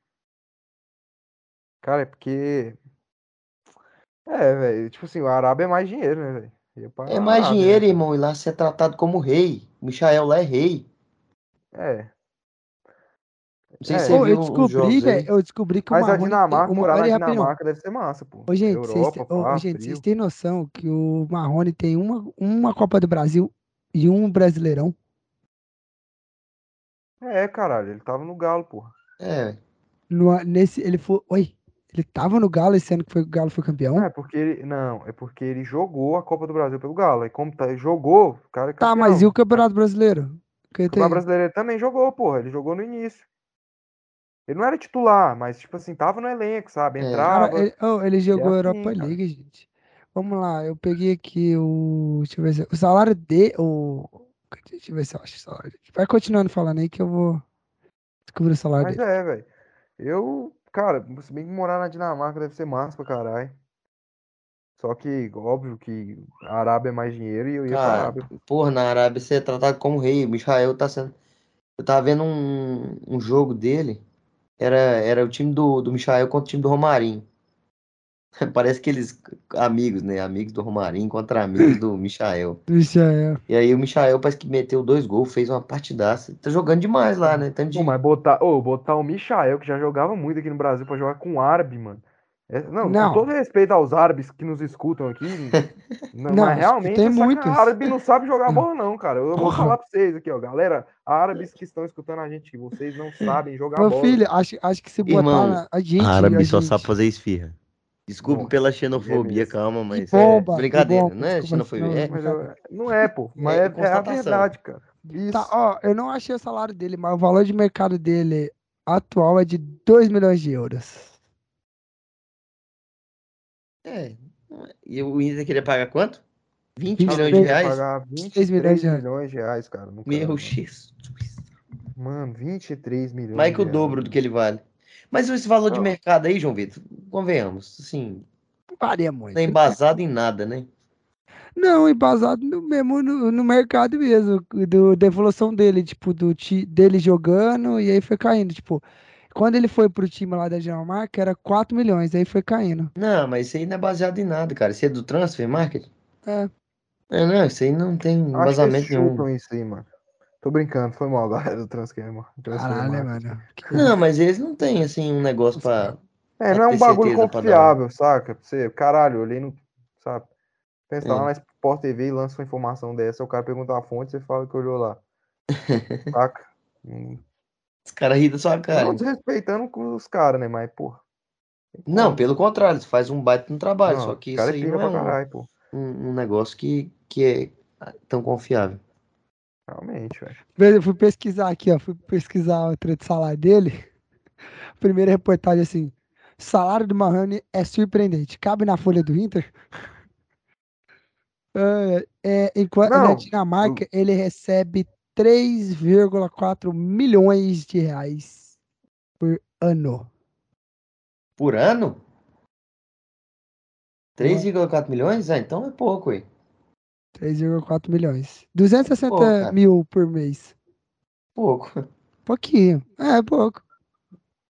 Cara, é porque. É, velho. Tipo assim, o Arábia é mais dinheiro, né, velho? É mais Arábia, dinheiro, né? irmão. E lá ser tratado como rei. O Michael lá é rei. É. Não sei é, se você eu descobri, velho, eu descobri que Mas o Marrone... a Dinamarca, o... morar na Dinamarca deve ser massa, pô. Ô, gente, Europa, vocês, ô, gente, vocês têm noção que o Marrone tem uma, uma Copa do Brasil e um Brasileirão? É, caralho, ele tava no Galo, porra. É. No, nesse, ele foi... Oi, ele tava no Galo esse ano que foi, o Galo foi campeão? Não, é porque ele, não, é porque ele jogou a Copa do Brasil pelo Galo. E como tá, jogou, o cara é Tá, mas e o Campeonato Brasileiro? O Campeonato Brasileiro também jogou, porra. Ele jogou no início. Ele não era titular, mas, tipo assim, tava no elenco, sabe? É. Entrava. Cara, ele, oh, ele jogou assim, Europa cara. League, gente. Vamos lá, eu peguei aqui o. Deixa eu ver se. O salário de. O... Deixa eu ver se eu acho o salário. Vai continuando falando aí que eu vou descobrir o salário Mas dele. é, velho. Eu, cara, se bem que morar na Dinamarca deve ser massa pra caralho. Só que, óbvio que a Arábia é mais dinheiro e eu ia cara, pra Arábia. Porra, na Arábia você é tratado como rei. O Michael tá sendo. Eu tava vendo um, um jogo dele era, era o time do, do Michael contra o time do Romarinho. Parece que eles amigos, né? Amigos do Romarinho contra amigos do Michael. Michael. E aí o Michael parece que meteu dois gols, fez uma partidaça. Tá jogando demais lá, né? Tanto de... Pô, mas botar, oh, botar o Michael, que já jogava muito aqui no Brasil, pra jogar com o árabe, mano. É, não, não, com todo respeito aos árabes que nos escutam aqui, não, não, mas realmente tem muitos. árabe não sabe jogar bola, não, cara. Eu Porra. vou falar pra vocês aqui, ó, galera, árabes que estão escutando a gente, vocês não sabem jogar Meu bola. filho, acho, acho que se botar Irmão, a gente. Árabe a só gente... sabe fazer esfirra. Desculpe Nossa, pela xenofobia, calma, mas bomba, é brincadeira, bomba, não é xenofobia? É, eu, não é, pô, mas é, é, é a verdade, cara. Isso. Tá, ó, eu não achei o salário dele, mas o valor de mercado dele atual é de 2 milhões de euros. É. E o Inter queria pagar quanto? 20 milhões de reais? Pagar 23 milhões de, milhões de reais, cara. Meu X. Mano, 23 milhões. Mais que o dobro do que ele vale. Mas esse valor de mercado aí, João Vitor, convenhamos, assim. Não varia muito. Não é embasado em nada, né? Não, embasado no, mesmo no, no mercado mesmo, do, da evolução dele, tipo, do, dele jogando, e aí foi caindo, tipo, quando ele foi pro time lá da Dinamarca, era 4 milhões, aí foi caindo. Não, mas isso aí não é baseado em nada, cara. Isso é do transfer market? É. É, não, isso aí não tem embasamento nenhum. isso aí, mano. Tô brincando, foi mal, galera do transfer, mano. Caralho, mano. Não, mas eles não têm, assim, um negócio pra. É, não é um bagulho confiável, saca? Você, caralho, olhei no. Sabe? Pensa lá na Sport TV e lança uma informação dessa, o cara pergunta a fonte, você fala que olhou lá. saca? Hum. Os caras riem da sua cara. Não desrespeitando com os caras, né? Mas, porra. Não, pelo contrário, você faz um baita no trabalho, não, só que isso aí não é um, caralho, um, um, negócio que, que é tão confiável. Realmente, velho. Eu fui pesquisar aqui, ó. Fui pesquisar o trecho de salário dele. Primeira reportagem assim. Salário do Mahoney é surpreendente. Cabe na folha do Inter? é, é, enquanto não, na Dinamarca, ele recebe 3,4 milhões de reais por ano. Por ano? 3,4 milhões? Ah, então é pouco, hein? 3,4 milhões. 260 Pô, mil por mês. Pouco. Pouquinho. É, pouco.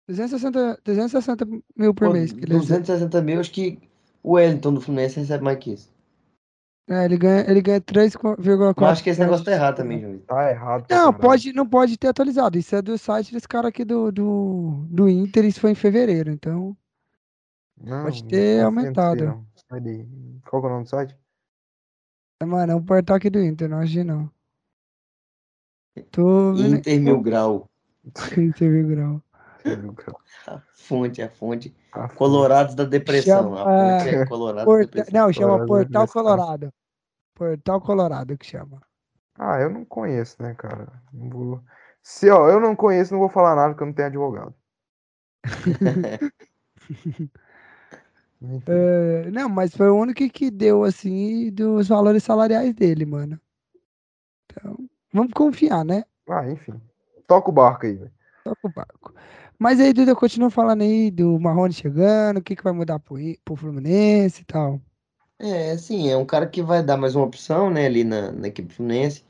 260, 260 mil por Pô, mês. Que 260 mil, acho que o Wellington do Fluminense recebe mais que isso. É, ele ganha, ele ganha 3,4. acho que esse negócio tá errado também, Júlio. Tá errado. Não, pode, não pode ter atualizado. Isso é do site desse cara aqui do, do, do Inter. Isso foi em fevereiro, então. Não, pode ter aumentado. Qual é o nome do site? É, mano, é um portal aqui do Inter, não acho não. Tô... Inter Mil Grau. Inter Mil Grau. A fonte, a fonte. A Colorados da Depressão. Chama... A fonte é Colorados Porta... da Depressão. Não, chama Portal Colorado. Portal Colorado que chama. Ah, eu não conheço, né, cara? Não vou... Se ó, eu não conheço, não vou falar nada porque eu não tenho advogado. é, não, mas foi o único que deu, assim, dos valores salariais dele, mano. Então, vamos confiar, né? Ah, enfim. Toca o barco aí, velho. Toca o barco. Mas aí, Duda, continua falando aí do Marrone chegando, o que, que vai mudar pro, pro Fluminense e tal. É, sim, é um cara que vai dar mais uma opção, né, ali na, na equipe Fluminense.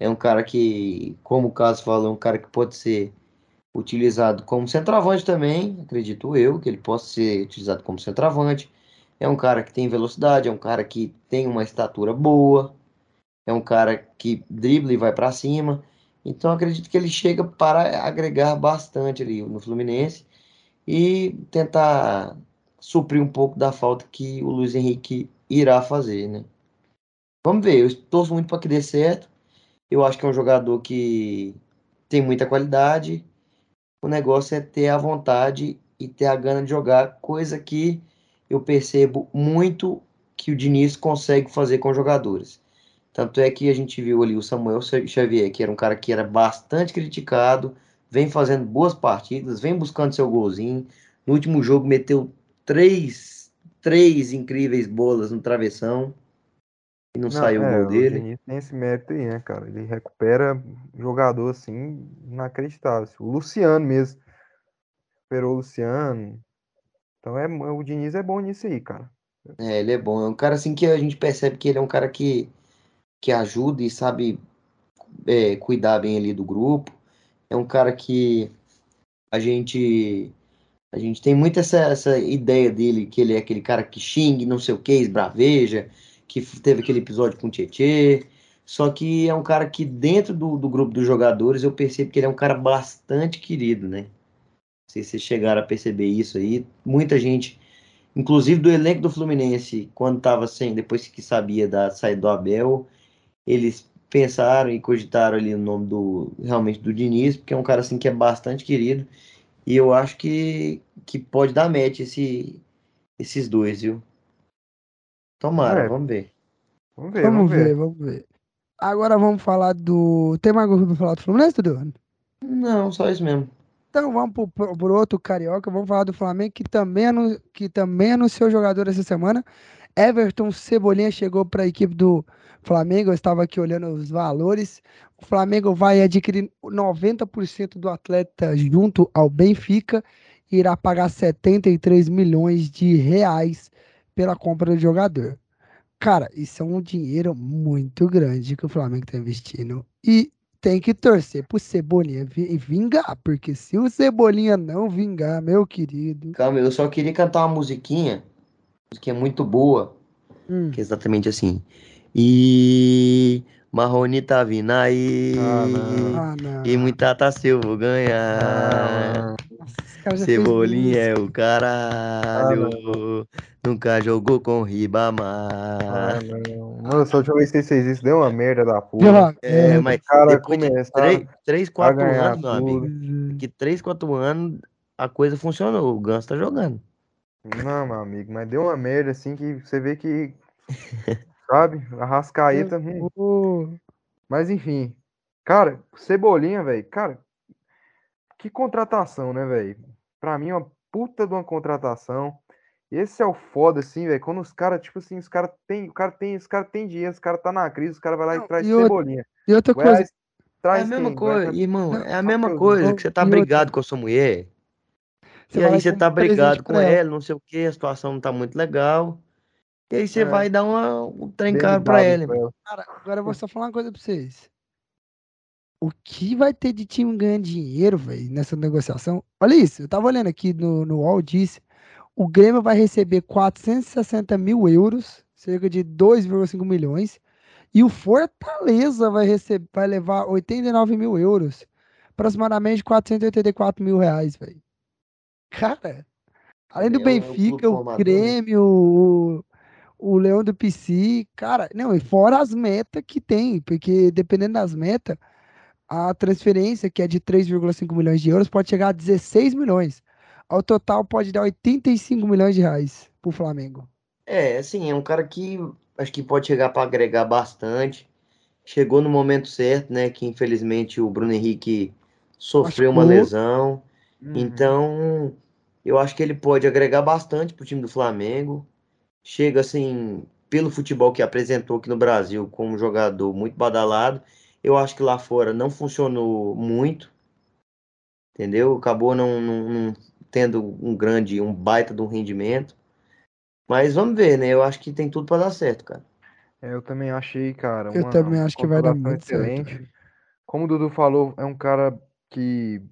É um cara que, como o caso falou, é um cara que pode ser utilizado como centroavante também, acredito eu, que ele possa ser utilizado como centroavante. É um cara que tem velocidade, é um cara que tem uma estatura boa, é um cara que dribla e vai para cima. Então acredito que ele chega para agregar bastante ali no Fluminense e tentar suprir um pouco da falta que o Luiz Henrique irá fazer, né? Vamos ver, eu torço muito para que dê certo. Eu acho que é um jogador que tem muita qualidade. O negócio é ter a vontade e ter a gana de jogar, coisa que eu percebo muito que o Diniz consegue fazer com jogadores. Tanto é que a gente viu ali o Samuel Xavier, que era um cara que era bastante criticado, vem fazendo boas partidas, vem buscando seu golzinho. No último jogo meteu três, três incríveis bolas no travessão e não, não saiu é, o gol dele. tem esse mérito aí, né, cara? Ele recupera jogador assim inacreditável. O Luciano mesmo. Recuperou o Luciano. Então é, o Diniz é bom nisso aí, cara. É, ele é bom. É um cara assim que a gente percebe que ele é um cara que que ajuda e sabe é, cuidar bem ali do grupo. É um cara que a gente a gente tem muito essa, essa ideia dele, que ele é aquele cara que xingue, não sei o que, esbraveja, que teve aquele episódio com o Tietê. Só que é um cara que dentro do, do grupo dos jogadores eu percebo que ele é um cara bastante querido, né? Não sei se vocês chegaram a perceber isso aí. Muita gente, inclusive do elenco do Fluminense, quando estava sem, depois que sabia da saída do Abel, eles pensaram e cogitaram ali o nome do realmente do Diniz, porque é um cara assim que é bastante querido. E eu acho que, que pode dar match esse, esses dois, viu? Tomara, é. vamos ver. Vamos ver, vamos, vamos ver, ver, vamos ver. Agora vamos falar do. Tem mais alguma coisa pra falar do Fluminense, Dudu? Não, só isso mesmo. Então vamos pro, pro, pro, outro carioca, vamos falar do Flamengo, que também, anu, que também anunciou jogador essa semana. Everton Cebolinha chegou para a equipe do Flamengo, eu estava aqui olhando os valores. O Flamengo vai adquirir 90% do atleta junto ao Benfica e irá pagar 73 milhões de reais pela compra do jogador. Cara, isso é um dinheiro muito grande que o Flamengo está investindo. E tem que torcer pro Cebolinha vingar, porque se o Cebolinha não vingar, meu querido. Calma, eu só queria cantar uma musiquinha, que é muito boa, hum. que é exatamente assim. E Marrone tá vindo aí. Ah, não. E muita eu vou ganhar. Ah, Cebolinha é o caralho. Ah, Nunca jogou com Ribamar. Ah, não. Nossa, a última vez que vocês fez isso deu uma merda da puta. É, mas cara depois de 3, 4 anos, meu amigo. Que 3, 4 anos a coisa funcionou. O Gans tá jogando. Não, meu amigo, mas deu uma merda assim que você vê que Sabe? Arrascaeta. Hum. Mas enfim. Cara, Cebolinha, velho. Cara, que contratação, né, velho? Pra mim, é uma puta de uma contratação. Esse é o foda, assim, velho. Quando os caras, tipo assim, os caras tem, o cara tem, os cara tem dinheiro, os caras tá na crise, os caras vai lá e traz e Cebolinha. E outra coisa. é a mesma quem? coisa, Goiás, irmão. É a mesma coisa que você tá brigado com a sua mulher. Você e aí você tá brigado com ela, não sei o que, a situação não tá muito legal. E aí você é. vai dar uma, um trencado pra ele. Cara, agora eu vou só falar uma coisa pra vocês. O que vai ter de time ganhando dinheiro, velho, nessa negociação? Olha isso, eu tava olhando aqui no, no UOL, disse, o Grêmio vai receber 460 mil euros, cerca de 2,5 milhões, e o Fortaleza vai, receber, vai levar 89 mil euros, aproximadamente 484 mil reais, velho. Cara, além do é Benfica, o né? Grêmio, o, o Leão do PC, cara, não, e fora as metas que tem, porque dependendo das metas, a transferência, que é de 3,5 milhões de euros, pode chegar a 16 milhões. Ao total, pode dar 85 milhões de reais pro Flamengo. É, assim, é um cara que acho que pode chegar para agregar bastante. Chegou no momento certo, né? Que infelizmente o Bruno Henrique sofreu uma lesão. Uhum. Então, eu acho que ele pode agregar bastante pro time do Flamengo. Chega assim, pelo futebol que apresentou aqui no Brasil, como um jogador muito badalado eu acho que lá fora não funcionou muito, entendeu? Acabou não, não, não tendo um grande, um baita de um rendimento. Mas vamos ver, né? Eu acho que tem tudo para dar certo, cara. É, eu também achei, cara. Eu também acho que vai dar muito excelente. Certo. Como o Dudu falou, é um cara que,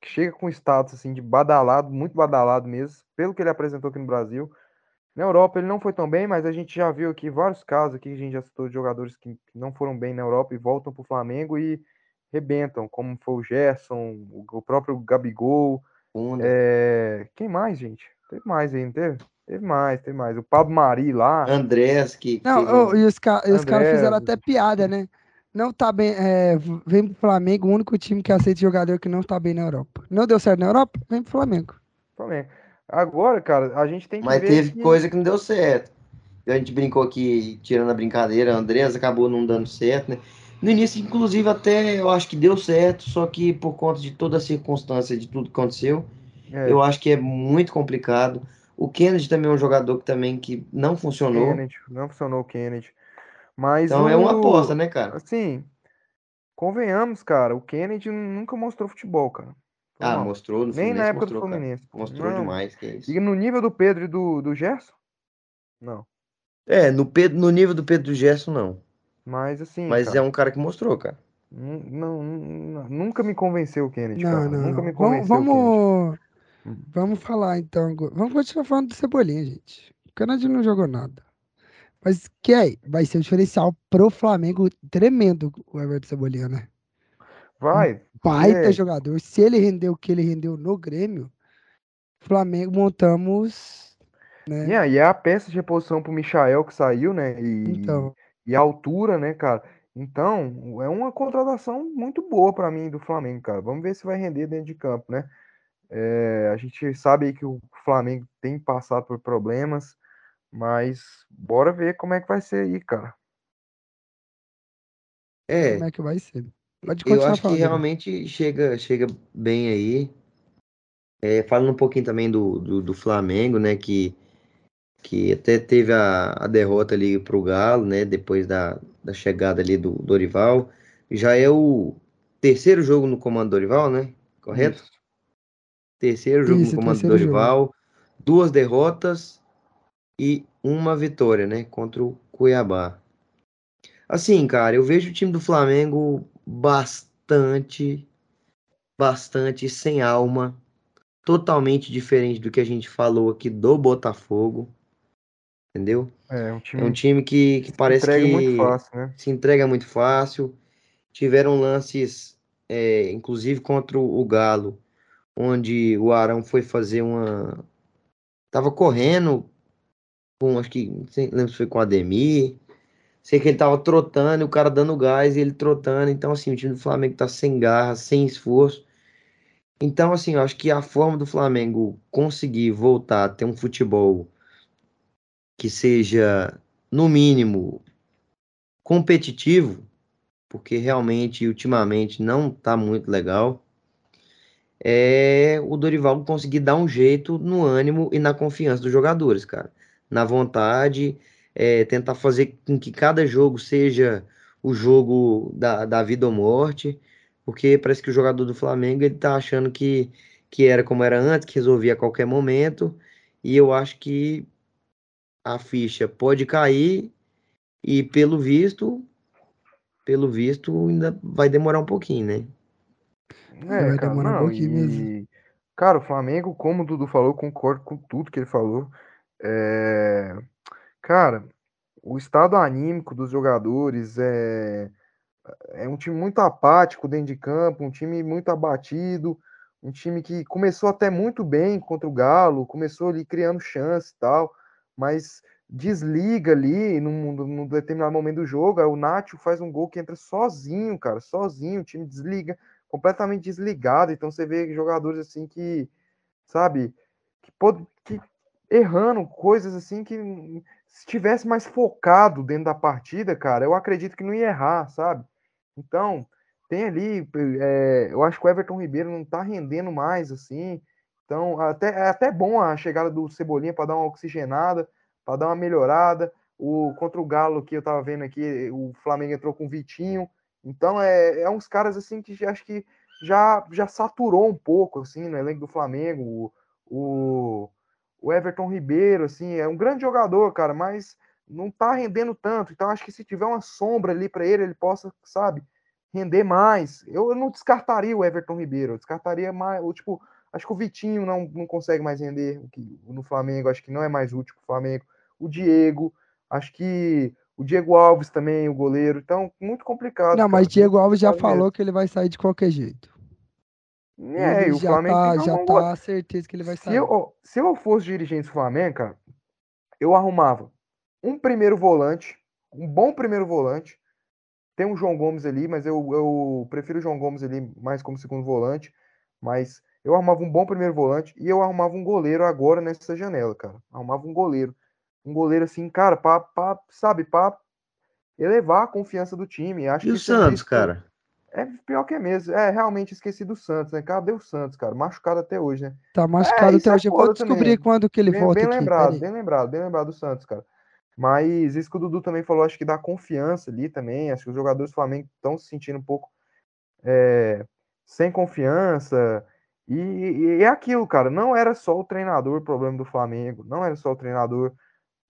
que chega com status assim de badalado, muito badalado mesmo, pelo que ele apresentou aqui no Brasil. Na Europa ele não foi tão bem, mas a gente já viu aqui vários casos aqui, a gente já citou de jogadores que não foram bem na Europa e voltam para o Flamengo e rebentam, como foi o Gerson, o próprio Gabigol. É... Quem mais, gente? Teve mais aí, não teve? Teve mais, teve mais. O Pablo Mari lá. Andrés, que. Não, oh, e os, ca... os caras fizeram até piada, né? Não tá bem. É... Vem pro Flamengo, o único time que aceita jogador que não tá bem na Europa. Não deu certo na Europa? Vem pro Flamengo. Flamengo. Agora, cara, a gente tem que Mas teve que... coisa que não deu certo. A gente brincou aqui, tirando a brincadeira, a Andrés acabou não dando certo, né? No início, inclusive, até eu acho que deu certo, só que por conta de toda a circunstância, de tudo que aconteceu, é. eu acho que é muito complicado. O Kennedy também é um jogador que também que não funcionou. Kennedy, não funcionou o Kennedy. Mas então o... é uma aposta, né, cara? Assim, convenhamos, cara, o Kennedy nunca mostrou futebol, cara. Ah, não. mostrou no Nem Fluminense. na época mostrou, do Fluminense. Cara. Mostrou não. demais, que é isso. E no nível do Pedro e do, do Gerson? Não. É, no, Pedro, no nível do Pedro e do Gerson, não. Mas assim. Mas cara, é um cara que mostrou, cara. Não, não, nunca me convenceu o Kennedy, não, cara. Não, nunca me convenceu. Vamos, vamos falar então. Vamos continuar falando do Cebolinha, gente. O Kennedy não jogou nada. Mas que é, vai ser um diferencial pro Flamengo tremendo o Everton Cebolinha, né? Vai. Baita é. jogador. Se ele rendeu o que ele rendeu no Grêmio, Flamengo montamos. Né? Yeah, e é a peça de reposição pro Michael que saiu, né? E, então. E a altura, né, cara? Então, é uma contratação muito boa para mim do Flamengo, cara. Vamos ver se vai render dentro de campo, né? É, a gente sabe que o Flamengo tem passado por problemas, mas bora ver como é que vai ser aí, cara. É. Como é que vai ser? Pode Eu acho que realmente chega, chega bem aí. É, falando um pouquinho também do, do, do, Flamengo, né? Que, que até teve a, a derrota ali pro Galo, né? Depois da, da chegada ali do Dorival. Já é o terceiro jogo no comando Dorival, né? Correto? Isso. Terceiro jogo Isso, no comando Dorival. Jogo. Duas derrotas e uma vitória, né? Contra o Cuiabá. Assim, cara, eu vejo o time do Flamengo bastante, bastante sem alma, totalmente diferente do que a gente falou aqui do Botafogo. Entendeu? É, um time, é um time que, que parece entrega que muito fácil, né? se entrega muito fácil. Tiveram lances, é, inclusive contra o Galo, onde o Arão foi fazer uma. Tava correndo com, acho que, não lembro se foi com o Ademir, Sei que ele tava trotando e o cara dando gás e ele trotando. Então, assim, o time do Flamengo tá sem garra, sem esforço. Então, assim, eu acho que a forma do Flamengo conseguir voltar a ter um futebol que seja, no mínimo, competitivo, porque realmente, ultimamente, não tá muito legal, é o Dorival conseguir dar um jeito no ânimo e na confiança dos jogadores, cara. Na vontade é, tentar fazer com que cada jogo seja o jogo da, da vida ou morte, porque parece que o jogador do Flamengo ele tá achando que, que era como era antes, que resolvia a qualquer momento, e eu acho que a ficha pode cair e pelo visto, pelo visto ainda vai demorar um pouquinho, né? É, vai cara, demorar não, um pouquinho e... mesmo. Cara, o Flamengo, como o Dudu falou, concordo com tudo que ele falou. É... Cara, o estado anímico dos jogadores é é um time muito apático dentro de campo, um time muito abatido, um time que começou até muito bem contra o Galo, começou ali criando chance e tal, mas desliga ali num, num determinado momento do jogo, aí o Nacho faz um gol que entra sozinho, cara, sozinho, o time desliga, completamente desligado, então você vê jogadores assim que, sabe, que, pode, que errando coisas assim que se tivesse mais focado dentro da partida, cara, eu acredito que não ia errar, sabe? Então, tem ali, é, eu acho que o Everton Ribeiro não tá rendendo mais, assim. Então, até, é até bom a chegada do Cebolinha para dar uma oxigenada, para dar uma melhorada. O, contra o Galo, que eu tava vendo aqui, o Flamengo entrou com o Vitinho. Então, é, é uns caras, assim, que acho que já, já saturou um pouco, assim, no elenco do Flamengo. O, o, Everton Ribeiro, assim, é um grande jogador, cara, mas não tá rendendo tanto. Então, acho que se tiver uma sombra ali para ele, ele possa, sabe, render mais. Eu, não descartaria o Everton Ribeiro, eu descartaria mais. o tipo, acho que o Vitinho não, não consegue mais render no Flamengo, acho que não é mais útil para o Flamengo. O Diego, acho que o Diego Alves também, o goleiro. Então, muito complicado. Não, cara. mas Diego Alves já falou que ele vai sair de qualquer jeito. É, ele e o já Flamengo tá, já tá certeza que ele vai se sair. Eu, se eu fosse dirigente do Flamengo, cara, eu arrumava um primeiro volante, um bom primeiro volante. Tem o João Gomes ali, mas eu, eu prefiro o João Gomes ali mais como segundo volante. Mas eu arrumava um bom primeiro volante e eu arrumava um goleiro agora nessa janela, cara. Arrumava um goleiro. Um goleiro assim, cara, pra, pra sabe, pra elevar a confiança do time. Acho e o Santos, cara? É pior que é mesmo. É, realmente esqueci do Santos, né? Cadê o Santos, cara? Machucado até hoje, né? Tá machucado é, até hoje. Eu vou descobrir também. quando que ele bem, volta bem aqui. Lembrado, bem lembrado, bem lembrado do Santos, cara. Mas isso que o Dudu também falou, acho que dá confiança ali também. Acho que os jogadores do Flamengo estão se sentindo um pouco é, sem confiança. E, e, é aquilo, cara. Não era só o treinador o problema do Flamengo. Não era só o treinador.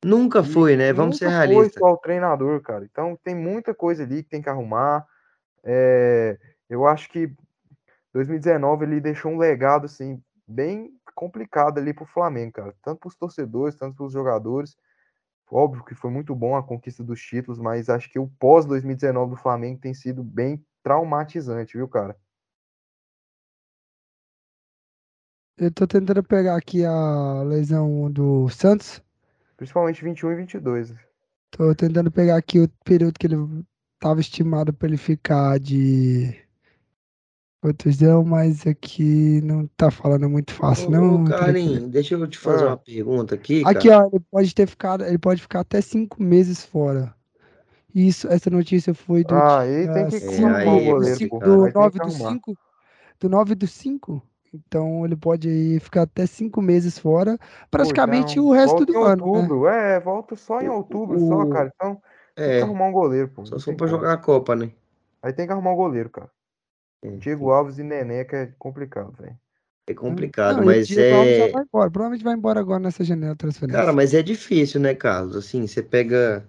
Nunca foi, né? Vamos ser realistas. Foi só o treinador, cara. Então tem muita coisa ali que tem que arrumar. É, eu acho que 2019 ele deixou um legado assim bem complicado ali pro Flamengo, cara. Tanto para os torcedores, tanto para os jogadores. Óbvio que foi muito bom a conquista dos títulos, mas acho que o pós 2019 do Flamengo tem sido bem traumatizante, viu, cara? Eu tô tentando pegar aqui a lesão do Santos. Principalmente 21 e 22. Tô tentando pegar aqui o período que ele tava estimado para ele ficar de Outuzão, mas aqui não tá falando muito fácil, ô, não. Karim, deixa eu te fazer ah. uma pergunta aqui. Aqui, cara. ó, ele pode ter ficado, ele pode ficar até cinco meses fora. Isso, essa notícia foi do. Ah, aí tem que cinco, é, aí, goleiro, cinco, do 9 do 5. Do 9 do 5. Então ele pode ficar até cinco meses fora, praticamente pô, o resto do ano. Né? Outubro. Né? É, volta só em outubro, o... só, cara. Então é, tem que arrumar um goleiro, pô. Só se for pra jogar a Copa, né? Aí tem que arrumar um goleiro, cara. Diego Alves e Neneca é complicado, velho. É complicado, não, mas Diego é. Alves já vai embora. Provavelmente vai embora agora nessa janela de transferência. Cara, mas é difícil, né, Carlos? Assim, você pega.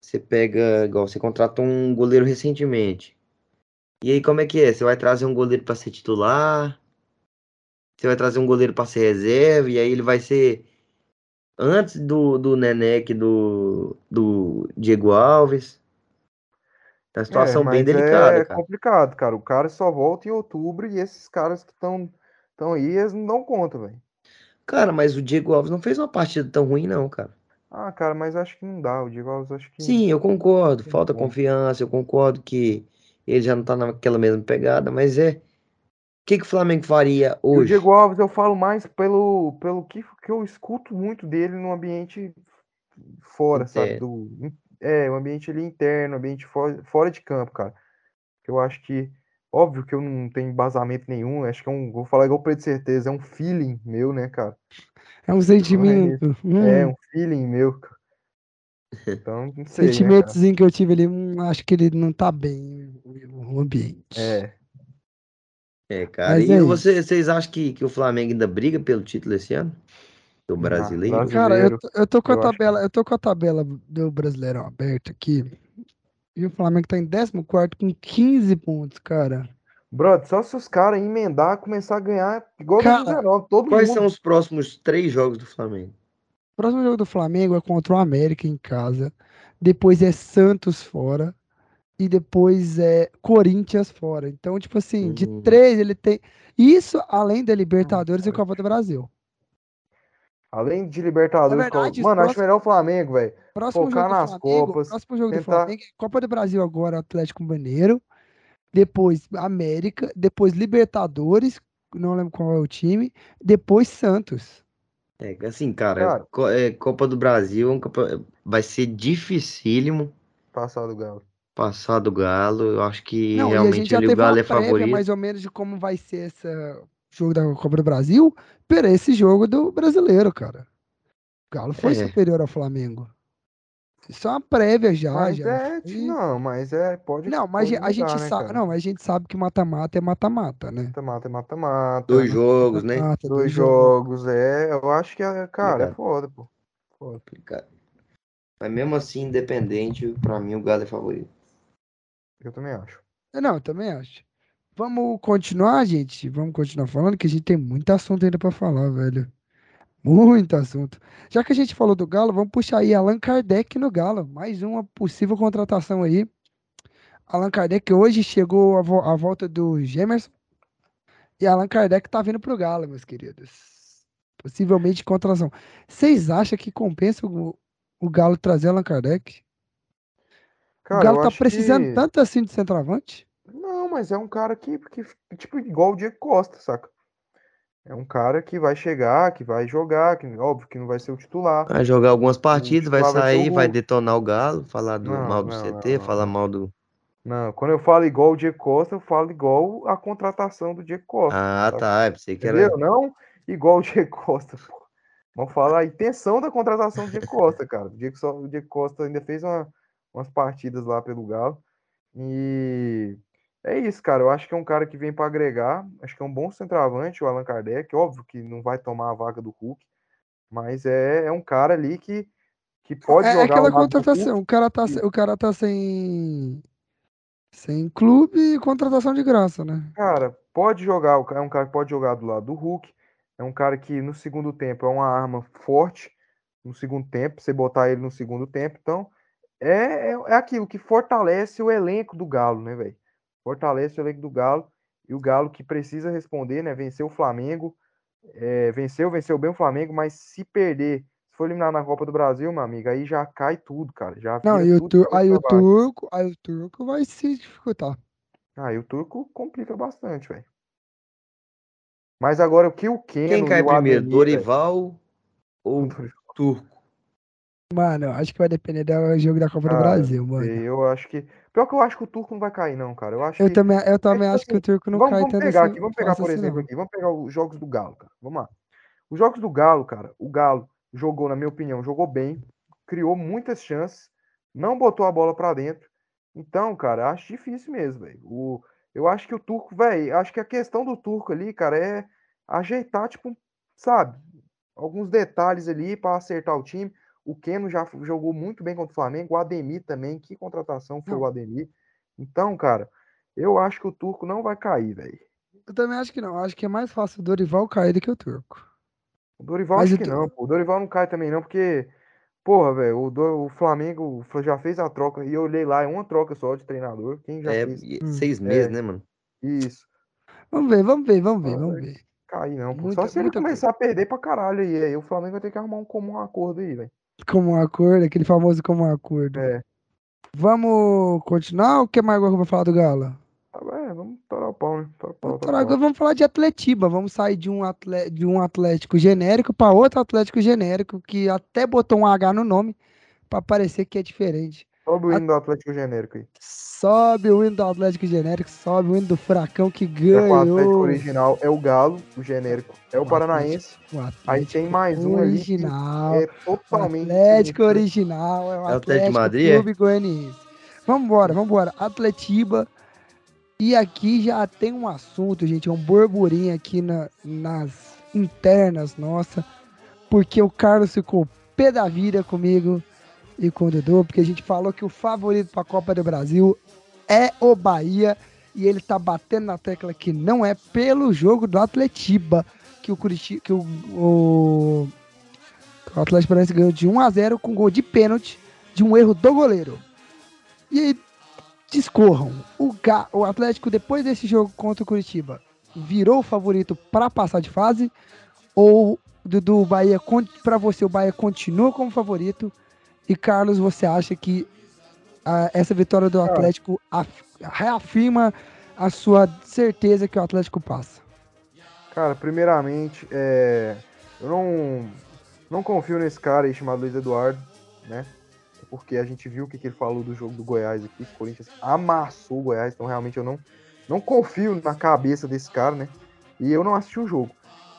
Você pega. Igual você contrata um goleiro recentemente. E aí, como é que é? Você vai trazer um goleiro para ser titular? Você vai trazer um goleiro para ser reserva? E aí ele vai ser antes do, do Neneca do, do Diego Alves? É uma situação é, bem delicada, é cara. complicado, cara. O cara só volta em outubro e esses caras que estão estão aí, eles não dão conta, velho. Cara, mas o Diego Alves não fez uma partida tão ruim, não, cara. Ah, cara, mas acho que não dá. O Diego Alves acho que. Sim, eu concordo. Falta confiança, eu concordo que ele já não tá naquela mesma pegada, mas é. O que, que o Flamengo faria hoje? O Diego Alves eu falo mais pelo, pelo que, que eu escuto muito dele no ambiente fora, sabe? Do, é, o ambiente ali interno, ambiente fora, fora de campo, cara. Eu acho que, óbvio que eu não tenho embasamento nenhum, acho que é um, vou falar igual pra de certeza, é um feeling meu, né, cara? É um sentimento. É, é um feeling meu, cara. Então, não sei. Né, Sentimentozinho né, que eu tive ali, hum, acho que ele não tá bem o ambiente. É. É, cara. Mas e é você, vocês acham que, que o Flamengo ainda briga pelo título esse ano? do brasileiro. Cara, eu, eu tô com a tabela, que... eu tô com a tabela do Brasileirão aberta aqui. E o Flamengo tá em 14 com 15 pontos, cara. Brother, só se os caras emendar, começar a ganhar igual cara, 2019, todo Quais mundo... são os próximos três jogos do Flamengo? O próximo jogo do Flamengo é contra o América em casa. Depois é Santos fora. E depois é Corinthians fora. Então, tipo assim, de hum. três ele tem. Isso além da Libertadores e Copa do Brasil. Além de Libertadores, verdade, mano, próximo... acho melhor o Flamengo, velho. Focar nas Flamengo, Copas. Próximo jogo tentar... do Flamengo, Copa do Brasil agora, Atlético Mineiro. Depois América. Depois Libertadores. Não lembro qual é o time. Depois Santos. É, assim, cara, cara é, Copa do Brasil é vai ser dificílimo. Passar do Galo. Passar do Galo. Eu acho que não, realmente o Galo é favorito. mais ou menos de como vai ser esse jogo da Copa do Brasil para esse jogo do brasileiro, cara. O Galo foi é. superior ao Flamengo. Isso é uma prévia já. Mas já é, não, mas é, pode. Não, mas pode a gente né, sabe, não, a gente sabe que mata-mata é mata-mata, né? Mata-mata é mata-mata. Dois jogos, né? Dois, dois jogos, é. Eu acho que, é, cara, é foda, pô. Foda. Mas mesmo assim, independente, pra mim o Galo é favorito. Eu também acho. Não, eu também acho. Vamos continuar, gente? Vamos continuar falando, que a gente tem muito assunto ainda para falar, velho. Muito assunto. Já que a gente falou do Galo, vamos puxar aí Allan Kardec no Galo. Mais uma possível contratação aí. Allan Kardec hoje chegou à, volta do Gemerson. E Allan Kardec tá vindo pro Galo, meus queridos. Possivelmente contratação. Vocês acham que compensa o, o Galo trazer Allan Kardec? Cara, o Galo tá precisando que... tanto assim de centroavante? Não, mas é um cara que, que tipo, igual o Diego Costa, saca? É um cara que vai chegar, que vai jogar, que óbvio que não vai ser o titular. Vai jogar algumas partidas, vai sair, vai, vai, detonar o Galo, falar do, não, mal do não, CT, não, falar mal do. Não, quando eu falo igual o Diego Costa, eu falo igual a contratação do Diego Costa. Ah, sabe? tá. Eu pensei que Entendeu? era. Não igual o Diego Costa, pô. Vamos falar a intenção da contratação do Diego Costa, cara. O Diego, o Diego Costa ainda fez uma, umas partidas lá pelo Galo. E é isso, cara. Eu acho que é um cara que vem para agregar. Acho que é um bom centroavante, o Allan Kardec. Óbvio que não vai tomar a vaga do Hulk, mas é, é um cara ali que, que pode é, jogar. É aquela contratação. O cara, tá, o cara tá sem. Sem clube e contratação de graça, né? Cara, pode jogar. É um cara que pode jogar do lado do Hulk. É um cara que no segundo tempo é uma arma forte. No segundo tempo, você botar ele no segundo tempo. Então, é, é, é aquilo que fortalece o elenco do Galo, né, velho? fortalece o elenco do Galo. E o Galo que precisa responder, né? Venceu o Flamengo. É, venceu, venceu bem o Flamengo, mas se perder, se for eliminar na Copa do Brasil, meu amigo, aí já cai tudo, cara. Já Não, e o tur aí o turco, aí o turco vai se dificultar. Aí o turco complica bastante, velho. Mas agora o que o Keno Quem cai primeiro, Ademir, Dorival véio? ou Turco? Mano, acho que vai depender do jogo da Copa do Brasil, mano. Eu acho que. Pior que eu acho que o Turco não vai cair, não, cara. Eu, acho eu que... também, eu é também é, acho assim, que o Turco não vamos, cai. Vamos pegar aqui, vamos pegar, por assim, exemplo, não. aqui. Vamos pegar os jogos do Galo, cara. Vamos lá. Os jogos do Galo, cara, o Galo jogou, na minha opinião, jogou bem, criou muitas chances, não botou a bola para dentro. Então, cara, acho difícil mesmo, velho. O... Eu acho que o Turco, velho, acho que a questão do Turco ali, cara, é ajeitar, tipo, sabe, alguns detalhes ali para acertar o time. O Keno já jogou muito bem contra o Flamengo. O Ademir também. Que contratação foi não. o Ademir. Então, cara, eu acho que o Turco não vai cair, velho. Eu também acho que não. Eu acho que é mais fácil o Dorival cair do que o Turco. O Dorival Mas acho que não. Pô. O Dorival não cai também não, porque, porra, velho, o, o, Flamengo já fez a troca e eu olhei lá, é uma troca só de treinador. Quem já é, fez? Seis meses, é, né, mano? Isso. Vamos ver, vamos ver, vamos ver, ah, vamos ver. Cair não, pô. Muita, Só se ele começar coisa. a perder pra caralho aí. Aí o Flamengo vai ter que arrumar um comum acordo aí, velho. Como um acordo, aquele famoso como um acordo. É. Vamos continuar ou o que mais agora que eu vou falar do Galo? É, vamos torar o pau, né? Torar o pau, torar agora vamos falar de Atletiba. Vamos sair de um, atle... de um Atlético genérico para outro Atlético genérico que até botou um H no nome para parecer que é diferente. Sobe o hino do Atlético Genérico aí. Sobe o hino do Atlético Genérico, sobe o hino do Furacão que ganhou. O Atlético original é o Galo, o genérico é o, o Paranaense. Atlético, aí tem mais um original, ali é totalmente. O Atlético original é o é Atlético, Atlético Madrid, Clube é? Goianiense. Vambora, vambora. Atletiba. E aqui já tem um assunto, gente, é um burburinho aqui na, nas internas nossa. porque o Carlos ficou pé da vida comigo e com o Dudu, porque a gente falou que o favorito para a Copa do Brasil é o Bahia e ele tá batendo na tecla que não é pelo jogo do Atletiba que o Curitiba, que o, o, o Atlético Paranaense ganhou de 1 a 0 com gol de pênalti de um erro do goleiro. E aí discorram. O, o Atlético depois desse jogo contra o Curitiba virou o favorito para passar de fase ou do, do Bahia para você o Bahia continua como favorito e Carlos você acha que a, essa vitória do Atlético reafirma a sua certeza que o Atlético passa? Cara, primeiramente, é... eu não, não confio nesse cara aí chamado Luiz Eduardo, né? Porque a gente viu o que, que ele falou do jogo do Goiás aqui. O Corinthians amassou o Goiás, então realmente eu não, não confio na cabeça desse cara, né? E eu não assisti o jogo.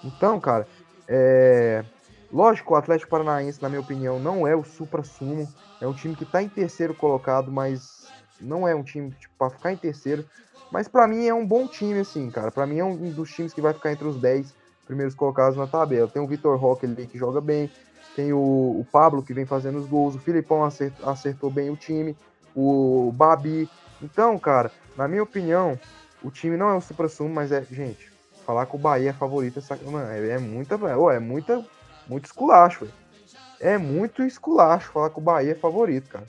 Então, cara, é... lógico, o Atlético Paranaense, na minha opinião, não é o supra-sumo. É um time que tá em terceiro colocado, mas não é um time tipo, para ficar em terceiro, mas para mim é um bom time, assim, cara. Para mim é um dos times que vai ficar entre os 10 primeiros colocados na tabela. Tem o Vitor Roque ali que joga bem, tem o, o, Pablo que vem fazendo os gols, o Filipão acertou, acertou bem o time, o Babi. Então, cara, na minha opinião, o time não é o supra-sumo, mas é, gente, falar que o Bahia é favorito é, mano, é, é muita, é muita, muito esculacho, véio. É muito esculacho falar que o Bahia é favorito, cara.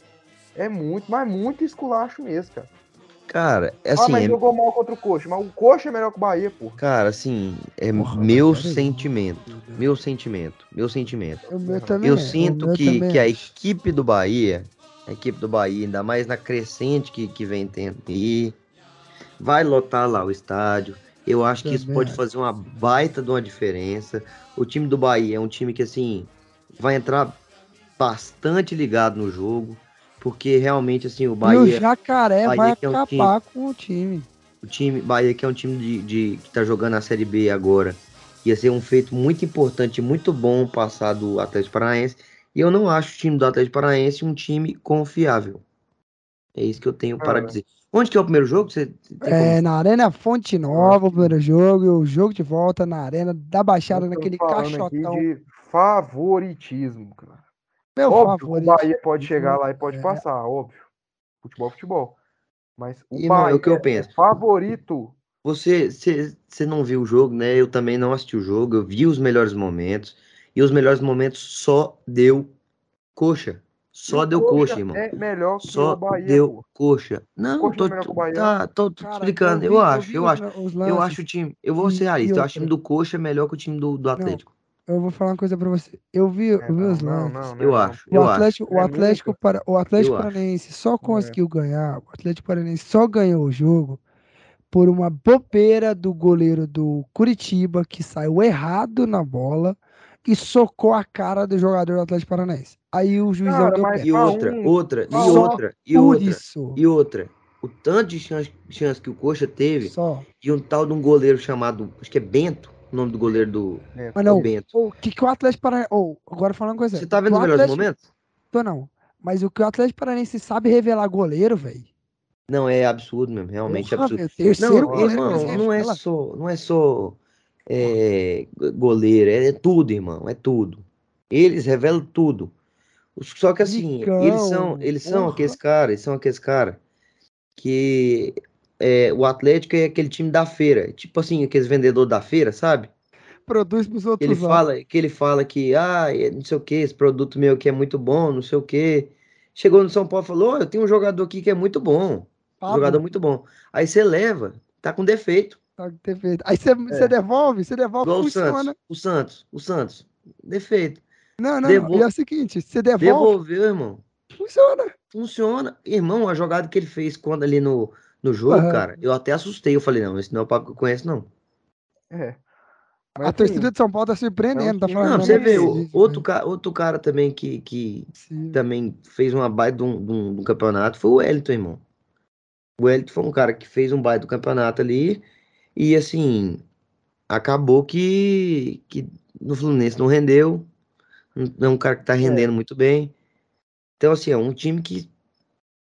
É muito, mas muito esculacho mesmo, cara. Cara, é assim. Ah, mas é... jogou mal contra o Coxa, mas o Coxa é melhor que o Bahia, porra. Cara, assim, é porra, meu sentimento. Meu sentimento. Meu sentimento. Eu, também, eu sinto que, que a equipe do Bahia, a equipe do Bahia, ainda mais na crescente que, que vem tendo e vai lotar lá o estádio. Eu acho que isso pode fazer uma baita de uma diferença. O time do Bahia é um time que, assim, vai entrar bastante ligado no jogo porque realmente assim o Bahia. E o Jacaré Bahia vai é um acabar time, com o time. O time Bahia que é um time de, de que tá jogando a Série B agora, ia ser um feito muito importante, muito bom passar do Atlético Paranaense. E eu não acho o time do Atlético Paranaense um time confiável. É isso que eu tenho para dizer. Onde que é o primeiro jogo? Você é, como... na Arena Fonte Nova, o primeiro jogo, o jogo de volta na Arena da Baixada, naquele caixotão. de favoritismo, cara. Meu óbvio, favorito. o Bahia pode chegar lá e pode é. passar, óbvio. Futebol, futebol. Mas o Irmão, Bahia é o que eu penso. É favorito. Você, você, você não viu o jogo, né? Eu também não assisti o jogo. Eu vi os melhores momentos. E os melhores momentos só deu coxa. Só deu coxa, irmão. É melhor que Só o Bahia. Deu pô. coxa. Não, coxa tô, é tá, tô, Cara, explicando. Eu, vi, acho, eu, eu acho. Eu acho o time. Eu vou ser realista. Eu acho o time do coxa melhor que o time do, do Atlético. Eu vou falar uma coisa pra você. Eu vi, é, eu vi os lances. Não, não, eu acho. O Atlético, acho. o Atlético, para, o Atlético Paranaense só conseguiu ganhar. O Atlético Paranaense só ganhou o jogo por uma bobeira do goleiro do Curitiba que saiu errado na bola e socou a cara do jogador do Atlético Paranaense. Aí o juizão deu pé. E outra, um, outra, e outra, e outra, isso. e outra. O tanto de chance, chance que o Coxa teve só. e um tal de um goleiro chamado, acho que é Bento, o nome do goleiro do, é. Mas não, Bento. O que, que o Atlético Paranaense. Oh, agora falando uma coisa. Você tá vendo os melhores momentos? Tô não. Mas o que o Atlético Paranaense sabe revelar goleiro, velho. Não, é absurdo mesmo, realmente Porra, absurdo. terceiro não, irmão, não é só, não é só é, goleiro, é, é, tudo, irmão, é tudo. Eles revelam tudo. Só que assim, eles são, eles são aqueles caras, eles são aqueles caras que é, o Atlético é aquele time da feira, tipo assim, aqueles vendedores da feira, sabe? Produz pros outros. Ele fala, que ele fala que, ah, não sei o que, esse produto meu aqui é muito bom, não sei o que. Chegou no São Paulo e falou: oh, eu tenho um jogador aqui que é muito bom. Um jogador muito bom. Aí você leva, tá com defeito. Defeito. Aí você, é. devolve, você devolve, Igual funciona. O Santos, o Santos, o Santos. Defeito. Não, não, Devol... e é o seguinte, você devolve. Devolveu, irmão. Funciona. Funciona. Irmão, a jogada que ele fez quando ali no, no jogo, uhum. cara, eu até assustei. Eu falei, não, esse não é o papo que eu conheço, não. É. Mas, a torcida de São Paulo tá surpreendendo, tá falando. Não, você vê, outro, ca outro cara também que, que também fez uma baita de um, de, um, de um, campeonato foi o Wellington, irmão. O Wellington foi um cara que fez um baita do campeonato ali e, assim, acabou que, que no Fluminense não rendeu. Não é um cara que tá é. rendendo é. muito bem. Então, assim, é um time que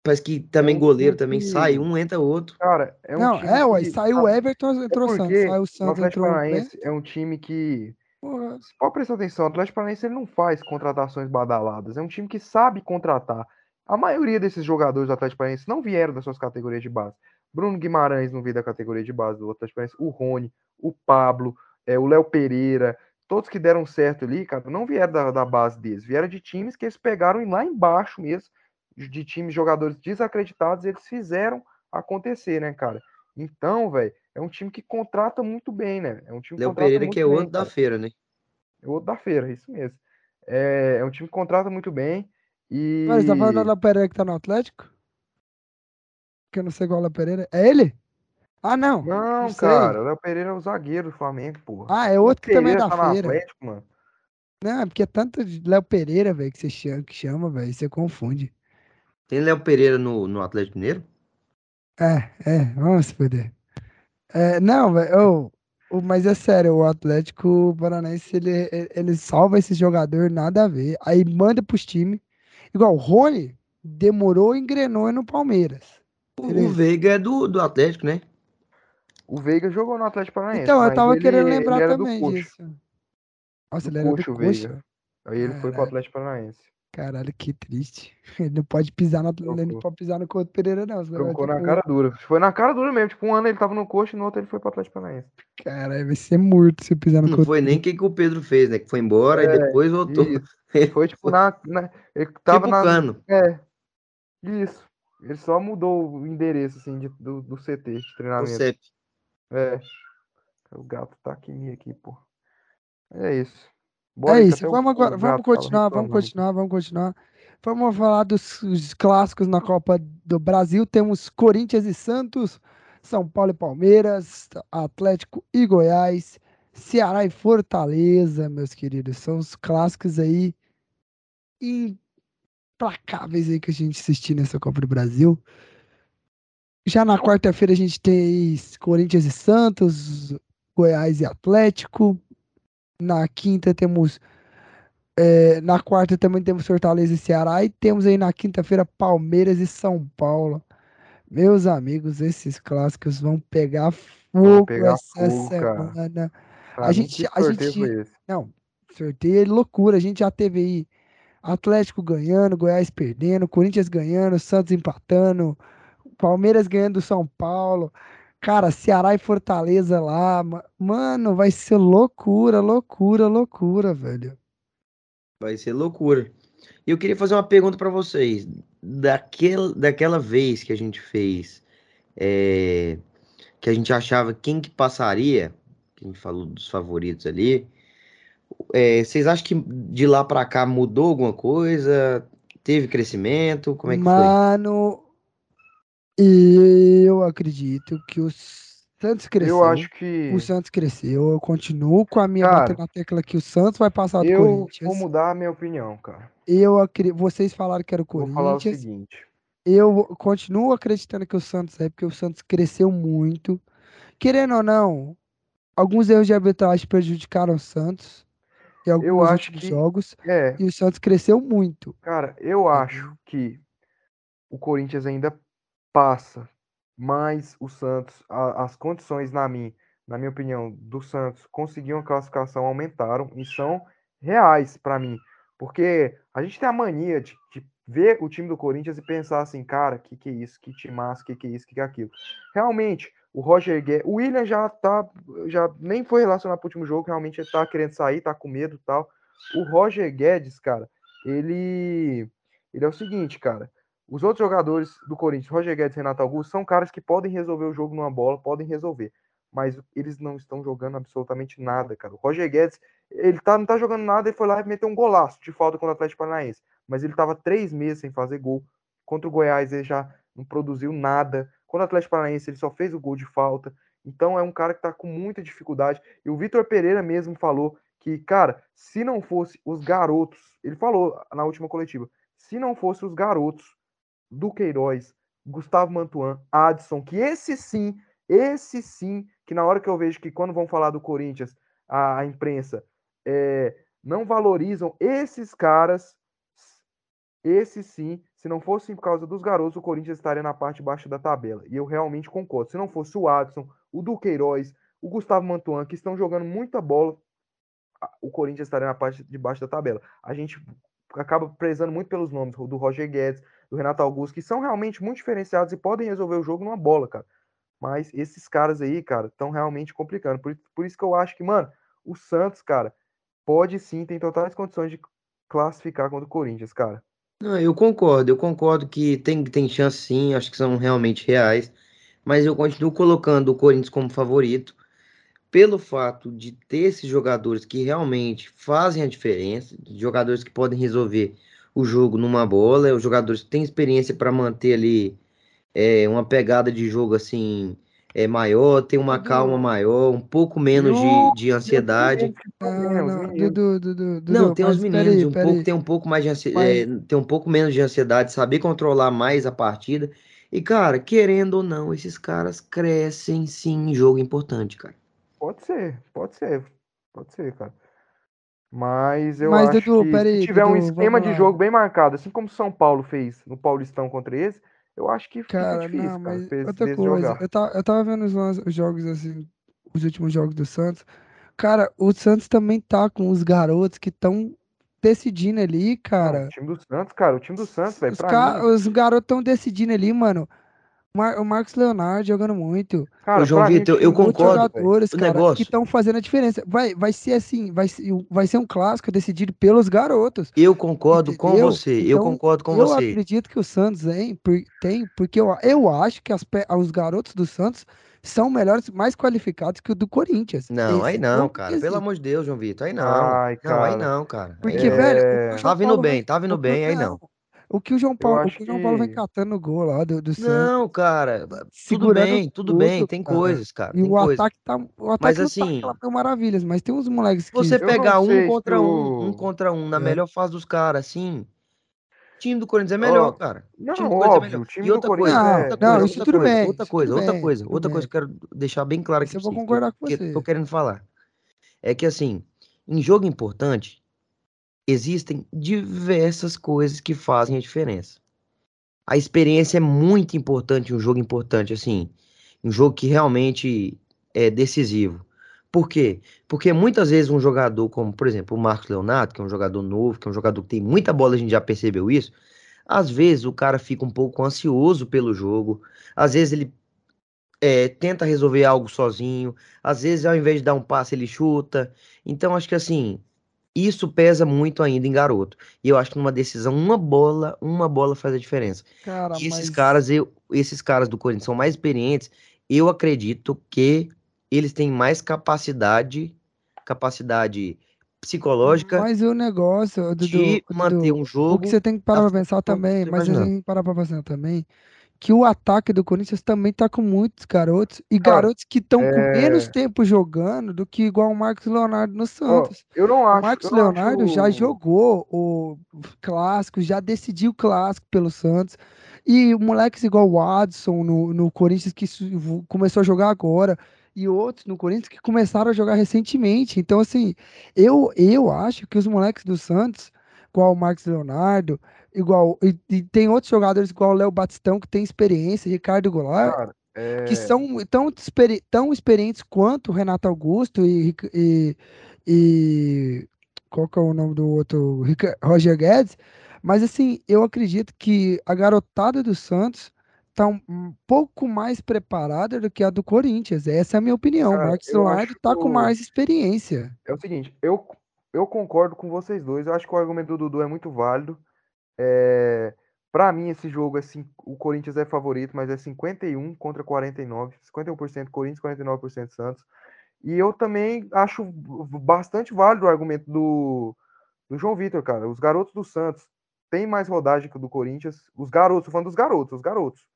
Parece que também é um goleiro também que... sai, um entra outro. Cara, é um Não, é, ué, saiu o Everton, entrou o Santos. Saiu o Santos, entrou o É um time que. Porra. Pode prestar atenção, o Atlético Paranaense ele não faz contratações badaladas. É um time que sabe contratar. A maioria desses jogadores do Atlético Paranaense não vieram das suas categorias de base. Bruno Guimarães não veio da categoria de base do Atlético Paranaense. O Rony, o Pablo, é, o Léo Pereira, todos que deram certo ali, cara, não vieram da, da base deles. Vieram de times que eles pegaram lá embaixo mesmo, de times, jogadores desacreditados, eles fizeram acontecer, né, cara? Então, velho, é um time que contrata muito bem, né? É um time que Léo Pereira que é bem, outro da feira, né? É outro da feira, isso mesmo. É, é um time que contrata muito bem e... Mas tá falando do Léo Pereira que tá no Atlético? Que eu não sei qual é o Léo Pereira. É ele? Ah, não. Não, não cara, o Léo Pereira é o zagueiro do Flamengo, porra. Ah, é outro que também é da tá feira. Atlético, mano. Não, é porque é tanto de Léo Pereira, velho, que você chama, que chama velho, você confunde. Tem Léo Pereira no, no Atlético Mineiro? É, é, vamos se perder. É, não, velho, oh, mas é sério, o Atlético Paranaense, ele, ele salva esse jogador, nada a ver. Aí manda pros times. Igual o Rony demorou e engrenou no Palmeiras. O, ele... o Veiga é do, do Atlético, né? O Veiga jogou no Atlético Paranaense. Então, eu tava ele, querendo lembrar também disso. Nossa, do ele era do Coxa. Aí ele Caralho. foi pro Atlético Paranaense. Caralho, que triste. Ele não pode pisar no, ele não pode pisar no Couto Pereira, não. Trocou na cara dura. Foi na cara dura mesmo. Tipo, um ano ele tava no Coxa e no outro ele foi pro Atlético Paranaense. Caralho, vai ser morto se pisar no Não foi nem o que, que o Pedro fez, né? Que foi embora é, e depois voltou. Isso. Foi tipo na. na ele tava tipo na. Cano. É. Isso. Ele só mudou o endereço, assim, de, do, do CT de treinamento. O CEP. É. O gato tá aqui, aqui, pô. É isso. Bora é isso. Vamos, agora, vamos continuar, vamos continuar, vamos continuar. Vamos falar dos clássicos na Copa do Brasil. Temos Corinthians e Santos, São Paulo e Palmeiras, Atlético e Goiás, Ceará e Fortaleza, meus queridos. São os clássicos aí implacáveis aí que a gente assistiu nessa Copa do Brasil. Já na quarta-feira a gente tem Corinthians e Santos, Goiás e Atlético. Na quinta temos. É, na quarta também temos Fortaleza e Ceará. E temos aí na quinta-feira Palmeiras e São Paulo. Meus amigos, esses clássicos vão pegar fogo pegar essa fogo, semana. a gente, a gente, não, sorteio é loucura. A gente já teve aí Atlético ganhando, Goiás perdendo, Corinthians ganhando, Santos empatando, Palmeiras ganhando do São Paulo. Cara, Ceará e Fortaleza lá. Mano, vai ser loucura, loucura, loucura, velho. Vai ser loucura. E eu queria fazer uma pergunta para vocês. Daquele, daquela vez que a gente fez, é, que a gente achava quem que passaria, que a gente falou dos favoritos ali, é, vocês acham que de lá para cá mudou alguma coisa? Teve crescimento? Como é que Mano, foi? Mano, eu acredito que o Santos cresceu. Eu acho que. O Santos cresceu. Eu continuo com a minha cara, na tecla que o Santos vai passar do eu Corinthians. Vou mudar a minha opinião, cara. Eu acredito. Vocês falaram que era o Corinthians. Vou falar o seguinte. Eu continuo acreditando que o Santos é, porque o Santos cresceu muito. Querendo ou não, alguns erros de arbitragem prejudicaram o Santos eu acho que, jogos. É. E o Santos cresceu muito. Cara, eu acho que o Corinthians ainda passa, mas o Santos, a, as condições na minha, na minha opinião, do Santos conseguir uma classificação aumentaram e são reais para mim, porque a gente tem a mania de, de, ver o time do Corinthians e pensar assim, cara, que que é isso, que time massa, que que é isso, que que é aquilo. Realmente, o Roger Guedes, o William já tá, já nem foi relacionado pro último jogo, realmente ele tá querendo sair, tá com medo e tal. O Roger Guedes, cara, ele ele é o seguinte, cara, os outros jogadores do Corinthians, Roger Guedes e Renato Augusto, são caras que podem resolver o jogo numa bola, podem resolver. Mas eles não estão jogando absolutamente nada, cara. O Roger Guedes, ele tá, não tá jogando nada, ele foi lá e meteu um golaço de falta contra o Atlético Paranaense. Mas ele tava três meses sem fazer gol. Contra o Goiás, ele já não produziu nada. Contra o Atlético Paranaense, ele só fez o gol de falta. Então é um cara que tá com muita dificuldade. E o Vitor Pereira mesmo falou que, cara, se não fosse os garotos, ele falou na última coletiva, se não fosse os garotos do Queiroz, Gustavo Mantuan, Adson, que esse sim, esse sim, que na hora que eu vejo que quando vão falar do Corinthians, a, a imprensa é, não valorizam esses caras, esse sim, se não fosse por causa dos garotos, o Corinthians estaria na parte baixa da tabela. E eu realmente concordo. Se não fosse o Adson, o Duqueiroz, o Gustavo Mantuan, que estão jogando muita bola, o Corinthians estaria na parte de baixo da tabela. A gente acaba prezando muito pelos nomes do Roger Guedes, do Renato Augusto, que são realmente muito diferenciados e podem resolver o jogo numa bola, cara. Mas esses caras aí, cara, estão realmente complicando. Por, por isso que eu acho que, mano, o Santos, cara, pode sim, tem totais condições de classificar contra o Corinthians, cara. Não, eu concordo, eu concordo que tem, tem chance sim, acho que são realmente reais, mas eu continuo colocando o Corinthians como favorito, pelo fato de ter esses jogadores que realmente fazem a diferença, jogadores que podem resolver o jogo numa bola, os jogadores que têm experiência para manter ali é, uma pegada de jogo assim é maior, tem uma calma maior, um pouco menos de, de ansiedade. Não, tem os meninos, um pouco, tem um pouco mais de ansiedade, é, tem um pouco menos de ansiedade, saber controlar mais a partida. E, cara, querendo ou não, esses caras crescem sim em jogo importante, cara. Pode ser, pode ser, pode ser, cara. Mas eu Mas, acho Dudu, que se tiver Dudu, um esquema de jogo bem marcado, assim como São Paulo fez no Paulistão contra esse, eu acho que fica cara, difícil, não, cara, mas outra coisa, eu tava, eu tava vendo os, os, jogos assim, os últimos jogos do Santos. Cara, o Santos também tá com os garotos que estão decidindo ali, cara. Não, o time do Santos, cara, o time do Santos, velho, Os garotos estão decidindo ali, mano. Mar o Marcos Leonardo jogando muito. Cara, Ô, João Vitor, eu concordo. Jogadores, o cara, negócio. que estão fazendo a diferença. Vai, vai ser assim, vai, vai ser um clássico decidido pelos garotos. Eu concordo entendeu? com você. Então, eu concordo com eu você. Eu acredito que o Santos tem, tem porque eu, eu acho que as, os garotos do Santos são melhores, mais qualificados que o do Corinthians. Não, Esse aí não, cara. Pelo amor de Deus, João Vitor. Aí não. Ai, não, aí não, cara. Porque, é... velho. Tá vindo bem, tá vindo bem, aí não. O que o João Paulo, o que o João Paulo vem catando no gol lá do, do Não, cara, tudo bem, tudo, tudo bem, tem cara. coisas, cara. E o coisas. ataque tá, o ataque mas, tá assim, tá maravilhas, mas tem uns moleques que você pegar um contra um, um contra um na é. melhor fase dos caras, assim, o time do Corinthians é melhor, oh, cara. Não, time do Corinthians é melhor. e outra coisa, não, outra coisa, não, isso outra tudo coisa, bem, outra coisa, outra coisa, outra coisa que eu quero deixar bem claro aqui. Eu vou concordar com você. Tô querendo falar. É que assim, em jogo importante, existem diversas coisas que fazem a diferença a experiência é muito importante, um jogo importante, assim, um jogo que realmente é decisivo. Por quê? Porque muitas vezes um jogador, como por exemplo o Marcos Leonardo, que é um jogador novo, que é um jogador que tem muita bola, a gente já percebeu isso. Às vezes o cara fica um pouco ansioso pelo jogo, às vezes ele é, tenta resolver algo sozinho, às vezes ao invés de dar um passe ele chuta. Então acho que assim, isso pesa muito ainda em garoto. E eu acho que numa decisão, uma bola, uma bola faz a diferença. Cara, e esses mas... caras, eu, esses caras do Corinthians são mais experientes. Eu acredito que eles têm mais capacidade, capacidade psicológica. Mas o negócio de manter Dudu, um jogo. O que você tem que parar pra pensar também, mas você tem que parar pra pensar também que o ataque do Corinthians também tá com muitos garotos e Cara, garotos que estão é... com menos tempo jogando do que igual o Marcos Leonardo no Santos. Oh, eu não acho. O Marcos Leonardo acho... já jogou o clássico, já decidiu o clássico pelo Santos. E moleques igual o Adson no, no Corinthians que começou a jogar agora e outros no Corinthians que começaram a jogar recentemente. Então, assim, eu, eu acho que os moleques do Santos, igual o Marcos Leonardo, igual. E, e tem outros jogadores igual o Léo Batistão, que tem experiência, Ricardo Goulart, Cara, é... que são tão, experi tão experientes quanto o Renato Augusto e, e, e. Qual que é o nome do outro? Roger Guedes. Mas assim, eu acredito que a garotada do Santos tá um, pouco mais preparada do que a do Corinthians. Essa é a minha opinião. o Marcos Leonardo tá com mais experiência. É o seguinte, eu, eu concordo com vocês dois. Eu acho que o argumento do Dudu é muito válido. É, para mim, esse jogo, é, o Corinthians é favorito, mas é 51 contra 49. 51% Corinthians, 49% Santos. E eu também acho bastante válido o argumento do, do João Vitor, cara. Os garotos do Santos têm mais rodagem que o do Corinthians. Os garotos, falando dos garotos, os garotos.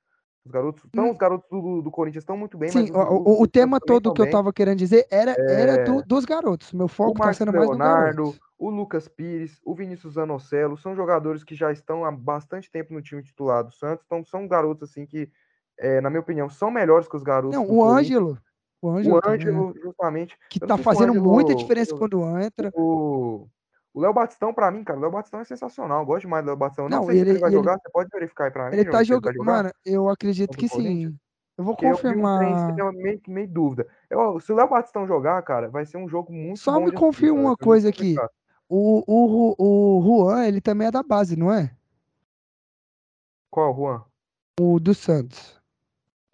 Os garotos, então, hum. os garotos do, do Corinthians estão muito bem. Sim, o, o tema todo que eu tava querendo dizer era, é... era do, dos garotos. Meu foco tá sendo mais Leonardo, do garoto o Lucas Pires, o Vinícius Zanocelo, são jogadores que já estão há bastante tempo no time titular do Santos, então são garotos assim que, é, na minha opinião, são melhores que os garotos. Não, o Ângelo. O Ângelo, o Ângelo justamente. Que tá fazendo Ângelo, muita diferença eu, quando entra. O Léo Batistão, pra mim, cara, o Léo Batistão é sensacional. Eu gosto demais do Léo Batistão. Não, não sei ele, se ele vai ele, jogar, você pode verificar aí pra mim. Ele tá jogando. Mano, eu acredito que sim. Eu vou eu confirmar. eu meio, meio dúvida. Eu, se o Léo Batistão jogar, cara, vai ser um jogo muito Só me confirma uma coisa aqui. O, o, o Juan, ele também é da base, não é? Qual, Juan? O do Santos,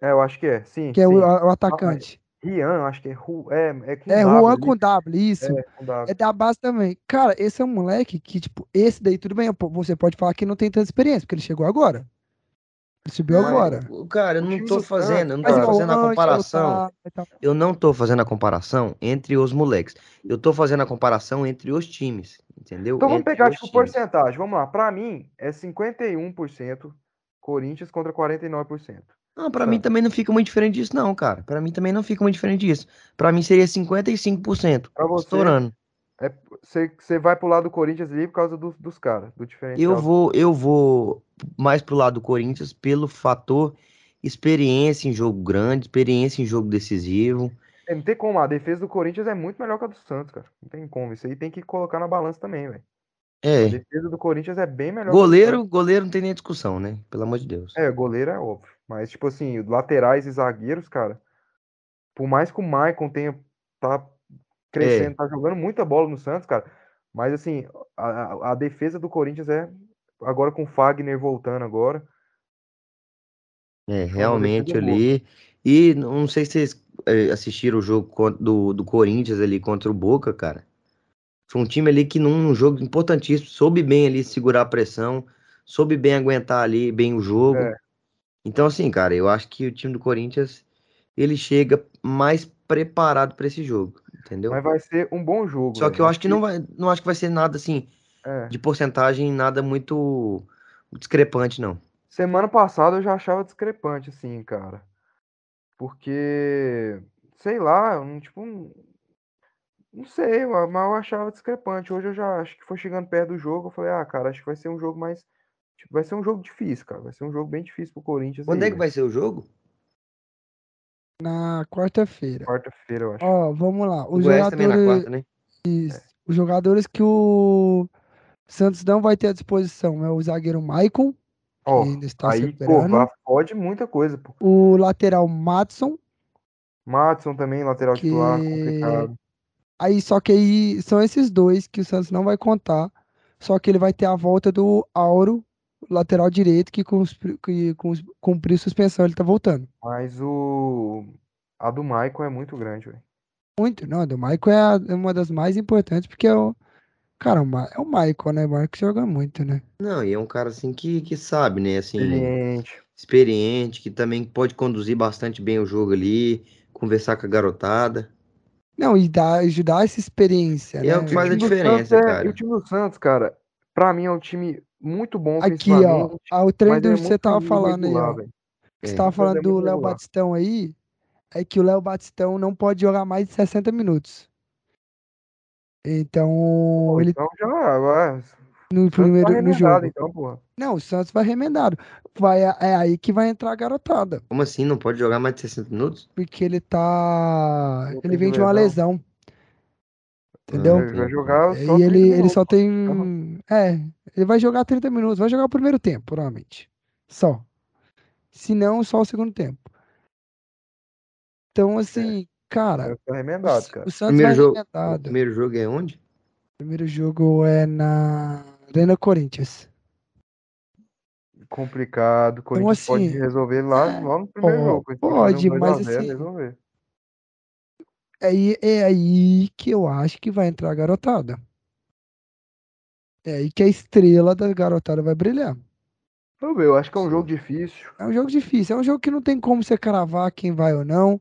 É, eu acho que é. Sim, que é sim. o, a- o atacante. Rian, acho que é. Ru- É, é com É, W Juan com W, isso. É, com W. É da base também. Cara, esse é um moleque que, tipo, esse daí tudo bem, você pode falar que não tem tanta experiência, porque ele chegou agora. Ele subiu Mas- agora. O- Cara, eu não tô do fazendo, eu não tô Mas fazendo a comparação. Eu não tô fazendo a comparação entre os moleques. Eu tô fazendo a comparação entre os times, entendeu? Então vamos Entre pegar, tipo, times. porcentagem. Vamos lá. Pra mim, é 51% Corinthians contra 49%. Não, pra Tá. mim também não fica muito diferente disso, não, cara. Pra mim também não fica muito diferente disso. Pra mim seria 55%, Pra você, estourando. você vai pro lado do Corinthians ali por causa do- dos caras, do diferencial. Eu vou, eu vou mais pro lado do Corinthians pelo fator experiência em jogo grande, experiência em jogo decisivo. É, não tem como, a defesa do Corinthians é muito melhor que a do Santos, cara. Não tem como. Isso aí tem que colocar na balança também, velho. A É, defesa do Corinthians é bem melhor a goleiro, goleiro não tem nem discussão, né? Pelo amor de Deus. É, goleiro é óbvio. Mas, tipo assim, laterais e zagueiros, cara, por mais que o Maicon tenha, tá crescendo, tá jogando muita bola no Santos, cara, mas assim, a, a- defesa do Corinthians é, agora com o Fagner voltando agora, É, realmente boa. ali. E não sei se vocês é, assistiram o jogo do, do Corinthians ali contra o Boca, cara. Foi um time ali que num jogo importantíssimo, soube bem ali segurar a pressão, soube bem aguentar ali bem o jogo. É. Então, assim, cara, eu acho que o time do Corinthians ele chega mais preparado para esse jogo, entendeu? mas vai ser um bom jogo. Só que eu acho que não vai, não acho que vai ser nada assim É. de porcentagem, nada muito discrepante, não. Semana passada eu já achava discrepante, assim, cara. Porque, sei lá, não, tipo, não, não sei, mas eu achava discrepante. Hoje eu já acho que foi chegando perto do jogo, eu falei, ah, cara, acho que vai ser um jogo mais. Tipo, vai ser um jogo difícil, cara. Vai ser um jogo bem difícil pro Corinthians. Quando aí, é que vai ser o jogo? Na quarta-feira. Quarta-feira, eu acho. Ó, vamos lá. O Os na jogadores, quarta, né? os jogadores que o Santos não vai ter à disposição é o zagueiro Maicon, que Ó, ainda está aí, pô, recuperando. pode muita coisa, pô. O lateral Matson, Matson também, lateral titular, Que- complicado. Aí, só que aí são esses dois que o Santos não vai contar. Só que ele vai ter a volta do Auro, lateral direito, que, cumpri- que cumpriu suspensão, ele tá voltando. Mas o. A do Maicon é muito grande, velho. Muito, não, a do Michael é, a- é uma das mais importantes, porque é o. Cara, é o Michael, né? O Marcos joga muito, né? Não, e é um cara assim que, que sabe, né? Assim, Experiente. experiente, que também pode conduzir bastante bem o jogo ali, conversar com a garotada. Não, e dá, ajudar essa experiência, E é né? o que faz a diferença, é- cara. E o time do Santos, cara, pra mim é um time muito bom Aqui, ó, o treino mas do é que você muito tava falando aí, ó. você É. tava é falando do muito Léo. Batistão aí, é que o Léo Batistão não pode jogar mais de 60 minutos. Então, Pô, ele Então já vai. no primeiro no jogo. então, porra. Não, o Santos vai remendado. Vai, é aí que vai entrar a garotada. Como assim? Não pode jogar mais de 60 minutos? Porque ele tá. Ele vem de uma lesão. Entendeu? Ele vai jogar E só ele, 30 ele minutos. só tem. É, ele vai jogar 30 minutos. Vai jogar o primeiro tempo, provavelmente. Só. Se não, só o segundo tempo. Então, assim, cara, o, remendado, cara. o Santos Primeiro vai jogo, o remendado. primeiro jogo é onde? O primeiro jogo é na Arena Corinthians. Complicado. O Corinthians pode assim, resolver lá, é, lá no primeiro ó, jogo. Pode, mas 2 a 0, assim, resolver. É aí, é aí que eu acho que vai entrar a garotada. É aí que a estrela da garotada vai brilhar. Vamos ver, eu acho que é um jogo difícil. É um jogo difícil, é um jogo que não tem como você cravar quem vai ou não.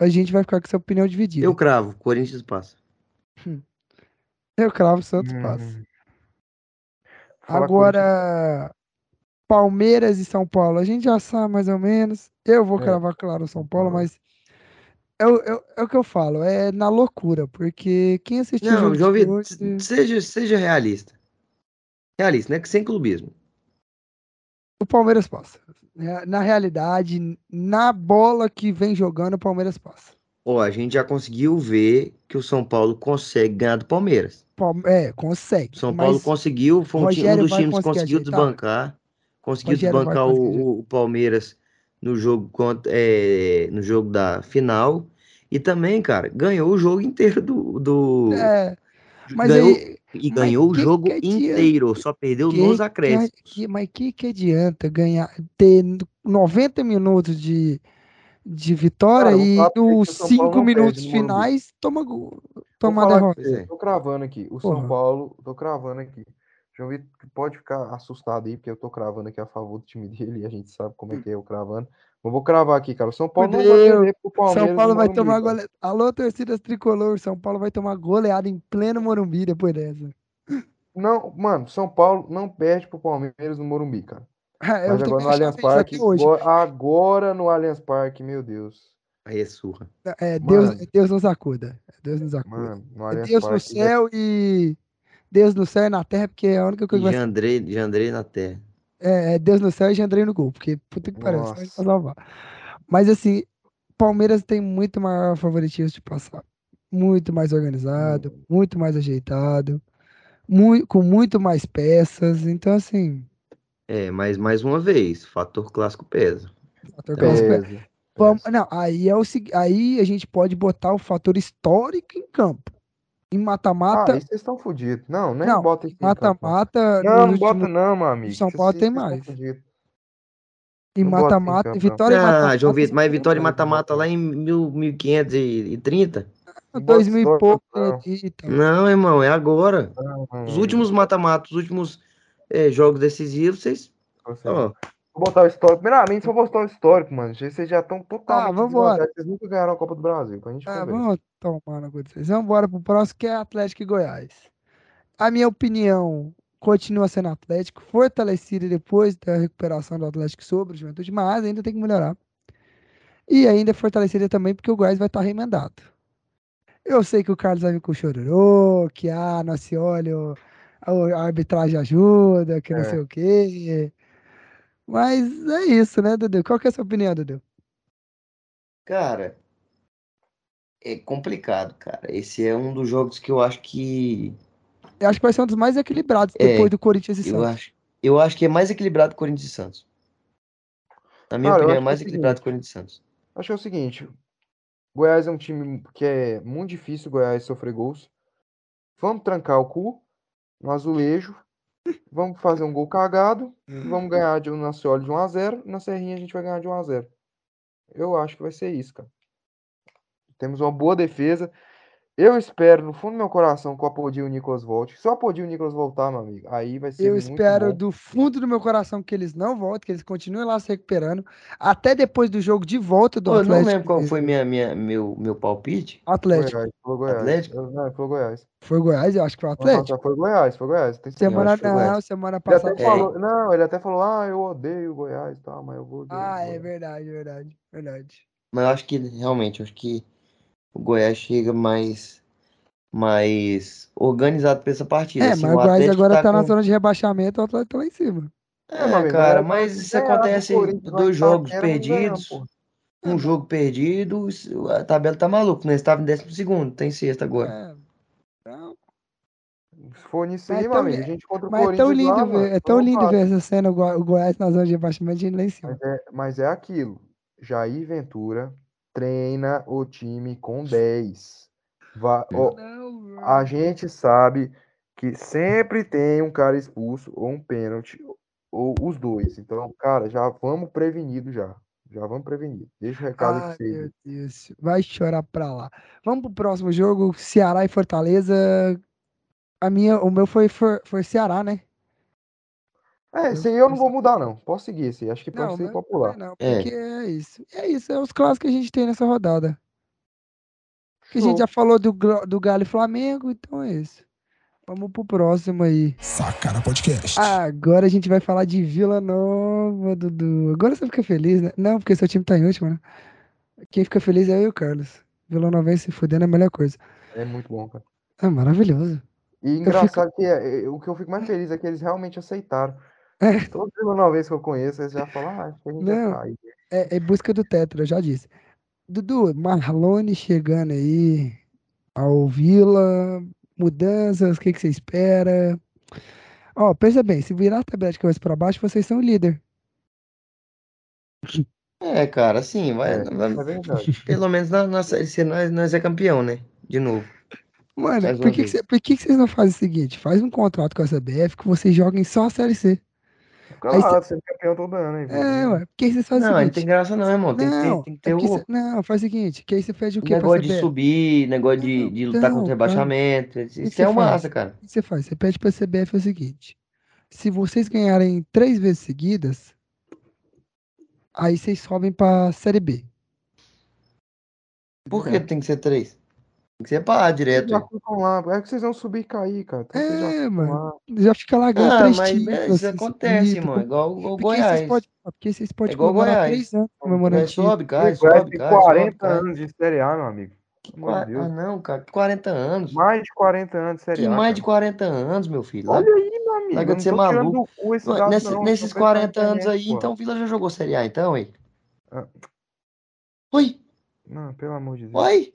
A gente vai ficar com essa opinião dividida. Eu cravo, Corinthians passa. Eu cravo, Santos Hum. passa. Falar Agora, Palmeiras e São Paulo, a gente já sabe mais ou menos. Eu vou É. cravar, claro, São Paulo, mas é, o- é, é o que eu falo, é na loucura, porque quem assistiu Não, João Vitor, hoje, seja, seja realista. Realista, né? Que sem clubismo. o Palmeiras passa. Na realidade, na bola que vem jogando, o Palmeiras passa. Ó, a gente já conseguiu ver que o São Paulo consegue ganhar do Palmeiras. Palme- É, consegue. São Paulo conseguiu, foi um, ti- um dos times que conseguiu ajeitar? desbancar. Conseguiu Rogério desbancar o, o- Palmeiras no jogo é, no jogo da final e também, cara, ganhou o jogo inteiro do, do... É, mas ganhou, aí e mas ganhou o que jogo que inteiro, só perdeu que, nos acréscimos. que- mas que que adianta ganhar ter 90 minutos de, de vitória Cara, o e nos o São Paulo 5 não perde minutos finais toma gol- toma derrota. aqui, tô cravando aqui. O Porra. São Paulo, tô cravando aqui. João Vitor pode ficar assustado aí, porque eu tô cravando aqui a favor do time dele e a gente sabe como é que é eu cravando. Eu vou cravar aqui, cara. O São Paulo não vai perder pro Palmeiras. São Paulo vai Morumbi, tomar goleada. Alô, torcidas tricolor, São Paulo vai tomar goleada em pleno Morumbi depois dessa. Não, mano, São Paulo não perde pro Palmeiras no Morumbi, cara. Eu Mas agora no Allianz isso Parque, go- agora no Allianz Parque, meu Deus. Aí é surra. É, Deus, Mano. Deus nos acuda. Deus nos acuda. Mano, no É Allianz Deus no Parque. já- céu e Deus no céu e na terra, porque é a única coisa que vai Jandrei, Jandrei na terra. É, é Deus no céu e Jandrei no gol, porque puta que pariu, só pra salvar. Mas assim, Palmeiras tem muito maior favoritismo de passar. Muito mais organizado, Hum. muito mais ajeitado, mui- com muito mais peças. Então, assim, É, mas mais uma vez, fator clássico pesa. fator clássico é- Pesa, Vamos- pesa. não, aí é o aí a gente pode botar o fator histórico em campo. Em Ah, mata-mata, aí vocês estão fodidos. Não, nem Não, bota não. mata-mata, Não, não bota não, meu amigo. São Paulo tem mais. em mata-mata, não. vitória Ah, mata-mata. João Vitor, mas vitória bota, mata-mata lá em mil- 1530? Não bota 2000 e pouco, não. e. Não, irmão, é agora. Não, não, Os últimos mata-matas, os últimos é, jogos decisivos, vocês. Ó, Vou botar o histórico. Primeiramente, vou botar o histórico, mano. Vocês já estão totalmente Ah, vambora. Vocês nunca ganharam a Copa do Brasil. Pra gente Ah, vamos tomar na conta vocês. Vamos embora pro próximo, que é Atlético e Goiás. A minha opinião continua sendo Atlético, fortalecido depois da recuperação do Atlético sobre o Juventude, mas ainda tem que melhorar. E ainda fortalecida também porque o Goiás vai estar remendado. Eu sei que o Carlos vai vir com chororô, que ah, não se olha, a arbitragem ajuda, que não É. sei o quê. Mas é isso, né, Dudu? Qual que é a sua opinião, Dudu? cara, é complicado, cara. Esse é um dos jogos que eu acho que. Eu acho que vai ser um dos mais equilibrados É, depois do Corinthians e Eu Santos. acho, eu acho que é mais equilibrado que o Corinthians e Santos. Na minha Cara, eu opinião, é acho que é mais o equilibrado que seguinte. o Corinthians e Santos. Acho que é o seguinte. Goiás é um time que é muito difícil Goiás sofrer gols. Vamos trancar o cu no azulejo. Vamos fazer um gol cagado. e Vamos ganhar de, na Cioli de 1x0. Na Serrinha a gente vai ganhar de 1x0. Eu acho que vai ser isso, cara. Temos uma boa defesa. Eu espero, no fundo do meu coração, que o Apodi e o Nicolas volte. Se o Apodi e o Nicolas voltar, meu amigo, aí vai ser Eu muito espero bom. do fundo do meu coração que eles não voltem, que eles continuem lá se recuperando, até depois do jogo de volta do Pô, eu não Atlético. lembro qual e- foi minha, minha, meu, meu palpite. Atlético. Goiás, foi Goiás. Atlético? Eu- Não, foi Goiás. Foi Goiás, eu acho que foi o Não, Atlético. já foi Goiás, foi Goiás. Tem. Semana, não, Goiás. semana Ele até passada. É. falou, não, ele até falou, ah, eu odeio o Goiás, tá, mas eu vou. de Ah, é Goiás." verdade, verdade, verdade. Mas eu acho que, realmente, eu acho que o Goiás chega mais, mais organizado para essa partida. É, Assim, mas o Goiás Atlético agora tá tá na com- zona de rebaixamento, o Atlético tá lá em cima. É, É, cara, mas mas isso ganhar do acontece Corinthians, dois jogos perdidos, um É, jogo perdido, a tabela tá maluca, né? Estava em décimo segundo, tem sexta agora. É, não, Se for nisso aí, é tão amigo, a gente contra o mas é Corinthians tão lindo lá, ver, mano, é tão lindo ver essa cena, o Go- o Goiás na zona de rebaixamento, a gente lá em cima. Mas é, mas é aquilo. Jair Ventura treina o time com 10. Va- É. ó, a gente sabe que sempre tem um cara expulso ou um pênalti ou os dois. Então, cara, já vamos prevenido já. Já vamos prevenido. Deixa o recado Ai, aqui meu. Deus. Vai chorar pra lá. Vamos pro próximo jogo, Ceará e Fortaleza. A minha, o meu foi, foi, foi Ceará, né? É, esse aí eu não vou mudar, não. Posso seguir esse aí. Acho que pode Não, ser meu popular. não, É. porque é isso. É isso, é os clássicos que a gente tem nessa rodada. Que a gente já falou do, do Galo e Flamengo, então é isso. Vamos pro próximo aí. Sacana Podcast. Agora a gente vai falar de Vila Nova, Dudu. Agora você fica feliz, né? Não, porque seu time tá em último, né? Quem fica feliz é eu e o Carlos. Vila Nova se fudendo é a melhor coisa. É muito bom, cara. É maravilhoso. E engraçado que é, é, o que eu fico mais feliz é que eles realmente aceitaram. É. Nova vez que eu conheço, eles já falam, ah, acho que a gente Não. já cai. É, é busca do tetra, eu já disse. Dudu, Marlone chegando aí ao Vila, mudanças, o que, que você espera? Ó, pensa bem, se virar a tabela de cabeça para baixo, vocês são o líder. É, cara, assim, vai, É, vai- é pelo menos na, na Série C nós, nós é campeão, né? De novo. Mano, por que, que, cê- por que, que vocês não fazem o seguinte? Faz um contrato com a CBF que vocês joguem só a Série C. Fica Aí lá, sendo campeão todo ano, hein, É, ué. Porque aí vocês fazem Não, o não tem seguinte. graça não, irmão. Tem que ter, Não, tem que é ter porque o cê- não, faz o seguinte, que aí você pede o quê pra negócio de CBF? subir, negócio de, de lutar Não, contra o cara. rebaixamento. que Isso que é você uma faz? massa, cara. O que você faz? Você pede pra CBF o seguinte: se vocês ganharem três vezes seguidas, aí vocês sobem pra Série B. Por que tem que ser três? Tem que Vocês direto. já ficam lá. É que vocês vão subir e cair, cara. Então já É, ficam mano. lá. Já fica lá ganhando Ah, três mas títulos. é, isso assim, acontece, irmão. Igual, igual o Goiás. podem, porque vocês podem igual o comemorar Goiás. três anos comemorando título. sobe, cai, sobe, tem cai, sobe, 40 cai. anos de Série A, meu amigo. Qua- de Ah, não, cara. 40 anos. Mais de 40 anos de Série Que A, mais cara. de 40 anos, meu filho. Olha aí, meu amigo. larga de ser maluco. Não, nesse- não. nesses Tô pensando na 40 anos aí, pô. então o Vila já jogou Série A, então, hein? Ah. Oi, Não, pelo amor de Deus. oi.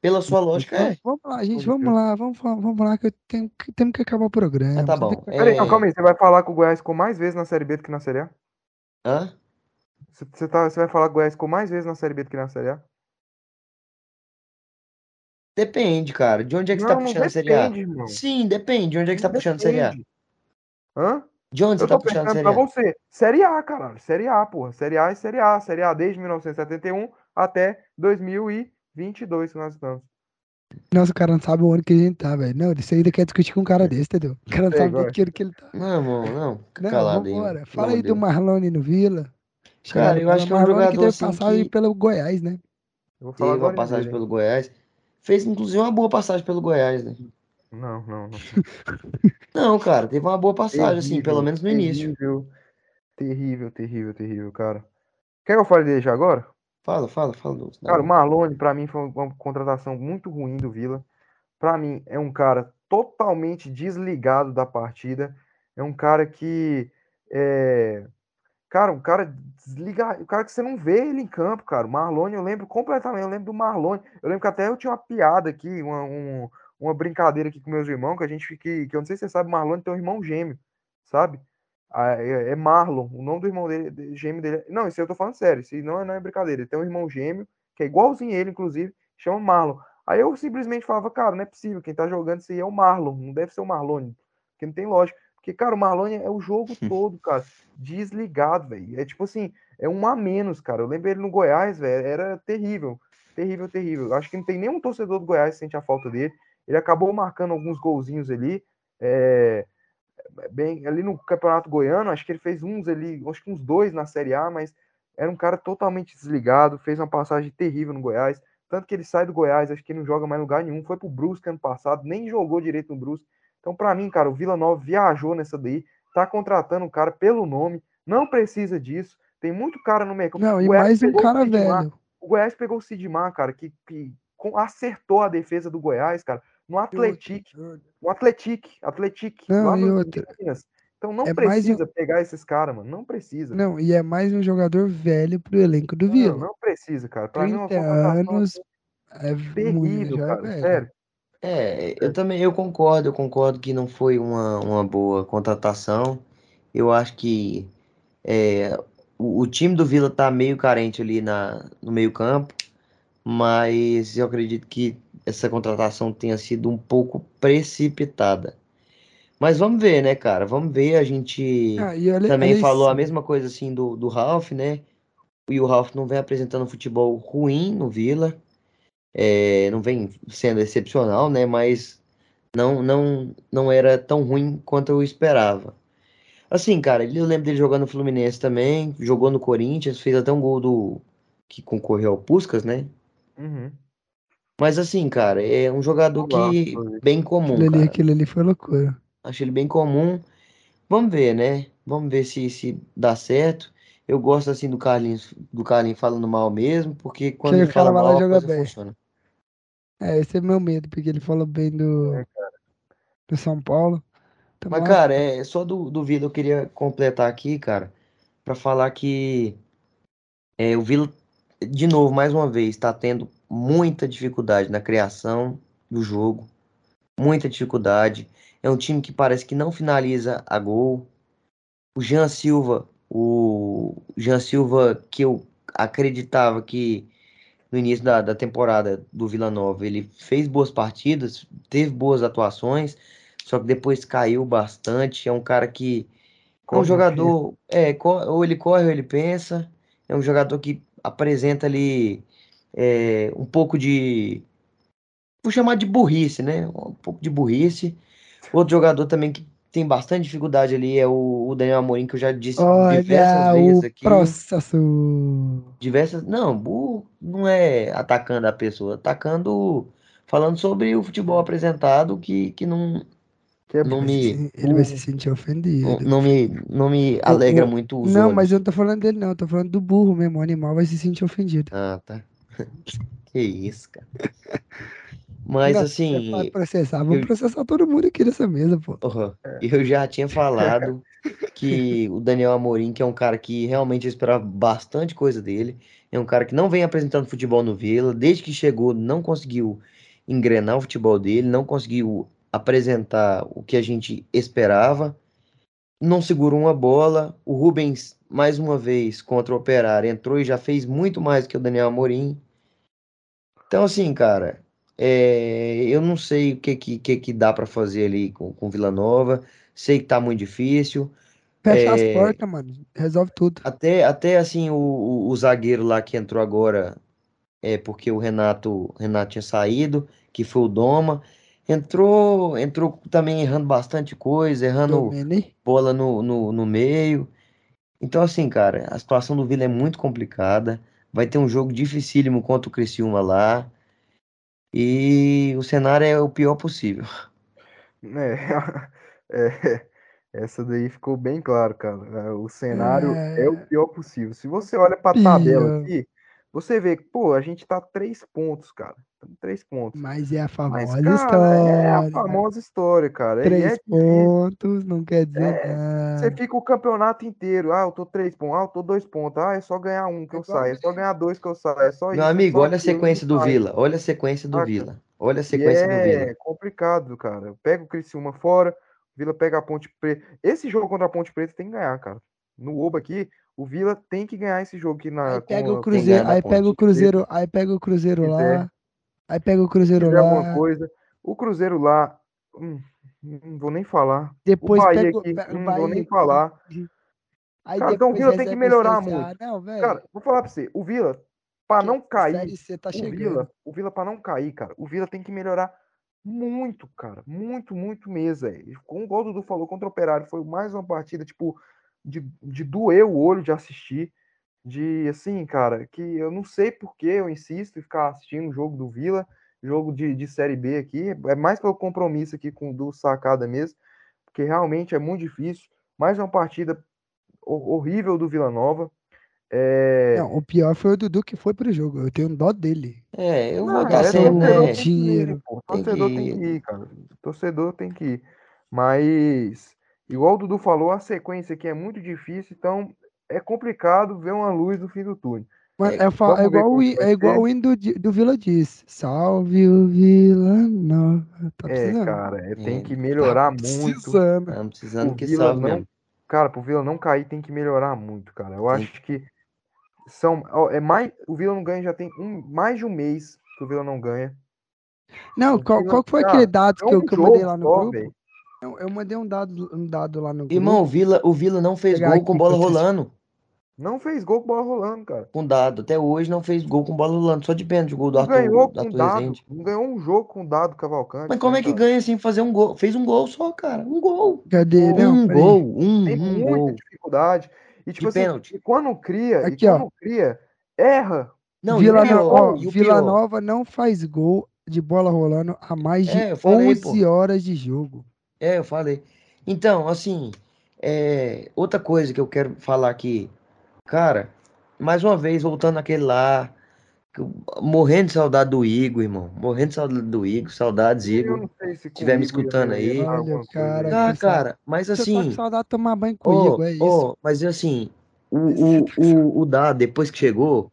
Pela sua lógica, Vamos, é. vamos lá, gente, vamos lá, vamos, vamos lá, que eu tenho, que- temos que acabar o programa. Ah, tá bom. que- Peraí, então É... calma aí. Você vai falar que o Goiás ficou mais vezes na Série B do que na Série A? Hã? Você, você tá, você vai falar que o Goiás ficou mais vezes na Série B do que na Série A? Depende, cara. De onde é que você tá Não, não puxando a Série A? depende, irmão. Sim, depende. De onde é que você Não tá puxando a Série A? depende. Hã? De onde você tá puxando a Série pra A? você. Série A, caralho. Série A, porra. Série A é Série A. Série A desde 1971 até 2022 que nós estamos. Nossa, o cara não sabe o ano que a gente tá, velho. Não, ele ainda quer discutir com um cara desse, entendeu? O cara não Sei, sabe agora. nem que ano que ele tá. Não, irmão, não. Não, calado aí. vambora. mano. Fala aí do. Marlone no Vila. Cara, Chegaram eu acho que é um Marlone que jogador teve assim passagem que pelo Goiás, né? Eu vou falar teve uma passagem dele, pelo hein? Goiás. Fez, inclusive, uma boa passagem pelo Goiás, né? Não, não, não. Não, cara, teve uma boa passagem, assim, pelo Terrível, menos no início. Terrível, terrível, terrível, terrível, cara. Quer que eu fale dele já agora? Fala, fala, fala. Dá Cara, o Marlone, pra mim, foi uma contratação muito ruim do Vila. Pra mim, é um cara totalmente desligado da partida. É um cara que. É... Cara, um cara desliga. O cara que você não vê ele em campo, cara. O Marlone, eu lembro completamente. Eu lembro do Marlone. Eu lembro que até eu tinha uma piada aqui, uma, um- uma brincadeira aqui com meus irmãos, que a gente. Que, que eu não sei se você sabe, o Marlone tem um irmão gêmeo, sabe? Ah, É, é Marlon, o nome do irmão dele, de- gêmeo dele. Não, isso eu tô falando sério, isso não é, não é brincadeira. Ele tem um irmão gêmeo, que é igualzinho ele, inclusive, chama Marlon. Aí eu simplesmente falava, cara, não é possível, quem tá jogando isso aí é o Marlon, não deve ser o Marlone, porque não tem lógica. Porque, cara, o Marlone é o jogo todo, cara, desligado, velho. É tipo assim, é um a menos, cara. Eu lembro ele no Goiás, velho, era terrível, terrível, terrível. Acho que não tem nenhum torcedor do Goiás que sente a falta dele. Ele acabou marcando alguns golzinhos ali, é, bem ali no Campeonato Goiano, acho que ele fez uns ali, acho que uns dois na Série A, mas era um cara totalmente desligado, fez uma passagem terrível no Goiás, tanto que ele sai do Goiás, acho que ele não joga mais em lugar nenhum, foi pro Brusque ano passado, nem jogou direito no Brusque. Então, para mim, cara, o Vila Nova viajou nessa daí, tá contratando o cara pelo nome, não precisa disso. Tem muito cara no mercado. Não, O e Goiás mais um cara Sidmar, velho. O Goiás pegou o Sidmar, cara, que, que acertou a defesa do Goiás, cara, no Atletic, no Atletic, Atletic, Não, lá no outra, Minas. Então não é mais um- precisa pegar esses caras, mano. Não precisa. Não, e é mais um jogador velho pro elenco do Não, Vila. não precisa, cara. Pra mim é 30 anos, é muito, terrível, é cara. velho. Sério. É, eu também, eu concordo, eu concordo que não foi uma, uma boa contratação. Eu acho que é, o, o time do Vila tá meio carente ali na, no meio campo, mas eu acredito que essa contratação tenha sido um pouco precipitada. Mas vamos ver, né, cara? Vamos ver, a gente Ah, e olha, também olha falou a mesma coisa assim do, do Ralf, né? E o Ralf não vem apresentando futebol ruim no Vila, é, não vem sendo excepcional, né? Mas não, não, não era tão ruim quanto eu esperava. Assim, cara, eu lembro dele jogando no Fluminense também, jogou no Corinthians, fez até um gol do que concorreu ao Puskás, né? Uhum. Mas assim, cara, é um jogador Olá, que bem comum, Aquilo ali, cara. aquilo ali foi loucura. Acho ele bem comum. Vamos ver, né? Vamos ver se, se dá certo. Eu gosto assim do Carlinhos, do Carlinhos falando mal mesmo, porque quando Que ele fala lá mal, a joga coisa bem. funciona. É, esse é meu medo, porque ele falou bem do, É, do São Paulo. Tamo Mas, lá. cara, é só do, do Vila eu queria completar aqui, cara, pra falar que é, o Vila, de novo, mais uma vez, está tendo muita dificuldade na criação do jogo, muita dificuldade. É um time que parece que não finaliza a gol. O Jean Silva, o Jean Silva, que eu acreditava que no início da, da temporada do Vila Nova ele fez boas partidas, teve boas atuações, só que depois caiu bastante. É um cara que é um jogador, é, ou ele corre ou ele pensa. É um jogador que apresenta ali é, um pouco de. Vou chamar de burrice, né? Um pouco de burrice. Outro jogador também que tem bastante dificuldade ali é o, o Daniel Amorim, que eu já disse Olha diversas vezes aqui. Processo. Diversas. Não, burro não é atacando a pessoa, atacando. Falando sobre o futebol apresentado que, que não. É não me, Ele vai se sentir ofendido. não, não me, não me alegra muito os Não, olhos. mas eu não tô falando dele, não. Eu tô falando do burro mesmo. O animal vai se sentir ofendido. Ah, tá. Que isso, cara. Mas assim, Vai processar. Vamos eu- processar todo mundo aqui nessa mesa, pô. É. eu já tinha falado que o Daniel Amorim, que é um cara que realmente eu esperava bastante coisa dele, é um cara que não vem apresentando futebol no Vila, desde que chegou não conseguiu engrenar o futebol dele, não conseguiu apresentar o que a gente esperava, não segurou uma bola. O Rubens, mais uma vez, contra o Operário, entrou e já fez muito mais que o Daniel Amorim. Então, assim, cara, é, eu não sei o que que, que, que dá para fazer ali com, com Vila Nova. Sei que tá muito difícil. Fecha as É. portas, mano. Resolve tudo. Até, até assim, o, o, o zagueiro lá que entrou agora, é porque o Renato, Renato tinha saído, que foi o Doma. Entrou, entrou também errando bastante coisa, errando Domene. bola no, no, no meio. Então, assim, cara, a situação do Vila é muito complicada. Vai ter um jogo dificílimo contra o Criciúma lá. E o cenário é o pior possível. É, é, essa daí ficou bem claro, cara. É, O cenário é, o É. pior possível. Se você olha para a tabela aqui, você vê que, pô, a gente tá três pontos, cara. Três pontos. Mas é a Mas, famosa cara, é a história. famosa história, cara. Três é pontos não quer dizer É, Você fica o campeonato inteiro. Ah, eu tô três pontos. Ah, eu tô dois pontos. Ah, é só ganhar um que eu saio. É só ganhar dois que eu saio. É só Meu isso, é amigo, só olha a sequência do sai. Vila. Olha a sequência do? Vila. Olha a sequência do Vila. é complicado, cara. Pega o Criciúma fora, o Vila pega a Ponte Preta. Esse jogo contra a Ponte Preta tem que ganhar, cara. No Oba aqui, o Vila tem que ganhar esse jogo aqui na Aí pega com o Cruzeiro- aí pega o Cruzeiro, aí pega o Cruzeiro lá. Aí pega o Cruzeiro quiser alguma lá. coisa. O Cruzeiro lá, hum, não vou nem falar. O Depois Bahia pega o aqui, pe- hum, o não vou nem Bahia. falar. Aí Cara, então o Vila tem que o melhorar muito. Não, velho. Cara, vou falar pra você, o Vila, pra não que cair, Série C tá o. Vila, o Vila para não cair, cara, o Vila tem que melhorar muito, cara, muito, muito mesmo, velho. Como o Dudu falou contra o Operário, foi mais uma partida, tipo, de, de doer o olho de assistir, de, assim, cara, que eu não sei por que eu insisto em ficar assistindo o jogo do Vila, jogo de, de Série B aqui, é mais pelo compromisso aqui com o do Sacada mesmo, porque realmente é muito difícil, mais uma partida ho- horrível do Vila Nova, é... Não, o pior foi o Dudu que foi pro jogo. Eu tenho dó dele. É, eu Não, vou é, dar sempre, torcedor dinheiro. pô. Tem Torcedor que tem que ir, cara. Torcedor tem que ir. Mas, igual o Dudu falou, a sequência aqui é muito difícil, então é complicado ver uma luz no fim do túnel. Mano, É, é, é igual, o, é igual o hino do, do Vila diz. Salve o Vila Nova. Tá É, cara, é, tem É, que Tá melhorar muito. precisando. Estamos O precisando que Vila salve não. mesmo. Cara, pro Vila não cair, tem que melhorar muito, cara. Eu Tem. acho que são. ó, É mais, o Vila não ganha já tem um, mais de um mês que o Vila não ganha. Não, O qual, Vila, qual foi cara, aquele dado é que eu, que eu mandei lá no só, grupo? Eu, eu mandei um dado, um dado lá no grupo. Irmão, o Vila, o Vila não fez Pegar gol aqui com bola rolando. Não fez gol com bola rolando, cara. Com dado. Até hoje não fez gol com bola rolando. Só de pênalti o gol do Não ganhou Arthur, do Arthur dado. Rezende. Não ganhou um jogo com dado Cavalcante. Mas como né, é que cara? ganha sem fazer um gol? Fez um gol só, cara. Um gol. Cadê? Não, Um peraí. gol. Um, Tem um muita gol. dificuldade. E tipo De assim, pênalti. e quando cria, Aqui, e ó. quando cria, erra. Não, Vila, pior, ó, Vila. Nova não faz gol de bola rolando há mais de É, falei, pô. 11 horas de jogo. É, eu falei. Então, assim, é, outra coisa que eu quero falar aqui, cara, mais uma vez, voltando àquele lá, morrendo de saudade do Igor, irmão, morrendo de saudade do Igor, saudades, Eu Igor. não sei se tiver me escutando aí. Olha, cara. Ah, saudade. cara, mas Você tá com assim, saudade de tomar banho com o ó, Igor, é isso. mas assim, o, o, tá o, o Dá, depois que chegou,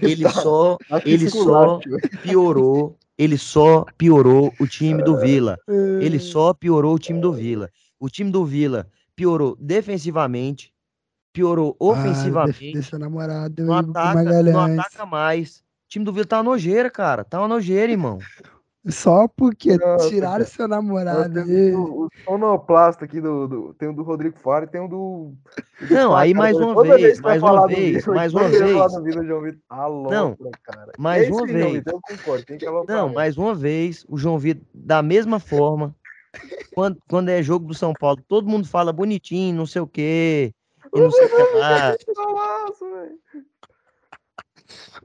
ele só, tá que ele só piorou, ele só piorou o time do Vila. Ele É. só piorou o time do Vila. O time do Vila piorou defensivamente, piorou Ah, ofensivamente. deixa namorado não, ataca, não ataca mais. O time do Vila tá uma nojeira, cara. Tá uma nojeira, irmão. Só porque Nossa, tiraram cara. seu namorado aí. o, sonoplasta aqui do, do- Tem o do Rodrigo Faro e tem o do. do Não, aí Sacada. mais uma vez, vai mais uma vez, Vila, mais uma vez vez. Alopra, Não, cara. mais é uma aí, vez. Vitor, eu concordo. Tem que. Não, mais uma vez, o João Vitor, da mesma forma, quando, quando é jogo do São Paulo, todo mundo fala bonitinho, não sei o quê, e não sei o que. Golaço, velho.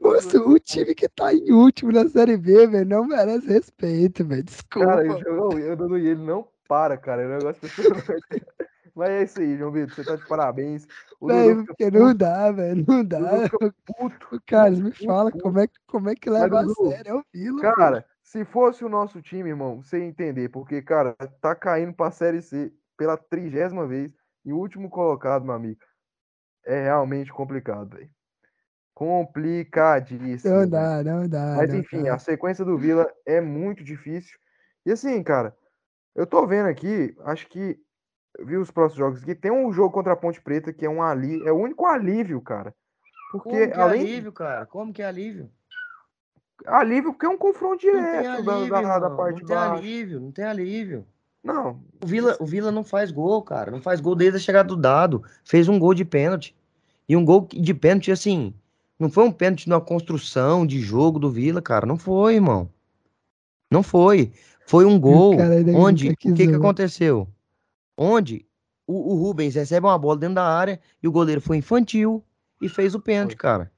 Moço, o time que tá em último na Série B, velho, não merece respeito, velho. Desculpa. Cara, João, eu dando ele não para, cara. É um negócio impressionante. Mas é isso aí, João Vitor. Você tá de parabéns. O Dudu Velho, fica porque não dá, velho. Não dá. Puto. O Carlos, me fala puto. como é, que- como é que leva a Dudu, sério. É o Vila. Cara, se fosse o nosso time, irmão, você ia entender, porque, cara, tá caindo pra Série C pela trigésima vez e o último colocado, meu amigo, é realmente complicado, velho. Complicadíssimo. Não dá, não dá. Mas não enfim, dá. a sequência do Vila é muito difícil. E assim, cara, eu tô vendo aqui, acho que vi os próximos jogos aqui, tem um jogo contra a Ponte Preta que é um ali, é o único alívio, cara. Porque Como que é além alívio, cara? Como que é alívio? alívio porque é um confronto Não tem direto da- alívio, da, da, irmão. parte Não tem baixa. alívio, não tem alívio. Não, O Vila, o Vila não faz gol, cara. Não faz gol desde a chegada do dado. Fez um gol de pênalti. E um gol de pênalti, assim, não foi um pênalti na construção de jogo do Vila, cara. Não foi, irmão. Não foi. Foi um gol onde. O que, que zoa. aconteceu? Onde o, o Rubens recebe uma bola dentro da área e o goleiro foi infantil e fez o pênalti, Foi. cara.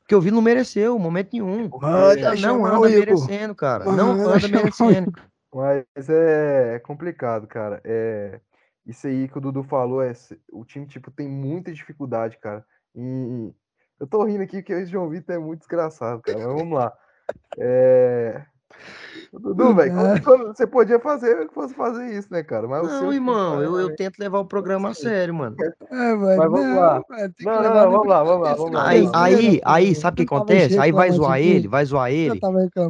Porque o Vila não mereceu, momento nenhum. Manda não anda merecendo, cara. Não anda merecendo. Mas é complicado, cara. É isso aí que o Dudu falou é o time tipo tem muita dificuldade, cara. E eu tô rindo aqui porque esse João Vitor é muito desgraçado, cara. Mas vamos lá. É... Dudu, velho, quando- você podia fazer que fosse fazer isso, né, cara? Mas Não, time irmão, eu, eu realmente- tento levar o programa a sério, mano. É, mano, Mas vamos não, lá. mano, Não, não, não, no vamos lá, vamos lá, vamos lá, Aí, aí, aí, sabe o que acontece? Aí vai zoar de ele, vai zoar ele,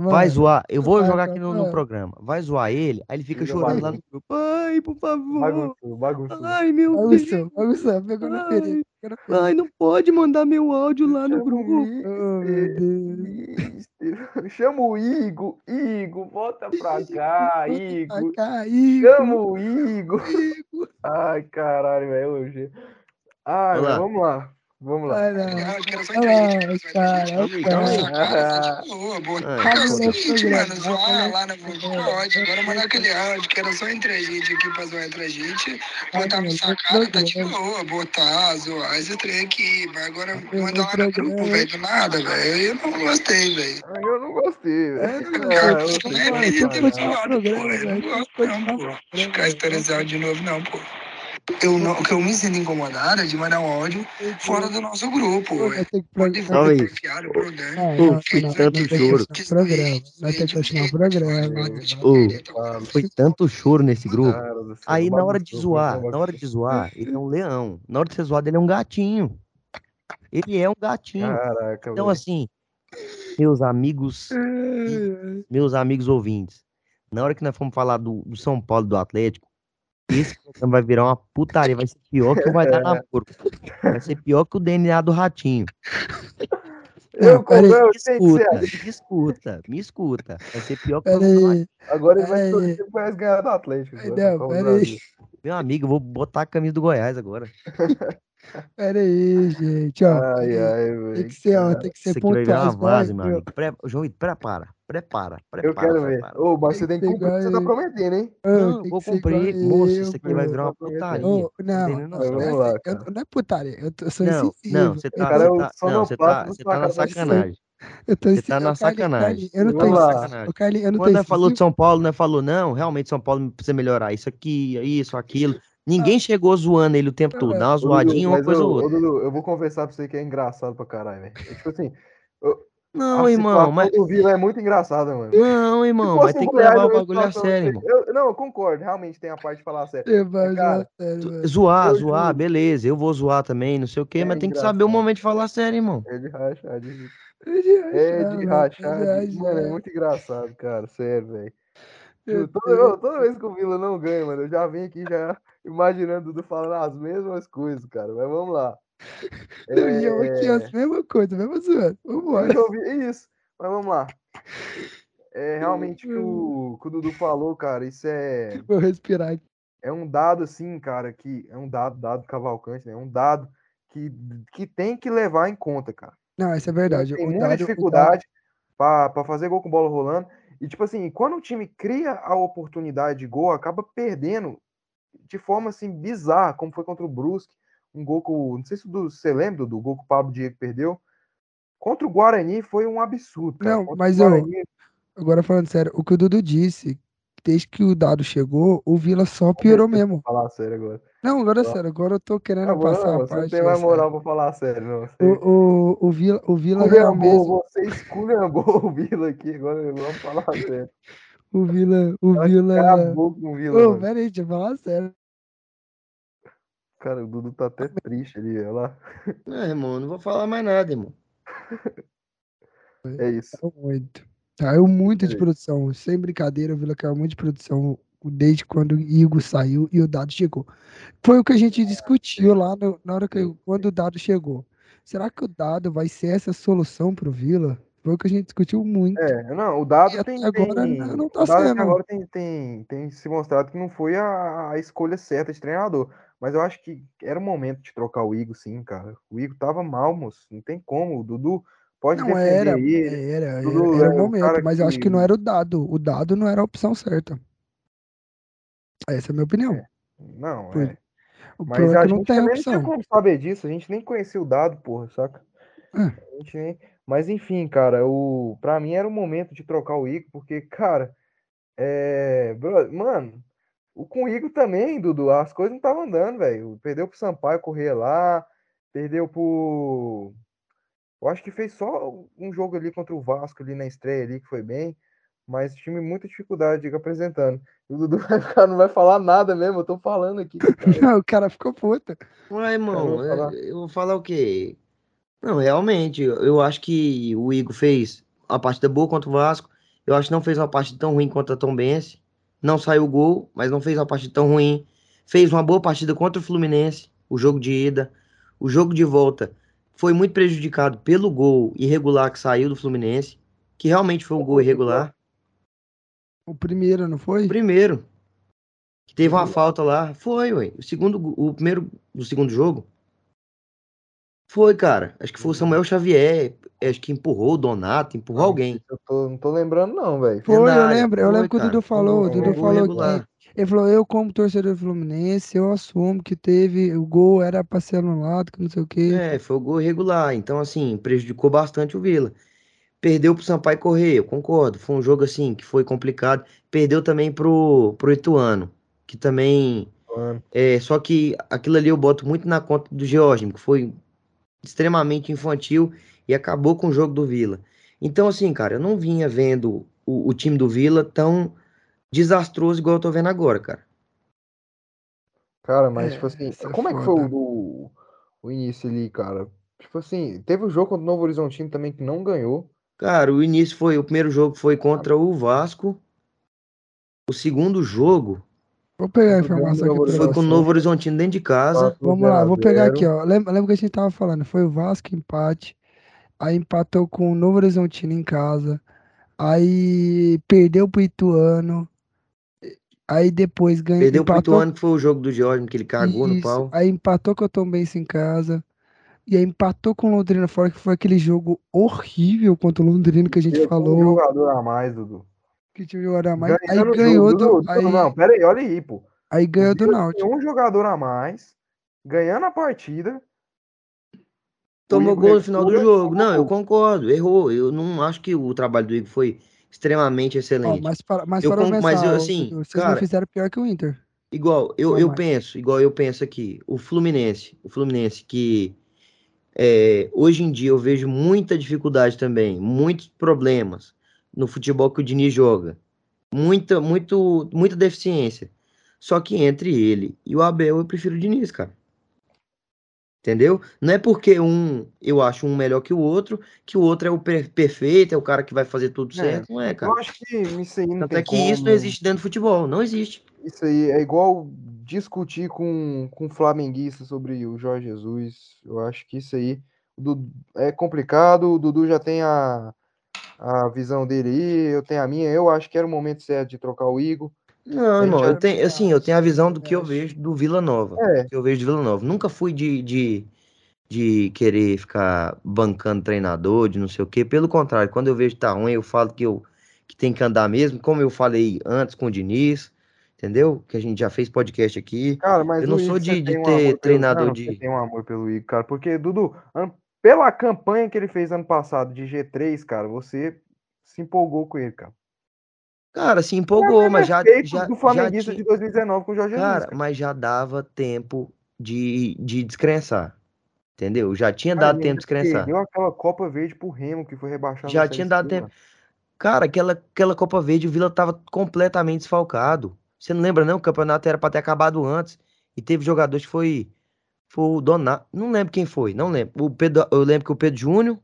vai zoar. Eu vou jogar aqui no, no programa. Vai zoar ele, aí ele fica chorando lá no grupo. Ai, por favor. Bagunçou, bagunçou. Ai, meu Deus. Bagunçou, pegou na ferida. Ai, não pode mandar meu áudio lá no grupo. Oh, meu Deus. Chama o Igor, Igor, volta pra cá, Igor. Chama o Igor. Ai, caralho, velho, hoje. Ai, Vamos velho, lá. vamos lá. Vamos lá. Olha Olha cara. Ah, Boa, boa. Ah, Cara, é seguinte, mano, zoar lá no grupo pode. Agora mandar aquele áudio que era só entre a gente aqui pra zoar entre a gente. Botar no sacada, tá de boa. Botar, zoar esse trem aqui. Mas agora mandar lá no grupo, velho, do nada, velho. Eu não gostei, velho. Ai, eu não gostei, velho. É, não, Ah, cara, eu tem sei que que continuar, vai tem que pagar. continuar o programa, Pô, eu não gosto, não, pô. Ficar esse áudio de novo, não, pô. Eu não, o que eu me sinto incomodado é de mandar um áudio fora do nosso grupo, Pode enfiar o programa. Não, foi tanto choro. Nós tem que continuar o programa. Ô, Foi tanto choro nesse grupo. Aí na hora de zoar, na hora de zoar, ele é um leão. Na hora de ser zoado, ele é um gatinho. Ele é um gatinho. Caraca, Então, assim, meus amigos, meus amigos ouvintes, na hora que nós formos falar do, do São Paulo, do Atlético, esse programa vai virar uma putaria, vai ser pior que o vai dar namoro. Vai ser pior que o DNA do ratinho. Eu, Não, peraí. Me que escuta, me escuta, me escuta. Vai ser pior que o. Agora ele vai Peraí. torcer pra ganhar do Atlético. Agora, não, pra pera usar aí. isso. Meu amigo, eu vou botar a camisa do Goiás agora. Pera aí, gente, ó. Ai, Tem- ai, Tem que ser, ó, tem que ser aqui vai virar uma pontuais, vai. vaza, meu amigo. Pre... João prepara, prepara, prepara. Eu quero ver. prepara. Ô, mas Tem você tem que cumprir o que você tá prometendo, hein? Ô, Não, vou cumprir. Moço, eu, isso aqui vai virar uma putaria. Ô, Não não, não. Vamos é- lá, eu- não é putaria, eu, tô- eu sou Não, insensível. não, você tá, cara é você o tá, não, você tá, você tá na sacanagem. Eu tô Você tá na sacanagem. Eu não tô Tá sacanagem. Carlinhos, eu não Quando nós falou de. São Paulo, nós falou, não, realmente São Paulo precisa melhorar. Isso aqui, isso, aquilo. Ninguém chegou zoando ele o tempo todo. Dá uma zoadinha, uma mas, coisa ou outra. Dudu, eu vou confessar pra você que é engraçado pra caralho, velho. É Tipo assim, Não, a irmão, mas. do Vila é muito engraçada, mano. Não, irmão, mas tem o que levar o bagulho a sério, eu irmão. eu- Não, eu concordo, realmente tem a parte de falar sério. Vai Mas, cara, zoar sério. Zoar, Eu zoar, juro. beleza. Eu vou zoar também, não sei o quê, É mas tem que saber o engraçado. momento de falar sério, irmão. É de rachar, de... É de é de mano, rachar, é de... mano, é muito engraçado, cara, sério, velho. Meu Juro, Toda, toda vez que o Vila não ganha, mano, eu já venho aqui já imaginando o Dudu falando as mesmas coisas, cara. Mas vamos lá. Não, e eu aqui, É, a mesma coisa, mesma zoeira. Vambora. eu ouvi isso, mas vamos lá. É realmente o que o, que o Dudu falou, cara. Isso é, Vou respirar aqui. é um dado, assim, cara, que é um dado, dado Cavalcante, né? É um dado que, que tem que levar em conta, cara. Não, isso é verdade. Tem O muita dado- o dado- dificuldade para fazer gol com bola rolando. E, tipo assim, quando o time cria a oportunidade de gol, acaba perdendo de forma assim bizarra, como foi contra o Brusque. Um gol com. Não sei se você lembra do gol que o Pablo Diego perdeu. Contra o Guarani foi um absurdo. Cara. Não, Contra mas eu- Guarani, Agora falando sério, o que o Dudu disse, desde que o dado chegou, o Vila só piorou mesmo. Falar sério agora. Não, agora é sério, agora eu tô querendo Agora passar não, a você parte. tem mais moral pra falar sério, não. Você. O, o, o Vila, o Vila realmente. você esculhambou o Vila aqui, agora vamos falar sério. O Vila. O Vila. Acabou com o Vila. Ô, mano. pera aí, deixa eu falar sério. Cara, o Dudu tá até triste ali, olha lá. Não, irmão, não vou falar mais nada, irmão. É isso. Caiu muito. Caiu muito de Beleza. produção. Sem brincadeira, o Vila caiu muito de produção desde quando o Igor saiu e o Dado chegou. Foi o que a gente discutiu lá no- na hora que quando o Dado chegou. Será que o Dado vai ser essa solução pro Vila? Foi o que a gente discutiu muito. É, não, o dado tem, agora tem- não- tá o dado até sendo. agora tem, tem, tem se mostrado que não foi a, a escolha certa de treinador. Mas eu acho que era o momento de trocar o Igor, sim, cara. O Igor tava mal, moço. Não tem como. O Dudu pode Não defender era, ele. era, era, Dudu era é o o momento, mas eu acho que- que não era o Dado. O Dado não era a opção certa. Essa é a minha opinião. É, Não, Foi. é. O Mas problema é a que não gente não tinha opção. como saber disso. A gente nem conhecia o dado, porra, saca? É. A gente nem... Mas enfim, cara, o... pra mim era o momento de trocar o Igor, porque, cara, é... bro- Mano, o com o Igor também, Dudu, as coisas não estavam andando, velho. Perdeu pro Sampaio correr lá, perdeu pro. Eu acho que fez só um jogo ali contra o Vasco ali na estreia ali, que foi bem. Mas time muita dificuldade de apresentando. O Dudu vai ficar, não vai falar nada mesmo, eu tô falando aqui. cara. o cara ficou puta. Ué, irmão, vou falar. é, eu vou falar o quê? Não, realmente, eu eu acho que o Igor fez uma partida boa contra o Vasco. Eu acho que não fez uma partida tão ruim contra a Tombense. Não saiu gol, mas não fez uma partida tão ruim. Fez uma boa partida contra o Fluminense, o jogo de ida. O jogo de volta foi muito prejudicado pelo gol irregular que saiu do Fluminense, que realmente foi um gol irregular. O primeiro, não foi? O primeiro. Que teve uma falta lá. Foi, ué. O segundo, o primeiro do segundo jogo. Foi, cara. Acho que foi o Samuel Xavier. Acho que empurrou o Donato, empurrou alguém. Eu tô, não tô lembrando, não, velho. Foi, eu Verdade, lembro. Eu foi, lembro que o. Dudu falou. O Dudu falou que. Ele falou, eu como torcedor do Fluminense, eu assumo que teve, o gol era pra ser anulado, que não sei o quê. É, foi o gol irregular. Então, assim, prejudicou bastante o Vila. Perdeu pro Sampaio Correia, eu concordo. Foi um jogo, assim, que foi complicado. Perdeu também pro, pro Ituano, que também É, só que aquilo ali eu boto muito na conta do Georgino, que foi extremamente infantil e acabou com o jogo do Vila. Então, assim, cara, eu não vinha vendo o, o time do Vila tão desastroso igual eu tô vendo agora, cara. Cara, mas É, tipo assim, é como é que foi o, o, início ali, cara? Tipo assim, teve o jogo contra o Novo Horizontino também que não ganhou. Cara, o início foi, o primeiro jogo foi contra o Vasco. O segundo jogo Vou pegar a informação aqui foi com o. Novo Horizontino dentro de casa. Vasco Vamos lá, 0 a vou pegar 0. aqui, ó. Lembra, lembra que a gente tava falando? Foi o Vasco empate, aí empatou com o Novo Horizontino em casa, aí perdeu pro Ituano, aí depois ganhou, Perdeu pro empatou, Ituano, que foi o jogo do Georgino, que ele cagou no isso, pau. aí empatou com o Tombense em casa, e aí empatou com o Londrina fora, que foi aquele jogo horrível contra o Londrina que a gente Teve um falou, jogador a mais, Dudu. que tinha jogado a mais, aí Ganhando o ganhou jogo, do, Dudu, aí, Não, pera aí, olha aí, pô. aí ganhou do Náutico. tinha um jogador a mais, ganhando a partida. Tomou gol no final do jogo. Não, eu concordo, errou. Eu não acho que o trabalho do Igor foi extremamente excelente. mas para, mas Eu para con- mas eu, assim, vocês não cara- fizeram pior que o Inter. Igual, eu, Não eu mais. penso, igual eu penso aqui, o Fluminense, o Fluminense que é, hoje em dia eu vejo muita dificuldade também, muitos problemas no futebol que o Diniz joga, muita, muito, muita deficiência. Só que entre ele e o Abel eu prefiro o Diniz, cara. Entendeu? Não é porque um eu acho um melhor que o outro, que o outro é o per- perfeito, é o cara que vai fazer tudo É, certo. Não é, cara. Eu acho que isso aí não Tanto tem é que isso não como. existe dentro do futebol, não existe. Isso aí é igual discutir com, com flamenguista sobre o Jorge Jesus. Eu acho que isso aí é complicado. O Dudu já tem a, a visão dele aí, eu tenho a minha. Eu acho que era o momento certo de trocar o Igor. Não, irmão, eu tenho, assim, eu tenho a visão do que eu vejo do Vila Nova. É. Que eu vejo do Vila Nova. Nunca fui de, de, de querer ficar bancando treinador, de não sei o quê. Pelo contrário, quando eu vejo que tá ruim, eu falo que, eu, que tem que andar mesmo, como eu falei antes com o Diniz, entendeu? Que a gente já fez podcast aqui. Cara, mas eu não sou de, de ter treinador pelo... de. tem um amor pelo Igor, cara, porque, Dudu, pela campanha que ele fez ano passado de G3, cara, você se empolgou com ele, cara. Cara, se empolgou, mas já, já. do Flamenguista já tinha... de 2019 com o Jorge Cara, mas já dava tempo de, de descrençar. Entendeu? Já tinha dado tempo de descrençar. Deu aquela Copa Verde pro Remo que foi rebaixado. Já tinha dado tempo. Cara, aquela, aquela Copa Verde, o Vila tava completamente desfalcado. Você não lembra, não? O campeonato era para ter acabado antes. E teve jogadores que foi. Foi o Donato. Não lembro quem foi, não lembro. O Pedro, eu lembro que o Pedro Júnior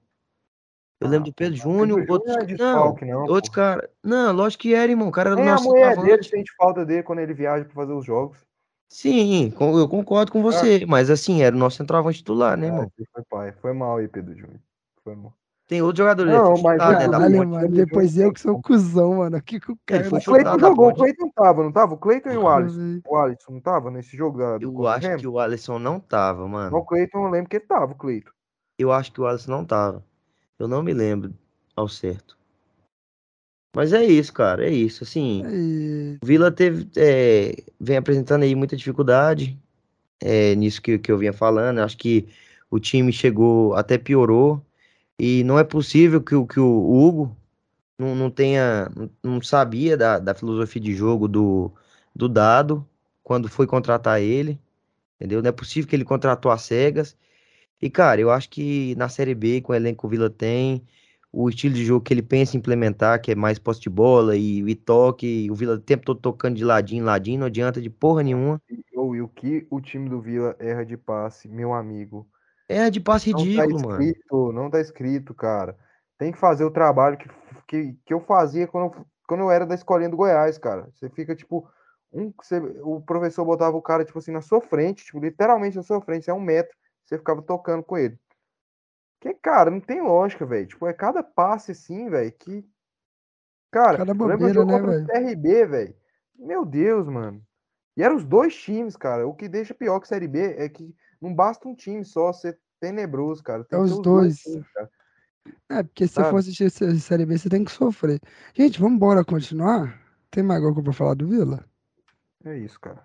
eu lembro do Pedro Júnior, outros, não, não, outros caras. Não, lógico que era, irmão. O cara era Nem nosso a mulher dele sente falta dele quando ele viaja para fazer os jogos. Sim, eu concordo com você, ah. mas assim, era o nosso centroavante titular, né, irmão? Foi, pai. Foi mal aí, Pedro Júnior. Foi mal. Tem outros jogadores. Não, mas chutar, né, caralho, mano, depois eu que sou cuzão, mano. Que que o cara o Cleiton jogou, o Cleiton não tava, não tava? O Cleiton e o Alisson. O Alisson não tava nesse jogo da. Eu acho que o Alisson não tava, mano. O Cleiton eu lembro que ele tava, o Cleiton. Eu acho que o Alisson não tava. Eu não me lembro ao certo. Mas é isso, cara, é isso. Assim, é... o Vila teve, é, vem apresentando aí muita dificuldade é, nisso que, que eu vinha falando. Acho que o time chegou, até piorou. E não é possível que, que o Hugo não, não tenha, não sabia da, da filosofia de jogo do, do Dado quando foi contratar ele, entendeu? Não é possível que ele contratou as cegas. E, cara, eu acho que na Série B, com o elenco que o Vila tem, o estilo de jogo que ele pensa em implementar, que é mais posse de bola e, e toque, o Vila o tempo todo tocando de ladinho em ladinho, não adianta de porra nenhuma. Ou e o que o time do Vila erra de passe, meu amigo. Erra de passe não tá ridículo, tá escrito, mano. Não tá escrito, cara. Tem que fazer o trabalho que, que, que eu fazia quando, eu, quando eu era da escolinha do Goiás, cara. Você fica, tipo, um, você, o professor botava o cara, tipo assim, na sua frente, tipo, literalmente na sua frente, é um metro, você ficava tocando com ele. Que, cara, não tem lógica, velho. Tipo, é cada passe assim, velho, que. Cara, cada bobeira, né, velho? CRB, velho. Meu Deus, mano. E eram os dois times, cara. O que deixa pior que Série B é que não basta um time só ser tenebroso, cara. Tem é os dois. dois times, é, porque se Sabe? você for assistir Série B, você tem que sofrer. Gente, vamos embora continuar? Tem mais alguma coisa pra falar do Vila? É isso, cara.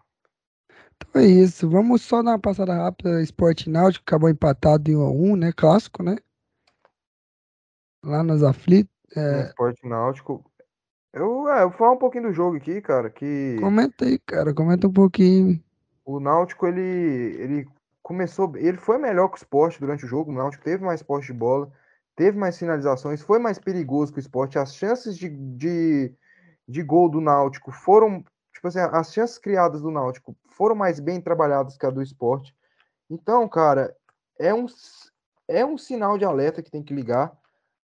Então é isso. Vamos só dar uma passada rápida. Esporte Náutico acabou empatado em 1 a 1 né? Clássico, né? Lá nas aflitas. É... Esporte Náutico. Eu, é, eu vou falar um pouquinho do jogo aqui, cara. Que... Comenta aí, cara. Comenta um pouquinho. O Náutico, ele, ele começou. Ele foi melhor que o esporte durante o jogo. O Náutico teve mais poste de bola, teve mais finalizações, foi mais perigoso que o esporte. As chances de, de, de gol do Náutico foram tipo assim, as chances criadas do Náutico foram mais bem trabalhadas que a do esporte. Então, cara, é um, é um sinal de alerta que tem que ligar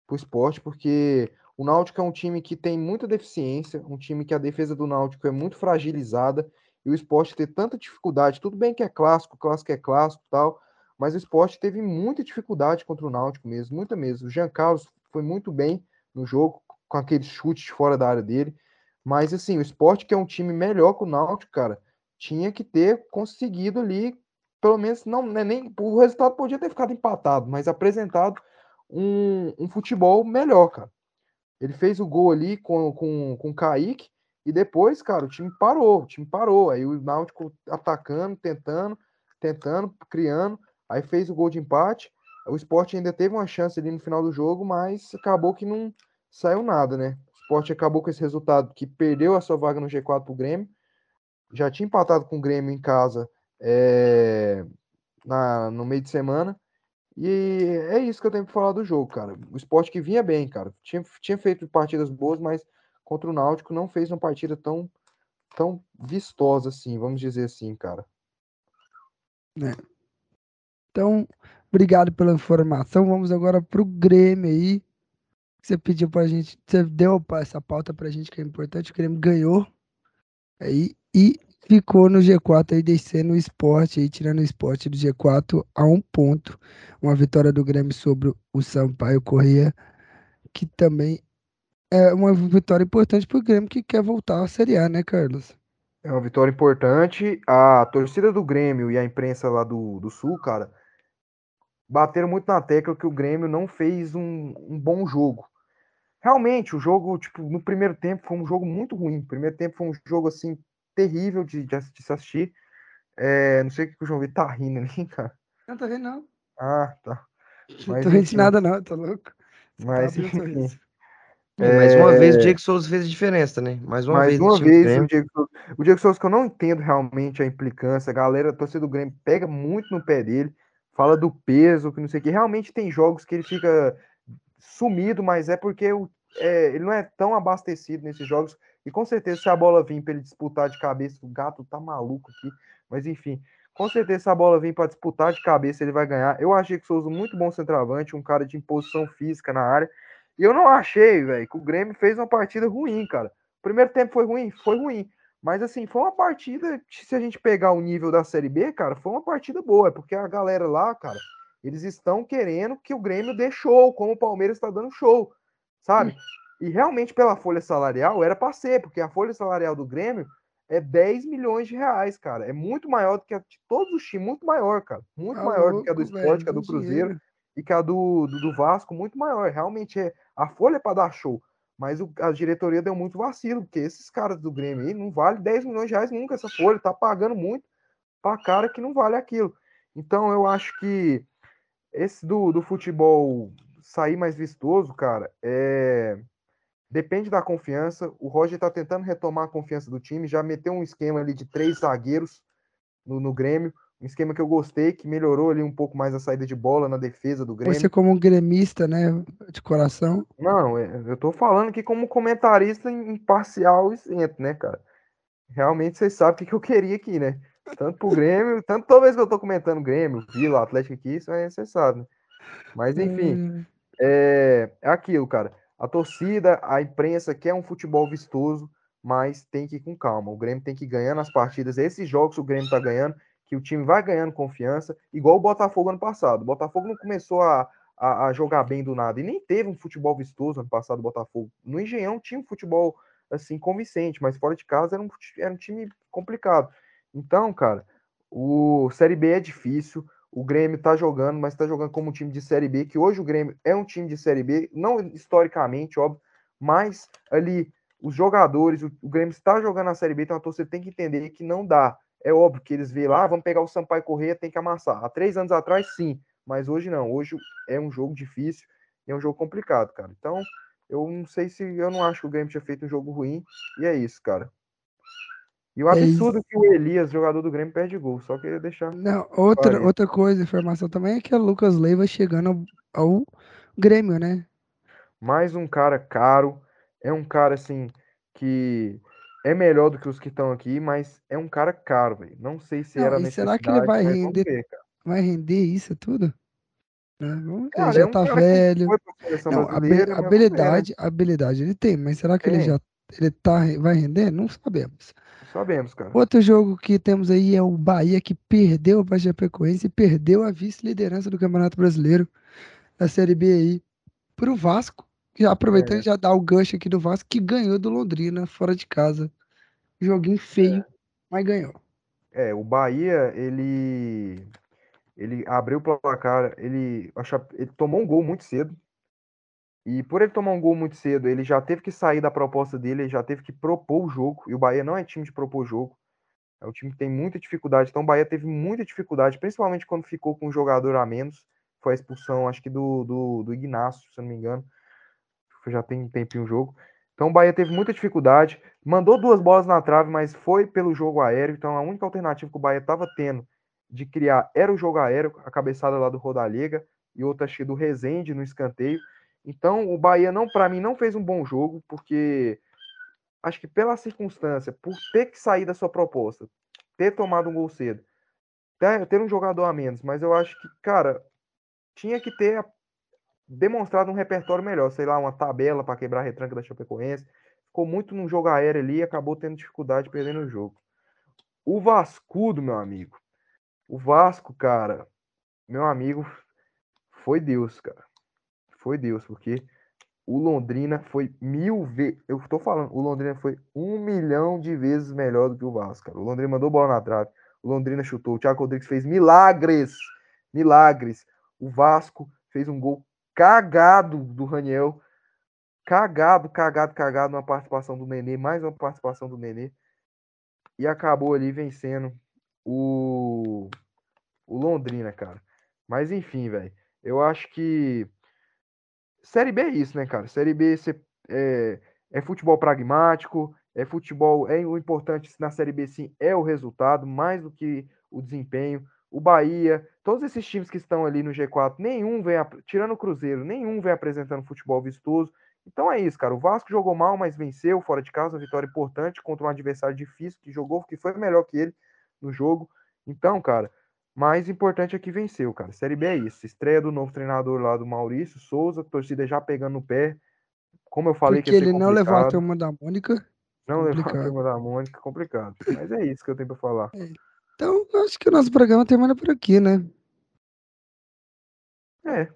pro esporte, porque o Náutico é um time que tem muita deficiência, um time que a defesa do Náutico é muito fragilizada, e o esporte ter tanta dificuldade, tudo bem que é clássico, clássico é clássico tal, mas o esporte teve muita dificuldade contra o Náutico mesmo, muita mesmo. O Jean Carlos foi muito bem no jogo, com aquele chute fora da área dele. Mas, assim, o esporte, que é um time melhor que o Náutico, cara, tinha que ter conseguido ali, pelo menos, não, né, nem o resultado podia ter ficado empatado, mas apresentado um, um futebol melhor, cara. Ele fez o gol ali com, com, com o Kaique, e depois, cara, o time parou, o time parou. Aí o Náutico atacando, tentando, tentando, criando. Aí fez o gol de empate. O esporte ainda teve uma chance ali no final do jogo, mas acabou que não saiu nada, né? Esporte acabou com esse resultado que perdeu a sua vaga no G4 para o Grêmio. Já tinha empatado com o Grêmio em casa é, na, no meio de semana. E é isso que eu tenho para falar do jogo, cara. O esporte que vinha bem, cara. Tinha, tinha feito partidas boas, mas contra o Náutico não fez uma partida tão, tão vistosa assim, vamos dizer assim, cara. É. Então, obrigado pela informação. Vamos agora para o Grêmio aí você pediu pra gente, você deu essa pauta pra gente que é importante, o Grêmio ganhou aí e ficou no G4 aí, descendo o esporte aí, tirando o esporte do G4 a um ponto. Uma vitória do Grêmio sobre o Sampaio Corrêa, que também é uma vitória importante para o Grêmio que quer voltar à Série A, né, Carlos? É uma vitória importante. A torcida do Grêmio e a imprensa lá do, do Sul, cara, bateram muito na tecla que o Grêmio não fez um, um bom jogo. Realmente, o jogo, tipo, no primeiro tempo foi um jogo muito ruim. O primeiro tempo foi um jogo, assim, terrível de, de, de se assistir. É, não sei o que o João Vitor tá rindo ali, cara. Não, tá rindo não. Ah, tá. Mas, não tô rindo de nada não, tá louco. Você mas, tá enfim. É... Mais uma vez o Diego Souza fez a diferença, né? Mais uma Mais vez. Uma vez o Diego, Souza, o Diego Souza, que eu não entendo realmente a implicância. A galera, a torcida do Grêmio, pega muito no pé dele, fala do peso, que não sei o que. Realmente tem jogos que ele fica sumido, mas é porque o, é, ele não é tão abastecido nesses jogos. E com certeza, se a bola vir para ele disputar de cabeça, o gato tá maluco aqui. Mas enfim, com certeza, se a bola vir para disputar de cabeça, ele vai ganhar. Eu achei que o Souza muito bom centroavante, um cara de imposição física na área. E eu não achei, velho, que o Grêmio fez uma partida ruim, cara. O primeiro tempo foi ruim? Foi ruim. Mas assim, foi uma partida, se a gente pegar o nível da Série B, cara, foi uma partida boa, porque a galera lá, cara, eles estão querendo que o Grêmio dê show, como o Palmeiras está dando show, sabe? E realmente pela folha salarial era para ser, porque a folha salarial do Grêmio é 10 milhões de reais, cara. É muito maior do que a de todos os times, muito maior, cara. Muito tá maior louco, do que a do Sport, que a do Cruzeiro. Dinheiro e que a do, do, do Vasco muito maior. Realmente é a folha é para dar show, mas o, a diretoria deu muito vacilo, porque esses caras do Grêmio aí não vale 10 milhões de reais nunca essa folha, tá pagando muito para cara que não vale aquilo. Então eu acho que esse do, do futebol sair mais vistoso, cara, é depende da confiança. O Roger tá tentando retomar a confiança do time, já meteu um esquema ali de três zagueiros no, no Grêmio um esquema que eu gostei, que melhorou ali um pouco mais a saída de bola na defesa do Grêmio. Você como um gremista, né, de coração. Não, é, eu tô falando aqui como comentarista imparcial e isento, né, cara? Realmente vocês sabem o que eu queria aqui, né? Tanto pro Grêmio, tanto toda vez que eu tô comentando Grêmio, Vila, Atlético aqui, isso aí você sabe, né? Mas enfim, hum. É, é aquilo, cara. A torcida, a imprensa quer um futebol vistoso, mas tem que ir com calma. O Grêmio tem que ganhar nas partidas. Esses jogos o Grêmio tá ganhando, que o time vai ganhando confiança, igual o Botafogo ano passado. O Botafogo não começou a, a, a, jogar bem do nada, e nem teve um futebol vistoso ano passado, o Botafogo. No Engenhão tinha um futebol, assim, convincente, mas fora de casa era um, era um time complicado. Então, cara, o Série B é difícil, o Grêmio tá jogando, mas tá jogando como um time de Série B, que hoje o Grêmio é um time de Série B, não historicamente, óbvio, mas ali os jogadores, o, o Grêmio está jogando na Série B, então a torcida tem que entender que não dá é óbvio que eles veem lá, ah, vamos pegar o Sampaio Correia, tem que amassar. Há três anos atrás, sim, mas hoje não. Hoje é um jogo difícil e é um jogo complicado, cara. Então, eu não sei se eu não acho que o Grêmio tinha feito um jogo ruim, e é isso, cara. E o é absurdo é que o Elias, jogador do Grêmio, perde gol. Só queria deixar. Não, outra, outra coisa, informação também é que o Lucas Leiva chegando ao, ao Grêmio, né? Mais um cara caro. É um cara assim que é melhor do que os que estão aqui, mas é um cara caro, velho. Não sei se não, era necessidade. Será que ele vai render? Ver, vai render isso tudo? Né? Cara, ele já é um tá velho. Não, habilidade, habilidade ele tem, mas será que tem. ele já ele tá, vai render? Não sabemos. Sabemos, cara. Outro jogo que temos aí é o Bahia que perdeu para a Chapecoense e perdeu a vice-liderança do Campeonato Brasileiro da Série B aí para o Vasco. Já aproveitando é. já dá o gancho aqui do Vasco que ganhou do Londrina fora de casa Joguinho feio, é. mas ganhou. É, o Bahia, ele ele abriu o placar, ele, ele tomou um gol muito cedo. E por ele tomar um gol muito cedo, ele já teve que sair da proposta dele, ele já teve que propor o jogo. E o Bahia não é time de propor jogo. É um time que tem muita dificuldade. Então o Bahia teve muita dificuldade, principalmente quando ficou com um jogador a menos. Foi a expulsão, acho que do, do, do Ignacio, se eu não me engano. Já tem um tempinho o jogo. Então o Bahia teve muita dificuldade, mandou duas bolas na trave, mas foi pelo jogo aéreo. Então a única alternativa que o Bahia estava tendo de criar era o jogo aéreo, a cabeçada lá do Rodallega e outra do Rezende no escanteio. Então o Bahia não, para mim, não fez um bom jogo, porque acho que pela circunstância, por ter que sair da sua proposta, ter tomado um gol cedo, ter, ter um jogador a menos, mas eu acho que, cara, tinha que ter demonstrado um repertório melhor, sei lá, uma tabela para quebrar a retranca da Chapecoense. Ficou muito num jogo aéreo ali e acabou tendo dificuldade perdendo o jogo. o Vascudo, meu amigo. O Vasco, cara, meu amigo, foi Deus, cara. Foi Deus, porque o Londrina foi mil vezes. Eu tô falando, o Londrina foi um milhão de vezes melhor do que o Vasco, cara. O Londrina mandou bola na trave. O Londrina chutou. O Thiago Rodrigues fez milagres. Milagres. O Vasco fez um gol cagado do Raniel. Cagado, cagado, cagado. Uma participação do Nenê. Mais uma participação do Nenê. E acabou ali vencendo o, o Londrina, cara. Mas enfim, velho. Eu acho que Série B é isso, né, cara? Série B é, é futebol pragmático, é futebol. É o importante na Série B, sim, é o resultado, mais do que o desempenho. O Bahia, todos esses times que estão ali no G4, nenhum vem, tirando o Cruzeiro, nenhum vem apresentando futebol vistoso. Então é isso, cara. O Vasco jogou mal, mas venceu fora de casa, uma vitória importante contra um adversário difícil que jogou, que foi melhor que ele no jogo. Então, cara, mais importante é que venceu, cara. Série B é isso. Estreia do novo treinador lá do Maurício Souza, torcida já pegando no pé. Como eu falei Porque que ele não levou a turma da Mônica. Não levou a turma da Mônica, complicado. Mas é isso que eu tenho para falar. É. Então, acho que o nosso programa termina por aqui, né? É.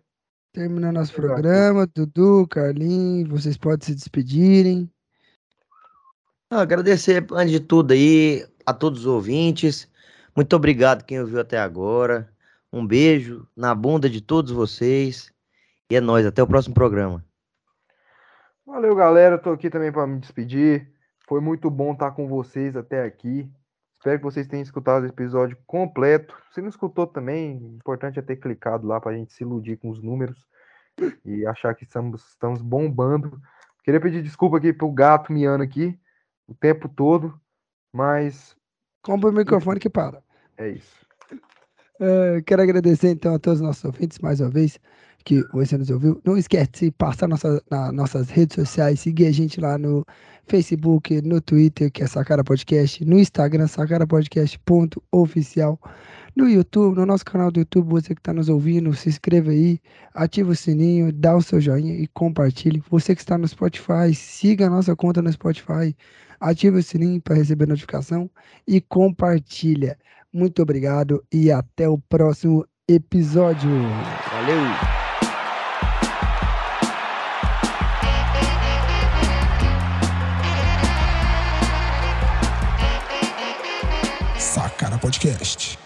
Terminando nosso programa, Dudu, Carlinhos, vocês podem se despedirem. Agradecer, antes de tudo aí, a todos os ouvintes. Muito obrigado quem ouviu até agora. Um beijo na bunda de todos vocês. E é nóis, até o próximo programa. Valeu, galera. Tô aqui também para me despedir. Foi muito bom estar com vocês até aqui. Espero que vocês tenham escutado o episódio completo. Se não escutou também, o importante é ter clicado lá para a gente se iludir com os números e achar que estamos, estamos bombando. Queria pedir desculpa aqui pro gato miando aqui o tempo todo, mas Compra o microfone que para. É isso. Uh, quero agradecer então a todos os nossos ouvintes mais uma vez que você nos ouviu. Não esquece de passar nossa, nas nossas redes sociais, seguir a gente lá no Facebook, no Twitter, que é Sacara Podcast, no Instagram, sacarapodcast.oficial, no YouTube, no nosso canal do YouTube, você que está nos ouvindo, se inscreva aí, ativa o sininho, dá o seu joinha e compartilhe. Você que está no Spotify, siga a nossa conta no Spotify, ativa o sininho para receber notificação e compartilha. Muito obrigado e até o próximo episódio. Valeu! Sacara Podcast.